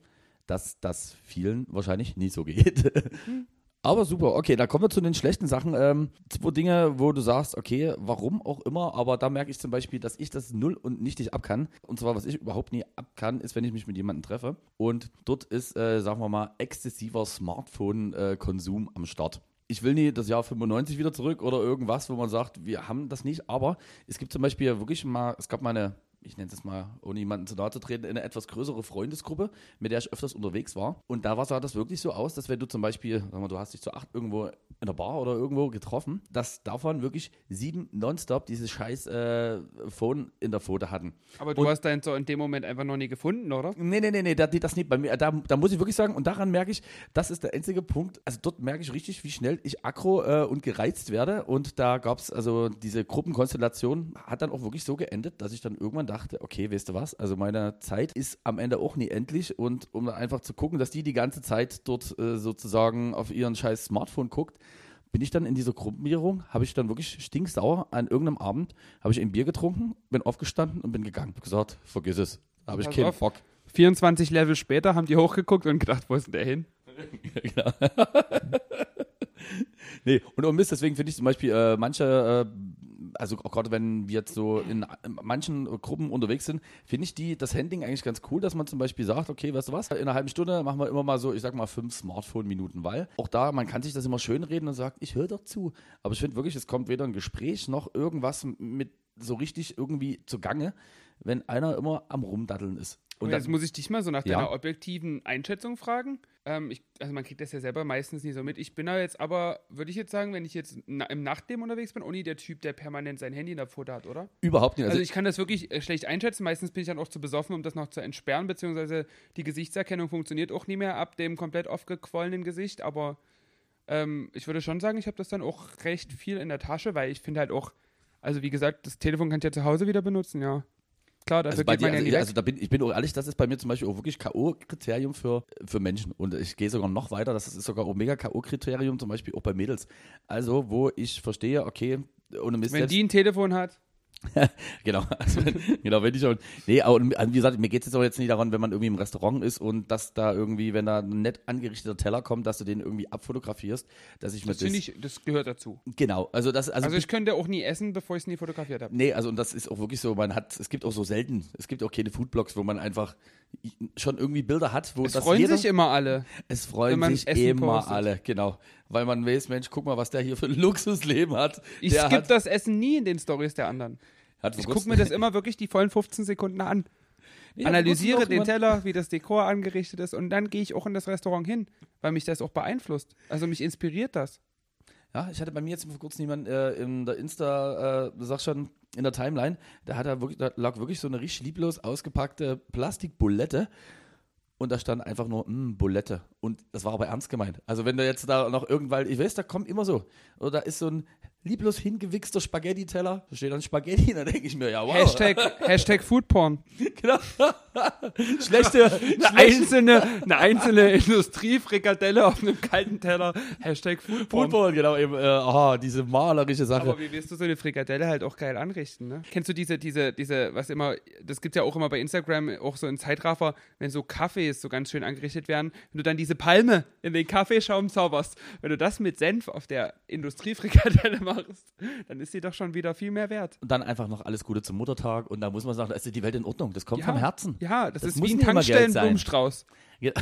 dass das vielen wahrscheinlich nie so geht. [laughs] Aber super, okay, da kommen wir zu den schlechten Sachen. Ähm, zwei Dinge, wo du sagst, okay, warum auch immer, aber da merke ich zum Beispiel, dass ich das null und nichtig ab kann. Und zwar, was ich überhaupt nie ab kann, ist, wenn ich mich mit jemandem treffe. Und dort ist, äh, sagen wir mal, exzessiver Smartphone-Konsum am Start. Ich will nie das Jahr 95 wieder zurück oder irgendwas, wo man sagt, wir haben das nicht, aber es gibt zum Beispiel wirklich mal, es gab mal eine, ich nenne es mal, ohne jemanden zu nahe zu treten, eine etwas größere Freundesgruppe, mit der ich öfters unterwegs war. Und da sah das wirklich so aus, dass wenn du zum Beispiel, sag mal, du hast dich zu acht irgendwo in der Bar oder irgendwo getroffen, dass davon wirklich sieben nonstop dieses scheiß äh, Phone in der Pfote hatten. Aber du Und- hast deinen so in dem Moment einfach noch nie gefunden, oder? Nee, nee, nee, nee, da, das nicht bei mir. Da, da muss ich wirklich sagen, und daran merke ich, das ist der einzige Punkt. Also dort merke ich richtig, wie schnell ich aggro äh, und gereizt werde. Und da gab es, also diese Gruppenkonstellation hat dann auch wirklich so geendet, dass ich dann irgendwann dachte, okay, weißt du was, also meine Zeit ist am Ende auch nie endlich. Und um einfach zu gucken, dass die die ganze Zeit dort äh, sozusagen auf ihren scheiß Smartphone guckt, bin ich dann in dieser Gruppenierung, habe ich dann wirklich stinksauer an irgendeinem Abend, habe ich ein Bier getrunken, bin aufgestanden und bin gegangen. Hab gesagt, vergiss es. Habe ich keinen auf. Bock. 24 Level später haben die hochgeguckt und gedacht, wo ist denn der hin? [laughs] genau. [laughs] nee, und um Mist, deswegen finde ich zum Beispiel äh, manche, äh, also auch gerade wenn wir jetzt so in, manchen Gruppen unterwegs sind, finde ich die, das Handling eigentlich ganz cool, dass man zum Beispiel sagt, okay, weißt du was, in einer halben Stunde machen wir immer mal so, ich sag mal, fünf Smartphone-Minuten, weil auch da, man kann sich das immer schön reden und sagt, ich höre doch zu. Aber ich finde wirklich, es kommt weder ein Gespräch noch irgendwas mit so richtig irgendwie zugange, wenn einer immer am Rumdaddeln ist. Und Und jetzt dann, muss ich dich mal so nach Ja. deiner objektiven Einschätzung fragen. Ähm, ich, also man kriegt das ja selber meistens nicht so mit. Ich bin da jetzt aber, würde ich jetzt sagen, wenn ich jetzt na, im Nachtleben unterwegs bin, Oni der Typ, der permanent sein Handy in der Pfote hat, oder? überhaupt nicht. Also, ich kann das wirklich äh, schlecht einschätzen. Meistens bin ich dann auch zu besoffen, um das noch zu entsperren, beziehungsweise die Gesichtserkennung funktioniert auch nie mehr ab dem komplett aufgequollenen Gesicht. Aber ähm, ich würde schon sagen, ich habe das dann auch recht viel in der Tasche, weil ich finde halt auch, also wie gesagt, das Telefon kann ich ja zu Hause wieder benutzen, ja. Klar, dafür Also, geht dir, man ja also, nie weg. also da bin, ich bin auch ehrlich, das ist bei mir zum Beispiel auch wirklich K.O.-Kriterium für, für Menschen. Und ich gehe sogar noch weiter, das ist sogar auch mega K.O.-Kriterium, zum Beispiel auch bei Mädels. Also, wo ich verstehe, okay, ohne Mist Wenn die ein Telefon hat, [laughs] Genau, also, [laughs] genau, wenn ich schon. Nee, aber also wie gesagt, mir geht es jetzt auch jetzt nicht daran, wenn man irgendwie im Restaurant ist und dass da irgendwie, wenn da ein nett angerichteter Teller kommt, dass du den irgendwie abfotografierst, dass ich mir das finde ich, das gehört dazu. Genau, also das, also, Also ich könnte auch nie essen, bevor ich es nie fotografiert habe. Nee, also und das ist auch wirklich so, man hat, es gibt auch so selten, es gibt auch keine Foodblogs, wo man einfach schon irgendwie Bilder hat, wo Es das freuen jeder, sich immer alle. es freuen sich Essen immer postet. alle, genau, weil man weiß, Mensch, guck mal, was der hier für ein Luxusleben hat. Ich der skippe hat, das Essen nie in den Stories der anderen. Ich gucke mir das immer wirklich die vollen 15 Sekunden an. [laughs] Vor Analysiere den Teller, wie das Dekor angerichtet ist und dann gehe ich auch in das Restaurant hin, weil mich das auch beeinflusst. Also mich inspiriert das. Ja, ich hatte bei mir jetzt vor kurzem jemand äh, in der Insta, äh, sag schon, in der Timeline, da, hat er wirklich, da lag wirklich so eine richtig lieblos ausgepackte Plastikbulette und da stand einfach nur, mm, Bulette. Und das war aber ernst gemeint. Also wenn du jetzt da noch irgendwann, ich weiß, da kommt immer so, oder da ist so ein lieblos hingewichster Spaghetti-Teller, da steht dann Spaghetti, [laughs] da denke ich mir, ja wow. Hashtag, Hashtag Foodporn. [laughs] genau. schlechte, Eine einzelne, eine einzelne Industriefrikadelle auf einem kalten Teller. Hashtag Foodporn. Football, genau, eben, äh, aha, diese malerische Sache. Aber wie willst du so eine Frikadelle halt auch geil anrichten, ne? Kennst du diese, diese, diese, was immer, das gibt's ja auch immer bei Instagram, auch so in Zeitraffer, wenn so Kaffees so ganz schön angerichtet werden, wenn du dann diese Palme in den Kaffeeschaum zauberst, wenn du das mit Senf auf der Industriefrikadelle machst, dann ist sie doch schon wieder viel mehr wert. Und dann einfach noch alles Gute zum Muttertag und da muss man sagen, da ist die Welt in Ordnung, das kommt Ja, vom Herzen. Ja, das, Das ist wie ein. Tankstellenblumenstrauß. Ja. [laughs]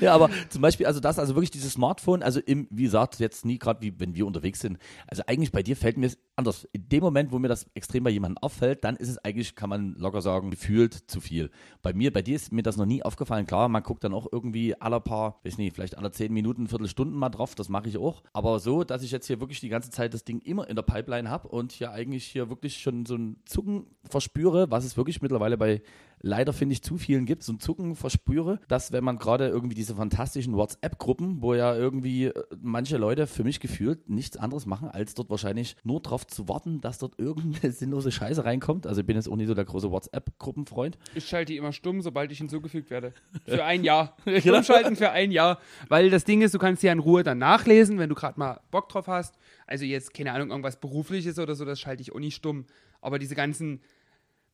ja, aber zum Beispiel, also das, also wirklich dieses Smartphone, also im, wie gesagt, jetzt nie gerade wie wenn wir unterwegs sind. Also eigentlich bei dir fällt mir es anders. In dem Moment, wo mir das extrem bei jemandem auffällt, dann ist es eigentlich, kann man locker sagen, gefühlt zu viel. Bei mir, bei dir ist mir das noch nie aufgefallen. Klar, man guckt dann auch irgendwie alle paar, weiß nicht, vielleicht alle zehn Minuten, Viertelstunden mal drauf, das mache ich auch. Aber so, dass ich jetzt hier wirklich die ganze Zeit das Ding immer in der Pipeline habe und hier eigentlich hier wirklich schon so ein Zucken verspüre, was es wirklich mittlerweile bei leider finde ich zu vielen gibt, so ein Zucken verspüre, dass wenn man gerade irgendwie diese fantastischen WhatsApp-Gruppen, wo ja irgendwie äh, manche Leute für mich gefühlt nichts anderes machen, als dort wahrscheinlich nur drauf zu warten, dass dort irgendeine [laughs] sinnlose Scheiße reinkommt. Also ich bin jetzt auch nicht so der große WhatsApp-Gruppenfreund. Ich schalte die immer stumm, sobald ich hinzugefügt werde. [laughs] Für ein Jahr. [laughs] Stumm schalten für ein Jahr. Weil das Ding ist, du kannst ja in Ruhe dann nachlesen, wenn du gerade mal Bock drauf hast. Also jetzt, keine Ahnung, irgendwas Berufliches oder so, das schalte ich auch nicht stumm. Aber diese ganzen,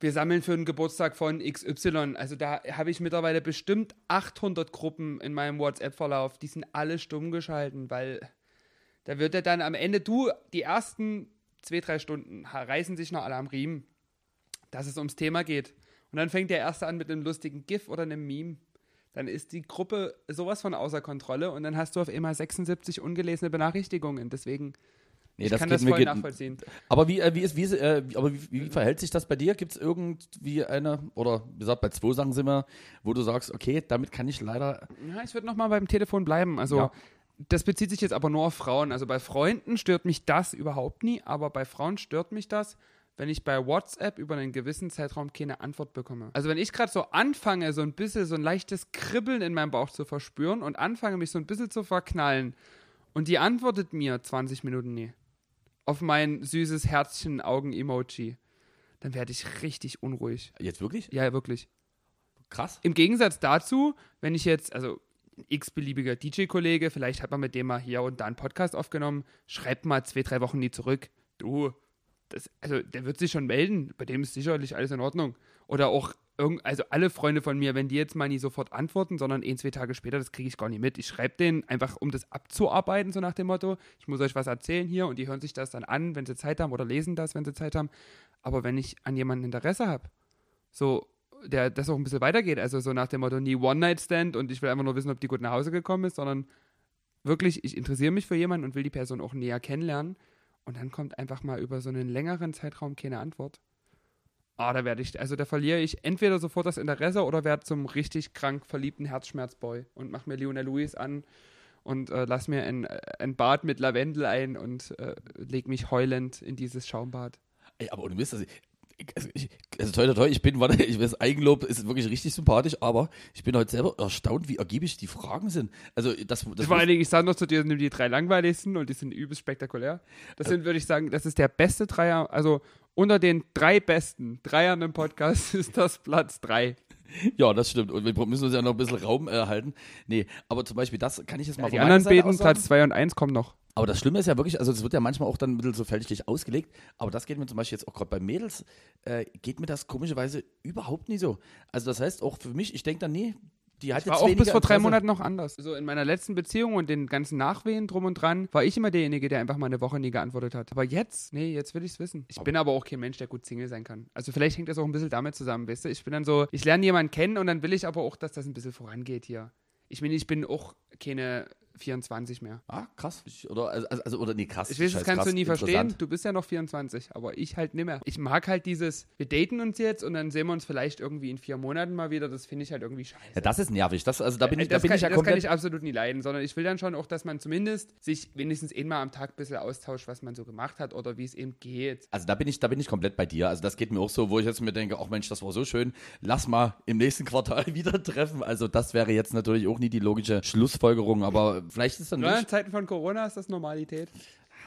wir sammeln für den Geburtstag von XY, also da habe ich mittlerweile bestimmt 800 Gruppen in meinem WhatsApp-Verlauf. Die sind alle stumm geschalten, weil da wird ja dann am Ende, du, die ersten zwei, drei Stunden reißen sich noch alle am Riemen, dass es ums Thema geht. Und dann fängt der Erste an mit einem lustigen GIF oder einem Meme. Dann ist die Gruppe sowas von außer Kontrolle und dann hast du auf einmal 76 ungelesene Benachrichtigungen. Deswegen Nee, ich das kann das voll nachvollziehen. Aber wie, äh, wie ist, wie, ist, äh, wie- aber wie, wie verhält sich das bei dir? Gibt es irgendwie eine, oder wie gesagt, bei zwei Sachen sind wir, wo du sagst, okay, damit kann ich leider. Ja, ich würde nochmal beim Telefon bleiben. Also, Ja. das bezieht sich jetzt aber nur auf Frauen. Also, bei Freunden stört mich das überhaupt nie, aber bei Frauen stört mich das, wenn ich bei WhatsApp über einen gewissen Zeitraum keine Antwort bekomme. Also, wenn ich gerade so anfange, so ein bisschen so ein leichtes Kribbeln in meinem Bauch zu verspüren und anfange, mich so ein bisschen zu verknallen und die antwortet mir 20 Minuten nie auf mein süßes Herzchen-Augen-Emoji, dann werde ich richtig unruhig. Jetzt wirklich? Ja, wirklich. Krass. Im Gegensatz dazu, wenn ich jetzt, also ein x-beliebiger DJ-Kollege, vielleicht hat man mit dem mal hier und da einen Podcast aufgenommen, schreibt mal zwei, drei Wochen nie zurück. Du, das, also der wird sich schon melden, bei dem ist sicherlich alles in Ordnung. Oder auch, also alle Freunde von mir, wenn die jetzt mal nie sofort antworten, sondern ein, zwei Tage später, das kriege ich gar nicht mit. Ich schreibe denen einfach, um das abzuarbeiten, so nach dem Motto, ich muss euch was erzählen hier und die hören sich das dann an, wenn sie Zeit haben oder lesen das, wenn sie Zeit haben. Aber wenn ich an jemanden Interesse habe, so, der das auch ein bisschen weitergeht. Also so nach dem Motto, nie One-Night-Stand und ich will einfach nur wissen, ob die gut nach Hause gekommen ist, sondern wirklich, ich interessiere mich für jemanden und will die Person auch näher kennenlernen. Und dann kommt einfach mal über so einen längeren Zeitraum keine Antwort. Ah, da werde ich, also da verliere ich entweder sofort das Interesse oder werde zum richtig krank verliebten Herzschmerzboy und mache mir Lionel Lewis an und äh, lass mir ein, ein Bad mit Lavendel ein und äh, leg mich heulend in dieses Schaumbad. Ey, aber ohne Mist, also, ich, also, ich, also toll, toll, toll, ich bin, warte, ich weiß, Eigenlob ist wirklich richtig sympathisch, aber ich bin heute selber erstaunt, wie ergiebig die Fragen sind. Also, das, das Vor allen Dingen, ich sage noch zu dir, nimm die drei langweiligsten und die sind übelst spektakulär. Das sind, würde ich sagen, das ist der beste Dreier, also unter den drei besten Dreiern im Podcast [laughs] ist das Platz drei. ja, das stimmt. Und wir müssen uns ja noch ein bisschen Raum erhalten. Nee, aber zum Beispiel das kann ich jetzt mal die von meiner anderen beiden. Platz zwei und eins, kommen noch. Aber das Schlimme ist ja wirklich, also es wird ja manchmal auch dann ein bisschen so fälschlich ausgelegt, aber das geht mir zum Beispiel jetzt auch gerade bei Mädels, äh, geht mir das komischerweise überhaupt nie so. Also das heißt auch für mich, ich denke dann, nee, die hat War jetzt auch bis vor drei Interesse. Monaten noch anders. So in meiner letzten Beziehung und den ganzen Nachwehen drum und dran, war ich immer derjenige, der einfach mal eine Woche nie geantwortet hat. Aber jetzt, nee, jetzt will ich es wissen. Ich bin aber auch kein Mensch, der gut Single sein kann. Also vielleicht hängt das auch ein bisschen damit zusammen, weißt du? Ich bin dann so, ich lerne jemanden kennen und dann will ich aber auch, dass das ein bisschen vorangeht hier. Ich meine, ich bin auch keine 24 mehr. Ah, krass. Ich, oder, also, also, oder nee, krass. Ich weiß, das kannst krass, du nie verstehen. Du bist ja noch 24, aber ich halt nimmer. Ich mag halt dieses, wir daten uns jetzt und dann sehen wir uns vielleicht irgendwie in vier Monaten mal wieder. Das finde ich halt irgendwie scheiße. Ja, das ist nervig. Das, also da bin Äh, ich, da das bin kann, ich ja das kann ich absolut nie leiden, sondern ich will dann schon auch, dass man zumindest sich wenigstens einmal am Tag ein bisschen austauscht, was man so gemacht hat oder wie es eben geht. Also da bin ich, da bin ich komplett bei dir. Also das geht mir auch so, wo ich jetzt mir denke, ach Mensch, das war so schön. Lass mal im nächsten Quartal [laughs] wieder treffen. Also das wäre jetzt natürlich auch nie die logische Schlussfolgerung, aber vielleicht ist dann nicht. in Zeiten von Corona ist das Normalität.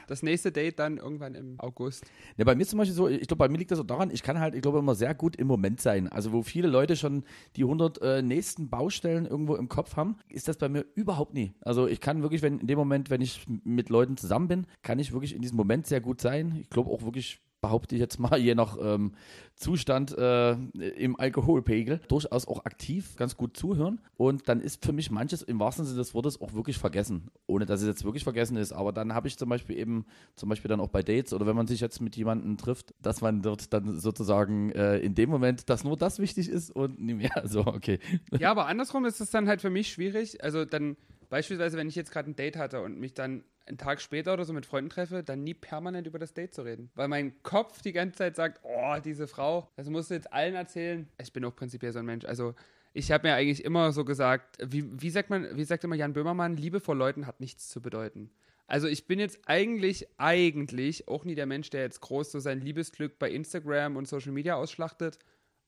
Das nächste Date dann irgendwann im August. Ja, bei mir ist zum Beispiel so, ich glaube, bei mir liegt das auch daran, ich kann halt, ich glaube, immer sehr gut im Moment sein. Also wo viele Leute schon die 100 äh, nächsten Baustellen irgendwo im Kopf haben, ist das bei mir überhaupt nie. Also ich kann wirklich, wenn in dem Moment, wenn ich mit Leuten zusammen bin, kann ich wirklich in diesem Moment sehr gut sein. Ich glaube auch wirklich behaupte ich jetzt mal, je nach ähm, Zustand äh, im Alkoholpegel, durchaus auch aktiv ganz gut zuhören. Und dann ist für mich manches im wahrsten Sinne des Wortes auch wirklich vergessen. Ohne dass es jetzt wirklich vergessen ist. Aber dann habe ich zum Beispiel eben, zum Beispiel dann auch bei Dates oder wenn man sich jetzt mit jemandem trifft, dass man dort dann sozusagen äh, in dem Moment, dass nur das wichtig ist und nie mehr. [laughs] So, okay. Ja, aber andersrum ist es dann halt für mich schwierig. Also dann beispielsweise, wenn ich jetzt gerade ein Date hatte und mich dann einen Tag später oder so mit Freunden treffe, dann nie permanent über das Date zu reden. Weil mein Kopf die ganze Zeit sagt, oh, diese Frau, das musst du jetzt allen erzählen. Ich bin auch prinzipiell so ein Mensch. Also ich habe mir eigentlich immer so gesagt, wie, wie sagt man, wie sagt immer Jan Böhmermann, Liebe vor Leuten hat nichts zu bedeuten. Also ich bin jetzt eigentlich, eigentlich auch nie der Mensch, der jetzt groß so sein Liebesglück bei Instagram und Social Media ausschlachtet,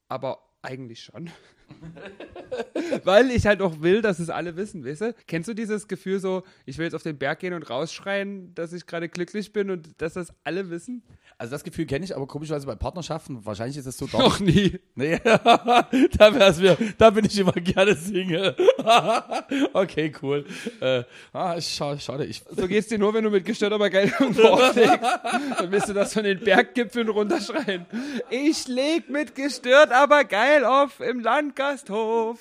aber eigentlich schon. [laughs] [laughs] Weil ich halt auch will, dass es alle wissen, weißt du? Kennst du dieses Gefühl so, ich will jetzt auf den Berg gehen und rausschreien, dass ich gerade glücklich bin und dass das alle wissen? Also das Gefühl kenne ich, aber komischerweise bei Partnerschaften, wahrscheinlich ist es so Noch nie. [laughs] Nee, [laughs] da wär's mir, da bin ich immer gerne Single. okay, cool. Äh, ah, schade, schade. Ich, So geht's dir nur, wenn du mit gestört aber geil auflegst. Dann wirst du das von den Berggipfeln runterschreien. Ich leg mit gestört aber geil auf im Landgasthof.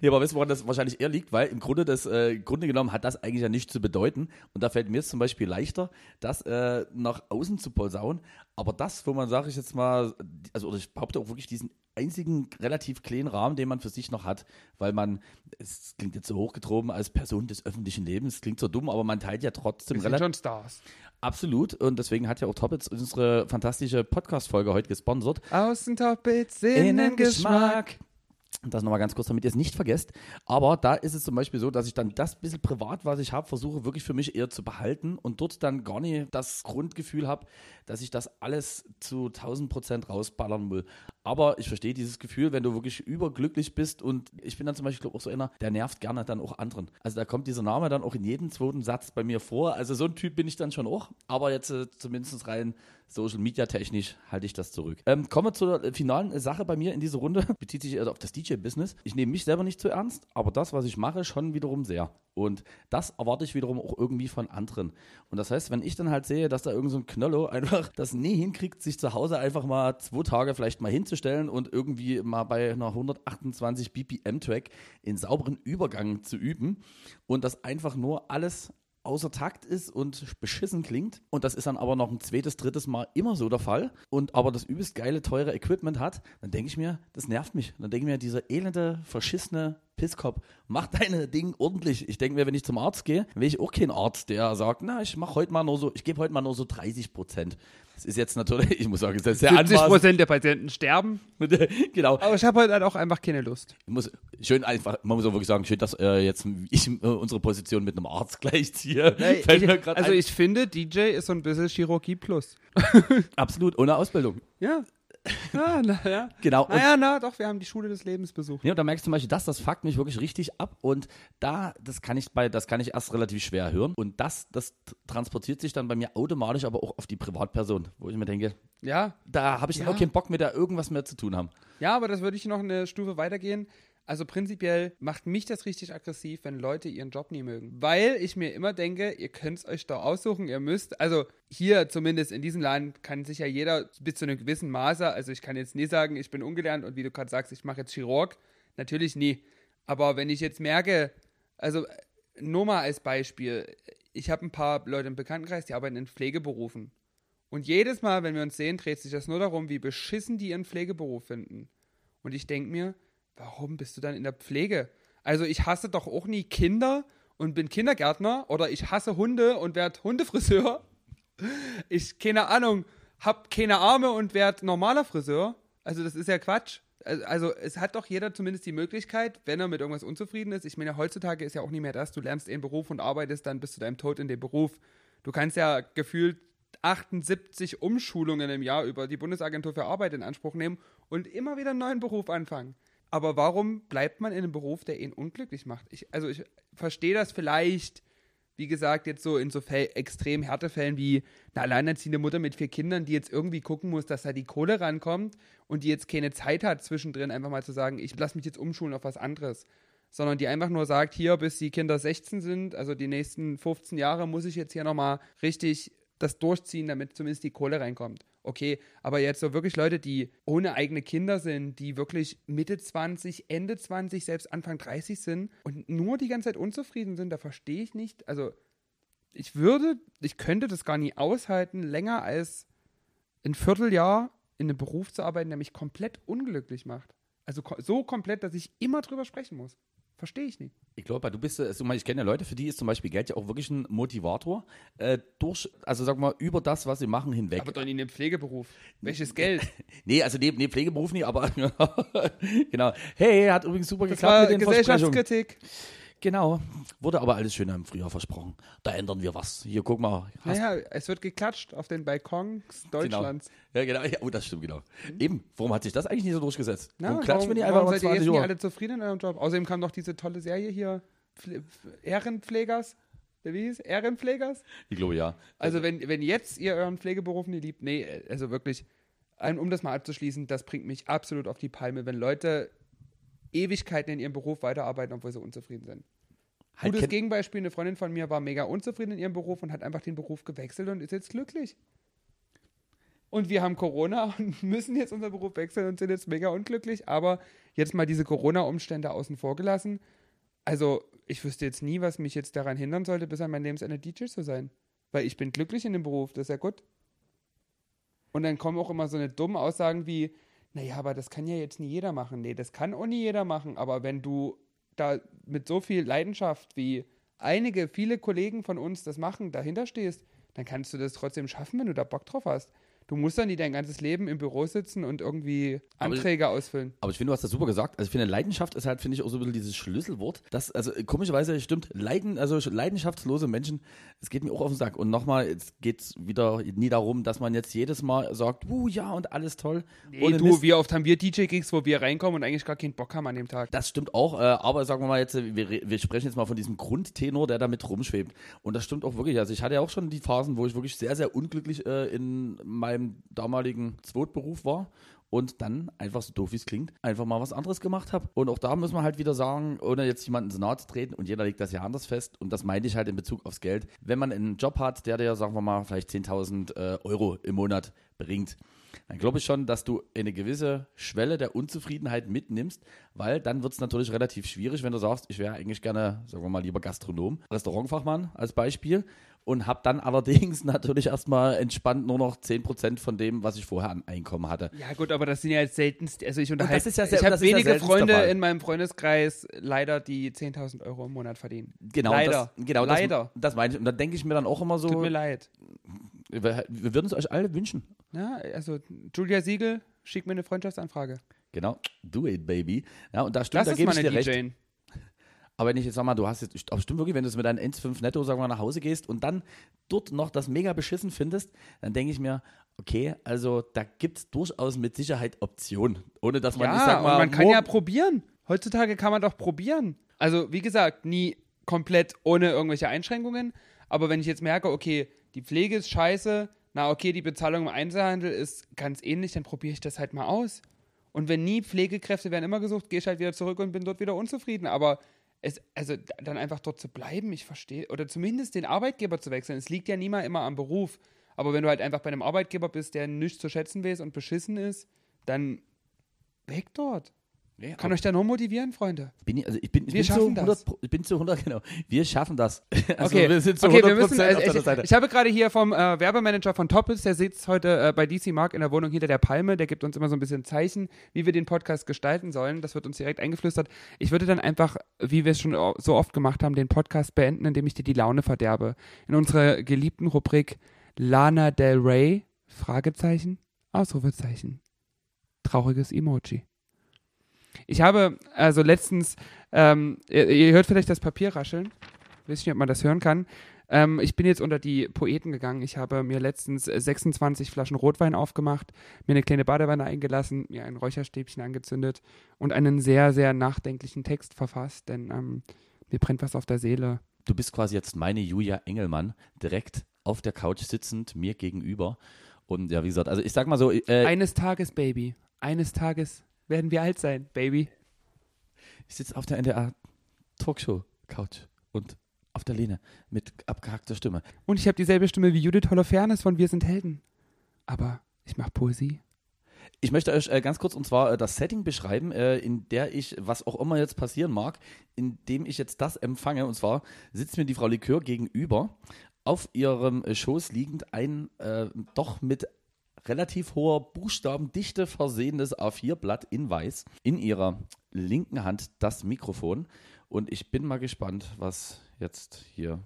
Nee, aber weißt du, woran das wahrscheinlich eher liegt? Weil im Grunde, das, äh, im Grunde genommen hat das eigentlich ja nichts zu bedeuten. Und da fällt mir es zum Beispiel leichter, das äh, nach außen zu posaunen. Aber das, wo man, sage ich jetzt mal, also oder ich behaupte auch wirklich diesen einzigen relativ kleinen Rahmen, den man für sich noch hat, weil man, es klingt jetzt so hochgetroben als Person des öffentlichen Lebens, klingt so dumm, aber man teilt ja trotzdem relativ schon Stars. absolut und deswegen hat ja auch Toppitz unsere fantastische Podcast-Folge heute gesponsert. Außentoppitz, Innengeschmack. Das nochmal ganz kurz, damit ihr es nicht vergesst. Aber da ist es zum Beispiel so, dass ich dann das bisschen privat, was ich habe, versuche wirklich für mich eher zu behalten und dort dann gar nicht das Grundgefühl habe, dass ich das alles zu 1000 Prozent rausballern will. Aber ich verstehe dieses Gefühl, wenn du wirklich überglücklich bist und ich bin dann zum Beispiel glaub, auch so einer, der nervt gerne dann auch anderen. Also da kommt dieser Name dann auch in jedem zweiten Satz bei mir vor. Also so ein Typ bin ich dann schon auch. Aber jetzt äh, zumindest rein Social Media technisch halte ich das zurück. Ähm, kommen wir zur äh, finalen Sache bei mir in dieser Runde. [laughs] Bezieht sich also auf das DJ-Business. Ich nehme mich selber nicht zu ernst, aber das, was ich mache, schon wiederum sehr. Und das erwarte ich wiederum auch irgendwie von anderen. Und das heißt, wenn ich dann halt sehe, dass da irgend so ein [laughs] einfach das nie hinkriegt, sich zu Hause einfach mal zwei Tage vielleicht mal hinzustellen und irgendwie mal bei einer 128 BPM-Track in sauberen Übergang zu üben und das einfach nur alles außer Takt ist und beschissen klingt. Und das ist dann aber noch ein zweites, drittes Mal immer so der Fall. Und aber das übelst geile, teure Equipment hat, dann denke ich mir, das nervt mich. Dann denke ich mir, dieser elende, verschissene Pisskopf, mach deine Ding ordentlich. Ich denke mir, wenn ich zum Arzt gehe, will ich auch kein Arzt, der sagt, na, ich mache heute mal nur so, ich gebe heute mal nur so 30 Prozent. Das ist jetzt natürlich, [laughs] ich muss sagen, das ist sehr 70 anmaßend. Prozent der Patienten sterben. [laughs] genau. Aber ich habe heute halt auch einfach keine Lust. Ich muss schön einfach, man muss auch wirklich sagen, schön, dass äh, jetzt ich äh, unsere Position mit einem Arzt [laughs] gleichziehe. Mir grad also ein. ich finde, DJ ist so ein bisschen Chirurgie plus. absolut ohne Ausbildung. Ja. Ja, naja. Genau. Und, Naja, na doch, wir haben die Schule des Lebens besucht. ja, und da merkst du zum Beispiel, das, das fuckt mich wirklich richtig ab und da, das kann ich bei, das kann ich erst relativ schwer hören und das, das transportiert sich dann bei mir automatisch aber auch auf die Privatperson, wo ich mir denke, Ja, da habe ich Ja. auch keinen Bock mit der irgendwas mehr zu tun haben. Ja, aber das würde ich noch eine Stufe weitergehen. Also prinzipiell macht mich das richtig aggressiv, wenn Leute ihren Job nie mögen. Weil ich mir immer denke, ihr könnt es euch da aussuchen, ihr müsst, also hier zumindest in diesem Land kann sich ja jeder bis zu einem gewissen Maße, also ich kann jetzt nie sagen, ich bin ungelernt und wie du gerade sagst, ich mache jetzt Chirurg. Natürlich nie. Aber wenn ich jetzt merke, also nur mal als Beispiel, ich habe ein paar Leute im Bekanntenkreis, die arbeiten in Pflegeberufen. Und jedes Mal, wenn wir uns sehen, dreht sich das nur darum, wie beschissen die ihren Pflegeberuf finden. Und ich denke mir, warum bist du dann in der Pflege? Also ich hasse doch auch nie Kinder und bin Kindergärtner oder ich hasse Hunde und werde Hundefriseur. Ich, keine Ahnung, hab keine Arme und werde normaler Friseur. Also das ist ja Quatsch. Also- es hat doch jeder zumindest die Möglichkeit, wenn er mit irgendwas unzufrieden ist. Ich meine, heutzutage ist ja auch nicht mehr das, du lernst einen Beruf und arbeitest dann bis zu deinem Tod in dem Beruf. Du kannst ja gefühlt 78 Umschulungen im Jahr über die Bundesagentur für Arbeit in Anspruch nehmen und immer wieder einen neuen Beruf anfangen. Aber warum bleibt man in einem Beruf, der ihn unglücklich macht? Ich, also ich verstehe das vielleicht, wie gesagt, jetzt so in so Fäll, extrem Härtefällen wie eine alleinerziehende Mutter mit vier Kindern, die jetzt irgendwie gucken muss, dass da die Kohle rankommt und die jetzt keine Zeit hat, zwischendrin einfach mal zu sagen, ich lasse mich jetzt umschulen auf was anderes. Sondern die einfach nur sagt, hier, bis die Kinder 16 sind, also die nächsten 15 Jahre, muss ich jetzt hier nochmal richtig das durchziehen, damit zumindest die Kohle reinkommt. Okay, aber jetzt so wirklich Leute, die ohne eigene Kinder sind, die wirklich Mitte 20, Ende 20, selbst Anfang 30 sind und nur die ganze Zeit unzufrieden sind, da verstehe ich nicht. Also ich würde, ich könnte das gar nie aushalten, länger als ein Vierteljahr in einem Beruf zu arbeiten, der mich komplett unglücklich macht. Also so komplett, dass ich immer drüber sprechen muss. Verstehe ich nicht. Ich glaube, du bist, äh, so mal, ich kenne ja Leute, für die ist zum Beispiel Geld ja auch wirklich ein Motivator, äh, durch, also sag mal, über das, was sie machen, hinweg. Aber doch nicht in einem Pflegeberuf. Welches Geld? [laughs] Nee, also nee, nee Pflegeberuf nicht, aber [laughs] genau. Hey, hat übrigens super Das geklappt war mit den Versprechungen. Genau. Wurde aber alles schön im Frühjahr versprochen. Da ändern wir was. Hier, guck mal. Naja, es wird geklatscht auf den Balkons Deutschlands. Ja, genau. Ja, oh, das stimmt, genau. Eben. Warum hat sich das eigentlich nicht so durchgesetzt? Na, warum und klatschen warum, wir nicht einfach warum seid ihr jetzt 20 nicht Uhr? alle zufrieden in eurem Job? Außerdem kam noch diese tolle Serie hier, Pfle Ehrenpflegers. Wie hieß? Ehrenpflegers? Ich glaube, ja. Also wenn, wenn jetzt ihr euren Pflegeberuf nicht liebt, nee, also wirklich, um das mal abzuschließen, das bringt mich absolut auf die Palme, wenn Leute Ewigkeiten in ihrem Beruf weiterarbeiten, obwohl sie unzufrieden sind. Halt Gutes Gegenbeispiel, eine Freundin von mir war mega unzufrieden in ihrem Beruf und hat einfach den Beruf gewechselt und ist jetzt glücklich. und wir haben Corona [laughs] und müssen jetzt unseren Beruf wechseln und sind jetzt mega unglücklich. Aber jetzt mal diese Corona-Umstände außen vor gelassen. Also, ich wüsste jetzt nie, was mich jetzt daran hindern sollte, bis an mein Lebensende DJ zu sein. Weil ich bin glücklich in dem Beruf, das ist ja gut. Und dann kommen auch immer so eine dumme Aussagen wie, naja, aber das kann ja jetzt nie jeder machen. Nee, das kann auch nie jeder machen. Aber wenn du da mit so viel Leidenschaft, wie einige, viele Kollegen von uns das machen, dahinter stehst, dann kannst du das trotzdem schaffen, wenn du da Bock drauf hast. Du musst dann nicht dein ganzes Leben im Büro sitzen und irgendwie Aber- Anträge ausfüllen. Aber ich finde, du hast das super gesagt. Also ich finde, Leidenschaft ist halt, finde ich, auch so ein bisschen dieses Schlüsselwort. Das, also komischerweise stimmt, Leiden, also leidenschaftslose Menschen, es geht mir auch auf den Sack. Und nochmal, es geht wieder nie darum, dass man jetzt jedes Mal sagt, uh, ja, und alles toll. Nee, du, Mist. wie oft haben wir DJ-Gigs, wo wir reinkommen und eigentlich gar keinen Bock haben an dem Tag? Das stimmt auch, äh, aber sagen wir mal jetzt, äh, wir, wir sprechen jetzt mal von diesem Grundtenor, der da mit rumschwebt. Und das stimmt auch wirklich. Also ich hatte ja auch schon die Phasen, wo ich wirklich sehr, sehr unglücklich äh, in meinem damaligen Zweitberuf war und dann einfach so doof wie es klingt, einfach mal was anderes gemacht habe. Und auch da muss man halt wieder sagen, ohne jetzt jemanden ins Nahe zu treten und jeder legt das ja anders fest und das meine ich halt in Bezug aufs Geld. Wenn man einen Job hat, der dir, sagen wir mal, vielleicht 10.000 äh, Euro im Monat bringt, dann glaube ich schon, dass du eine gewisse Schwelle der Unzufriedenheit mitnimmst, weil dann wird es natürlich relativ schwierig, wenn du sagst, ich wäre eigentlich gerne, sagen wir mal, lieber Gastronom, Restaurantfachmann als Beispiel und habe dann allerdings [laughs] natürlich erstmal entspannt nur noch 10% von dem, was ich vorher an Einkommen hatte. Ja gut, aber das sind ja jetzt seltenst, also ich unterhalte, das ist ja sehr- ich habe ja wenige seltenster Freunde Fall. in meinem Freundeskreis leider, die 10.000 Euro im Monat verdienen. Genau, Leider. Das, genau Leider. Das, das meine ich. Und da denke ich mir dann auch immer so, Tut mir leid. Wir, wir würden es euch alle wünschen. Ja, also Julia Siegel, schick mir eine Freundschaftsanfrage. Genau, do it, baby. Ja, und da stimmt, Das da gebe ich dir recht. DJ. Aber wenn ich jetzt sag mal, du hast jetzt, aber stimmt wirklich, wenn du es mit deinen 1,5 netto, sagen wir mal, nach Hause gehst und dann dort noch das mega beschissen findest, dann denke ich mir, okay, also da gibt es durchaus mit Sicherheit Optionen. Ohne dass man, Ja, ich sag mal, und man kann ja probieren. Heutzutage kann man doch probieren. Also, wie gesagt, nie komplett ohne irgendwelche Einschränkungen. Aber wenn ich jetzt merke, okay, die Pflege ist scheiße, na okay, die Bezahlung im Einzelhandel ist ganz ähnlich, dann probiere ich das halt mal aus. Und wenn nie Pflegekräfte werden immer gesucht, gehe ich halt wieder zurück und bin dort wieder unzufrieden. Aber es, also dann einfach dort zu bleiben, ich verstehe, oder zumindest den Arbeitgeber zu wechseln. Es liegt ja nie mal immer am Beruf. Aber wenn du halt einfach bei einem Arbeitgeber bist, der nichts zu schätzen weiß und beschissen ist, dann weg dort. Nee, Kann euch da nur motivieren, Freunde. bin ich, also ich bin, ich Wir bin zu schaffen 100, das. Ich bin zu 100, [laughs] genau. Wir schaffen das. [laughs] Also Okay, wir sind zu okay, 100 wir müssen, also ich, Seite. ich habe gerade hier vom äh, Werbemanager von Toppels, der sitzt heute äh, bei DC Mark in der Wohnung hinter der Palme, der gibt uns immer so ein bisschen Zeichen, wie wir den Podcast gestalten sollen. Das wird uns direkt eingeflüstert. Ich würde dann einfach, wie wir es schon so oft gemacht haben, den Podcast beenden, indem ich dir die Laune verderbe. In unserer geliebten Rubrik Lana Del Rey, Fragezeichen, Ausrufezeichen, trauriges Emoji. Ich habe also letztens, ähm, ihr, ihr hört vielleicht das Papier rascheln. Weiß nicht, ob man das hören kann. Ähm, ich bin jetzt unter die Poeten gegangen. Ich habe mir letztens äh, 26 Flaschen Rotwein aufgemacht, mir eine kleine Badewanne eingelassen, mir ein Räucherstäbchen angezündet und einen sehr, sehr nachdenklichen Text verfasst, denn ähm, mir brennt was auf der Seele. Du bist quasi jetzt meine Julia Engelmann, direkt auf der Couch sitzend, mir gegenüber. Und ja, wie gesagt, also ich sag mal so, äh, Eines Tages, Baby, eines Tages werden wir alt sein, Baby. ich sitze auf der NDR Talkshow Couch und auf der Lehne mit abgehackter Stimme. Und ich habe dieselbe Stimme wie Judith Holofernes von Wir sind Helden. Aber ich mache Poesie. Ich möchte euch äh, ganz kurz und zwar äh, das Setting beschreiben, äh, in der ich, was auch immer jetzt passieren mag, in dem ich jetzt das empfange. Und zwar sitzt mir die Frau Likör gegenüber, auf ihrem äh, Schoß liegend ein äh, doch mit relativ hoher Buchstabendichte versehenes A4-Blatt in weiß. In ihrer linken Hand das Mikrofon. Und ich bin mal gespannt, was jetzt hier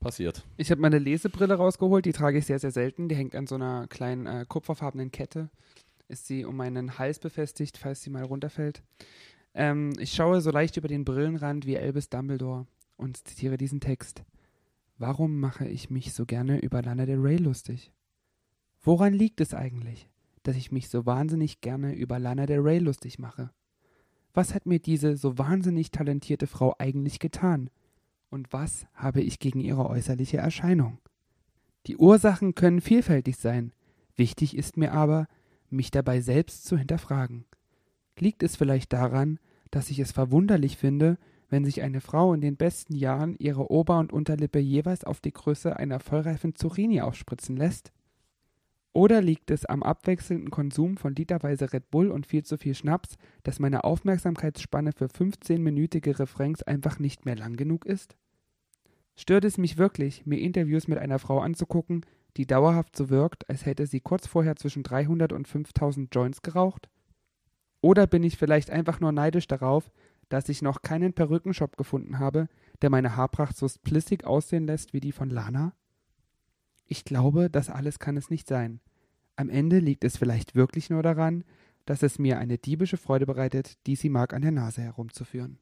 passiert. Ich habe meine Lesebrille rausgeholt, die trage ich sehr, sehr selten. Die hängt an so einer kleinen äh, kupferfarbenen Kette. Ist sie um meinen Hals befestigt, falls sie mal runterfällt. Ähm, ich schaue so leicht über den Brillenrand wie Albus Dumbledore und zitiere diesen Text. Warum mache ich mich so gerne über Lana Del Rey lustig? Woran liegt es eigentlich, dass ich mich so wahnsinnig gerne über Lana Del Rey lustig mache? Was hat mir diese so wahnsinnig talentierte Frau eigentlich getan? Und was habe ich gegen ihre äußerliche Erscheinung? Die Ursachen können vielfältig sein. Wichtig ist mir aber, mich dabei selbst zu hinterfragen. Liegt es vielleicht daran, dass ich es verwunderlich finde, wenn sich eine Frau in den besten Jahren ihre Ober- und Unterlippe jeweils auf die Größe einer vollreifen Zucchini aufspritzen lässt? Oder liegt es am abwechselnden Konsum von literweise Red Bull und viel zu viel Schnaps, dass meine Aufmerksamkeitsspanne für 15-minütige Refrains einfach nicht mehr lang genug ist? Stört es mich wirklich, mir Interviews mit einer Frau anzugucken, die dauerhaft so wirkt, als hätte sie kurz vorher zwischen 300 und 5000 Joints geraucht? Oder bin ich vielleicht einfach nur neidisch darauf, dass ich noch keinen Perückenshop gefunden habe, der meine Haarpracht so splissig aussehen lässt wie die von Lana? Ich glaube, das alles kann es nicht sein. Am Ende liegt es vielleicht wirklich nur daran, dass es mir eine diebische Freude bereitet, DC Mark an der Nase herumzuführen.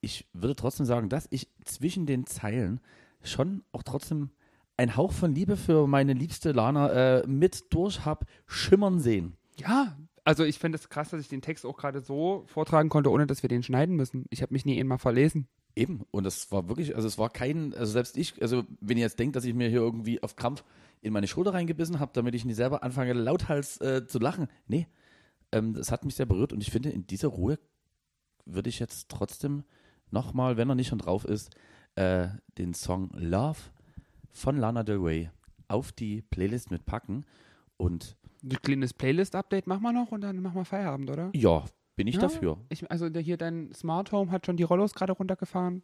Ich würde trotzdem sagen, dass ich zwischen den Zeilen schon auch trotzdem einen Hauch von Liebe für meine liebste Lana äh, mit durch hab schimmern sehen. Ja, also ich finde es krass, dass ich den Text auch gerade so vortragen konnte, ohne dass wir den schneiden müssen. Ich habe mich nie einmal verlesen. Eben, und das war wirklich, also es war kein, also selbst ich, also wenn ihr jetzt denkt, dass ich mir hier irgendwie auf Krampf in meine Schulter reingebissen habe, damit ich nicht selber anfange, lauthals äh, zu lachen. Nee, ähm, das hat mich sehr berührt und ich finde, in dieser Ruhe würde ich jetzt trotzdem nochmal, wenn er nicht schon drauf ist, äh, den Song Love von Lana Del Rey auf die Playlist mitpacken und Ein kleines Playlist-Update machen wir noch und dann machen wir Feierabend, oder? ja, bin ich Ja, dafür. Ich, also der, hier dein Smart Home hat schon die Rollos gerade runtergefahren.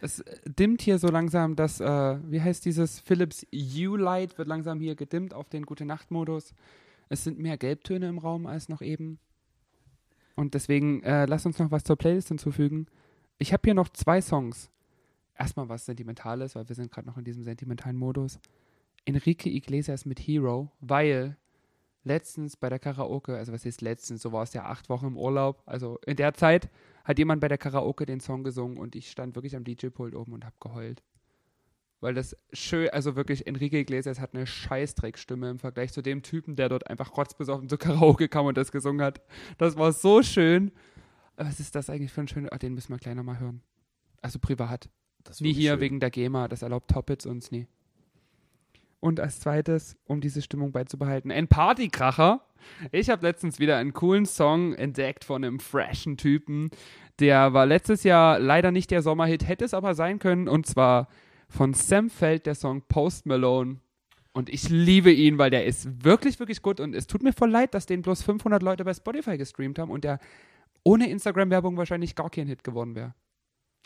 Es äh, dimmt hier so langsam das, äh, wie heißt dieses Philips U-Light, wird langsam hier gedimmt auf den Gute-Nacht-Modus. Es sind mehr Gelbtöne im Raum als noch eben. Und deswegen äh, lass uns noch was zur Playlist hinzufügen. Ich habe hier noch zwei Songs. Erstmal was Sentimentales, weil wir sind gerade noch in diesem sentimentalen Modus. Enrique Iglesias mit Hero, weil letztens bei der Karaoke, also was ist letztens, so war es ja acht Wochen im Urlaub, also in der Zeit hat jemand bei der Karaoke den Song gesungen und ich stand wirklich am DJ-Pult oben und hab geheult. Weil das schön, also wirklich, Enrique Iglesias hat eine Scheißdreckstimme im Vergleich zu dem Typen, der dort einfach rotzbesoffen zur Karaoke kam und das gesungen hat. Das war so schön. Was ist das eigentlich für ein schöner, ah, den müssen wir gleich nochmal hören. Also privat. Nie hier schön. wegen der GEMA, das erlaubt Toppets uns nie. Und als zweites, um diese Stimmung beizubehalten, ein Partykracher. Ich habe letztens wieder einen coolen Song entdeckt von einem freshen Typen. Der war letztes Jahr leider nicht der Sommerhit, hätte es aber sein können. Und zwar von Sam Feld der Song Post Malone. Und ich liebe ihn, weil der ist wirklich, wirklich gut. Und es tut mir voll leid, dass den bloß 500 Leute bei Spotify gestreamt haben und der ohne Instagram-Werbung wahrscheinlich gar kein Hit geworden wäre.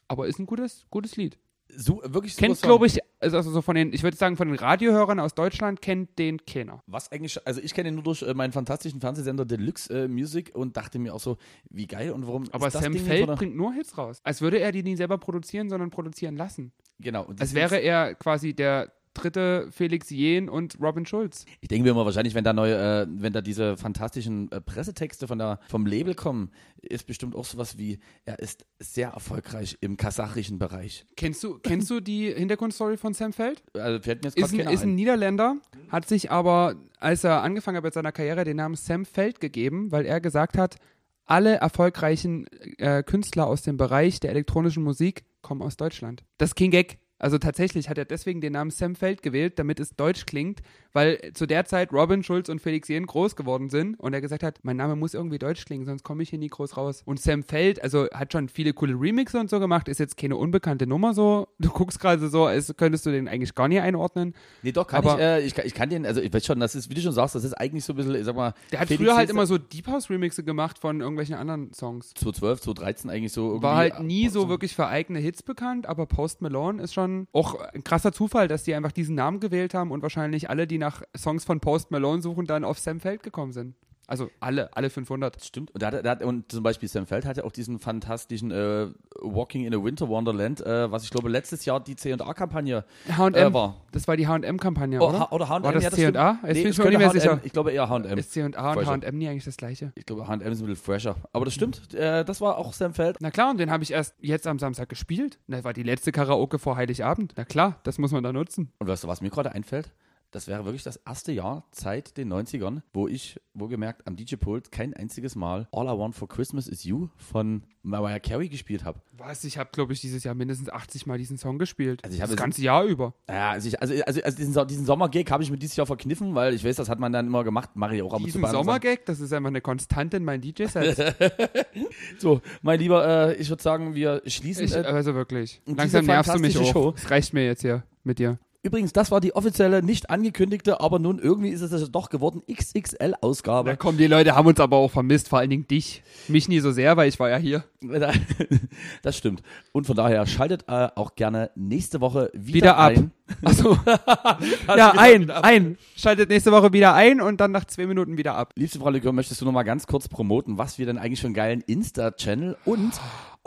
Aber ist ein gutes, gutes Lied. So, wirklich Kennt, glaube ich, also so von den, ich würde sagen, von den Radiohörern aus Deutschland kennt den keiner. Was eigentlich, also ich kenne ihn nur durch äh, meinen fantastischen Fernsehsender Deluxe äh, Music und dachte mir auch so, wie geil und warum Aber Sam Ding Feld von bringt nur Hits raus. Als würde er die nie selber produzieren, sondern produzieren lassen. Genau. und Als wäre er quasi der dritte Felix Jen und Robin Schulz. Ich denke mir immer wahrscheinlich, wenn da neue, äh, wenn da diese fantastischen äh, Pressetexte von der, vom Label kommen, ist bestimmt auch sowas wie, er ist sehr erfolgreich im kasachischen Bereich. Kennst du, kennst du die Hintergrundstory von Sam Feld? Also fällt mir jetzt Ist ein, ist ein ein. Niederländer, hat sich aber, als er angefangen hat mit seiner Karriere, den Namen Sam Feld gegeben, weil er gesagt hat, alle erfolgreichen äh, Künstler aus dem Bereich der elektronischen Musik kommen aus Deutschland. Das ist kein Gag. Also tatsächlich hat er deswegen den Namen Sam Feld gewählt, damit es deutsch klingt, weil zu der Zeit Robin Schulz und Felix Jen groß geworden sind und er gesagt hat, mein Name muss irgendwie deutsch klingen, sonst komme ich hier nie groß raus. Und Sam Feld, also hat schon viele coole Remixe und so gemacht, ist jetzt keine unbekannte Nummer so. Du guckst gerade so, als könntest du den eigentlich gar nicht einordnen. Nee, doch, kann aber- ich, äh, ich, kann, ich kann den, also ich weiß schon, das ist, wie du schon sagst, das ist eigentlich so ein bisschen, ich sag mal, Der hat Felix früher halt immer so Deep House Remixe gemacht von irgendwelchen anderen Songs. 2012, 2013 eigentlich so. War halt nie so wirklich für eigene Hits bekannt, aber Post Malone ist schon auch ein krasser Zufall, dass die einfach diesen Namen gewählt haben und wahrscheinlich alle, die nach Songs von Post Malone suchen, dann auf Sam Feld gekommen sind. Also alle, alle 500. Stimmt. Und, da da und zum Beispiel Sam Feld hatte auch diesen fantastischen äh, Walking in a Winter Wonderland, äh, was ich glaube letztes Jahr die C&A-Kampagne äh, war. das war die H&M-Kampagne, Oh, oder? H&M, War das ja, das C&A? Nee, bin ich es mir sicher. Ich glaube eher H&M. Ist C&A und. H&M nie eigentlich das gleiche? Ich glaube, H&M ist ein bisschen fresher. Aber das stimmt, äh, das war auch Sam Feld. Na klar, und den habe ich erst jetzt am Samstag gespielt. Das war die letzte Karaoke vor Heiligabend. Na klar, das muss man da nutzen. Und weißt du, was mir gerade einfällt? Das wäre wirklich das erste Jahr seit den 90ern, wo ich, wo gemerkt, am DJ-Pult kein einziges Mal All I Want for Christmas is You von Mariah Carey gespielt habe. Was? Ich habe, glaube ich, dieses Jahr mindestens 80 Mal diesen Song gespielt. Also ich habe das ganze Jahr über. Ja, also, ich, also, also, also diesen, diesen Sommergag habe ich mir dieses Jahr verkniffen, weil ich weiß, das hat man dann immer gemacht. Mache ich auch Diesen. Sommergag, das ist einfach eine Konstante in meinen DJ-Sets. [laughs] So, mein Lieber, äh, ich würde sagen, wir schließen. Ich, äh, also wirklich. Langsam nervst du mich auch. Es reicht mir jetzt hier mit dir. Übrigens, das war die offizielle, nicht angekündigte, aber nun irgendwie ist es das doch geworden, XXL-Ausgabe. Da kommen die Leute, haben uns aber auch vermisst, vor allen Dingen dich. Mich nie so sehr, weil ich war ja hier. [laughs] Das stimmt. Und von daher schaltet äh, auch gerne nächste Woche wieder, Wieder ab. ein. Achso. [laughs] ja, ein, ein. Schaltet nächste Woche wieder ein und dann nach zwei Minuten wieder ab. Liebste Frau Likör, möchtest du noch mal ganz kurz promoten, was wir denn eigentlich für einen geilen Insta-Channel und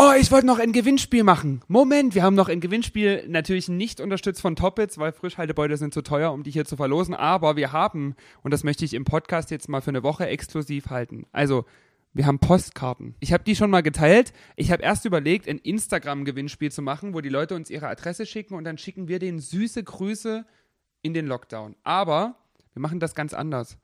Oh, ich wollte noch ein Gewinnspiel machen. Moment, wir haben noch ein Gewinnspiel, natürlich nicht unterstützt von Toppits, weil Frischhaltebeutel sind zu teuer, um die hier zu verlosen. Aber wir haben, und das möchte ich im Podcast jetzt mal für eine Woche exklusiv halten. Also, wir haben Postkarten. Ich habe die schon mal geteilt. Ich habe erst überlegt, ein Instagram-Gewinnspiel zu machen, wo die Leute uns ihre Adresse schicken und dann schicken wir denen süße Grüße in den Lockdown. Aber wir machen das ganz anders.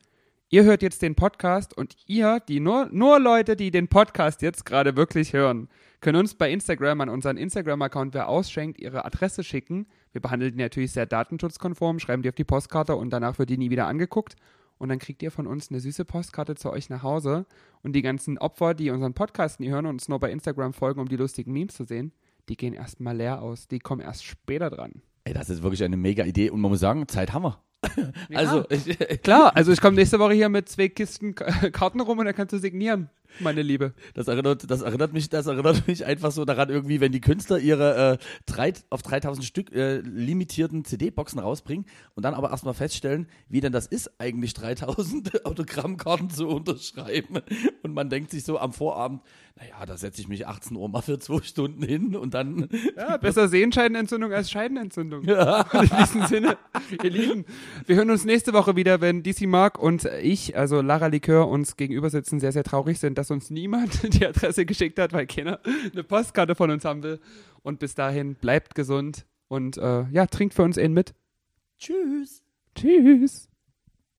Ihr hört jetzt den Podcast und ihr, die nur, nur Leute, die den Podcast jetzt gerade wirklich hören, können uns bei Instagram an unseren Instagram-Account, wer ausschenkt, ihre Adresse schicken. Wir behandeln die natürlich sehr datenschutzkonform, schreiben die auf die Postkarte und danach wird die nie wieder angeguckt. Und dann kriegt ihr von uns eine süße Postkarte zu euch nach Hause. Und die ganzen Opfer, die unseren Podcast nie hören und uns nur bei Instagram folgen, um die lustigen Memes zu sehen, die gehen erstmal leer aus. Die kommen erst später dran. Ey, das ist wirklich eine mega Idee und man muss sagen, Zeit haben wir. [laughs] Also, ich, Klar, also ich komme nächste Woche hier mit zwei Kisten [laughs] Karten rum und dann kannst du signieren, meine Liebe. das erinnert, das erinnert mich, das erinnert mich einfach so daran irgendwie, wenn die Künstler ihre äh, drei, auf 3000 Stück äh, limitierten CD-Boxen rausbringen und dann aber erstmal feststellen, wie denn das ist, eigentlich 3000 [laughs] Autogrammkarten zu unterschreiben. Und man denkt sich so am Vorabend, naja, da setze ich mich 18 Uhr mal für zwei Stunden hin und dann [laughs] Ja, besser Sehenscheidenentzündung als Scheidenentzündung. Und [laughs] in diesem Sinne, ihr Lieben, wir hören uns nächste Woche wieder, wenn DC Mark und ich, also Lara Likör, uns gegenüber sitzen, sehr, sehr traurig sind, dass uns niemand [laughs] die Adresse geschickt hat, weil keiner eine Postkarte von uns haben will. Und bis dahin, bleibt gesund und äh, ja, trinkt für uns einen mit. tschüss. Tschüss.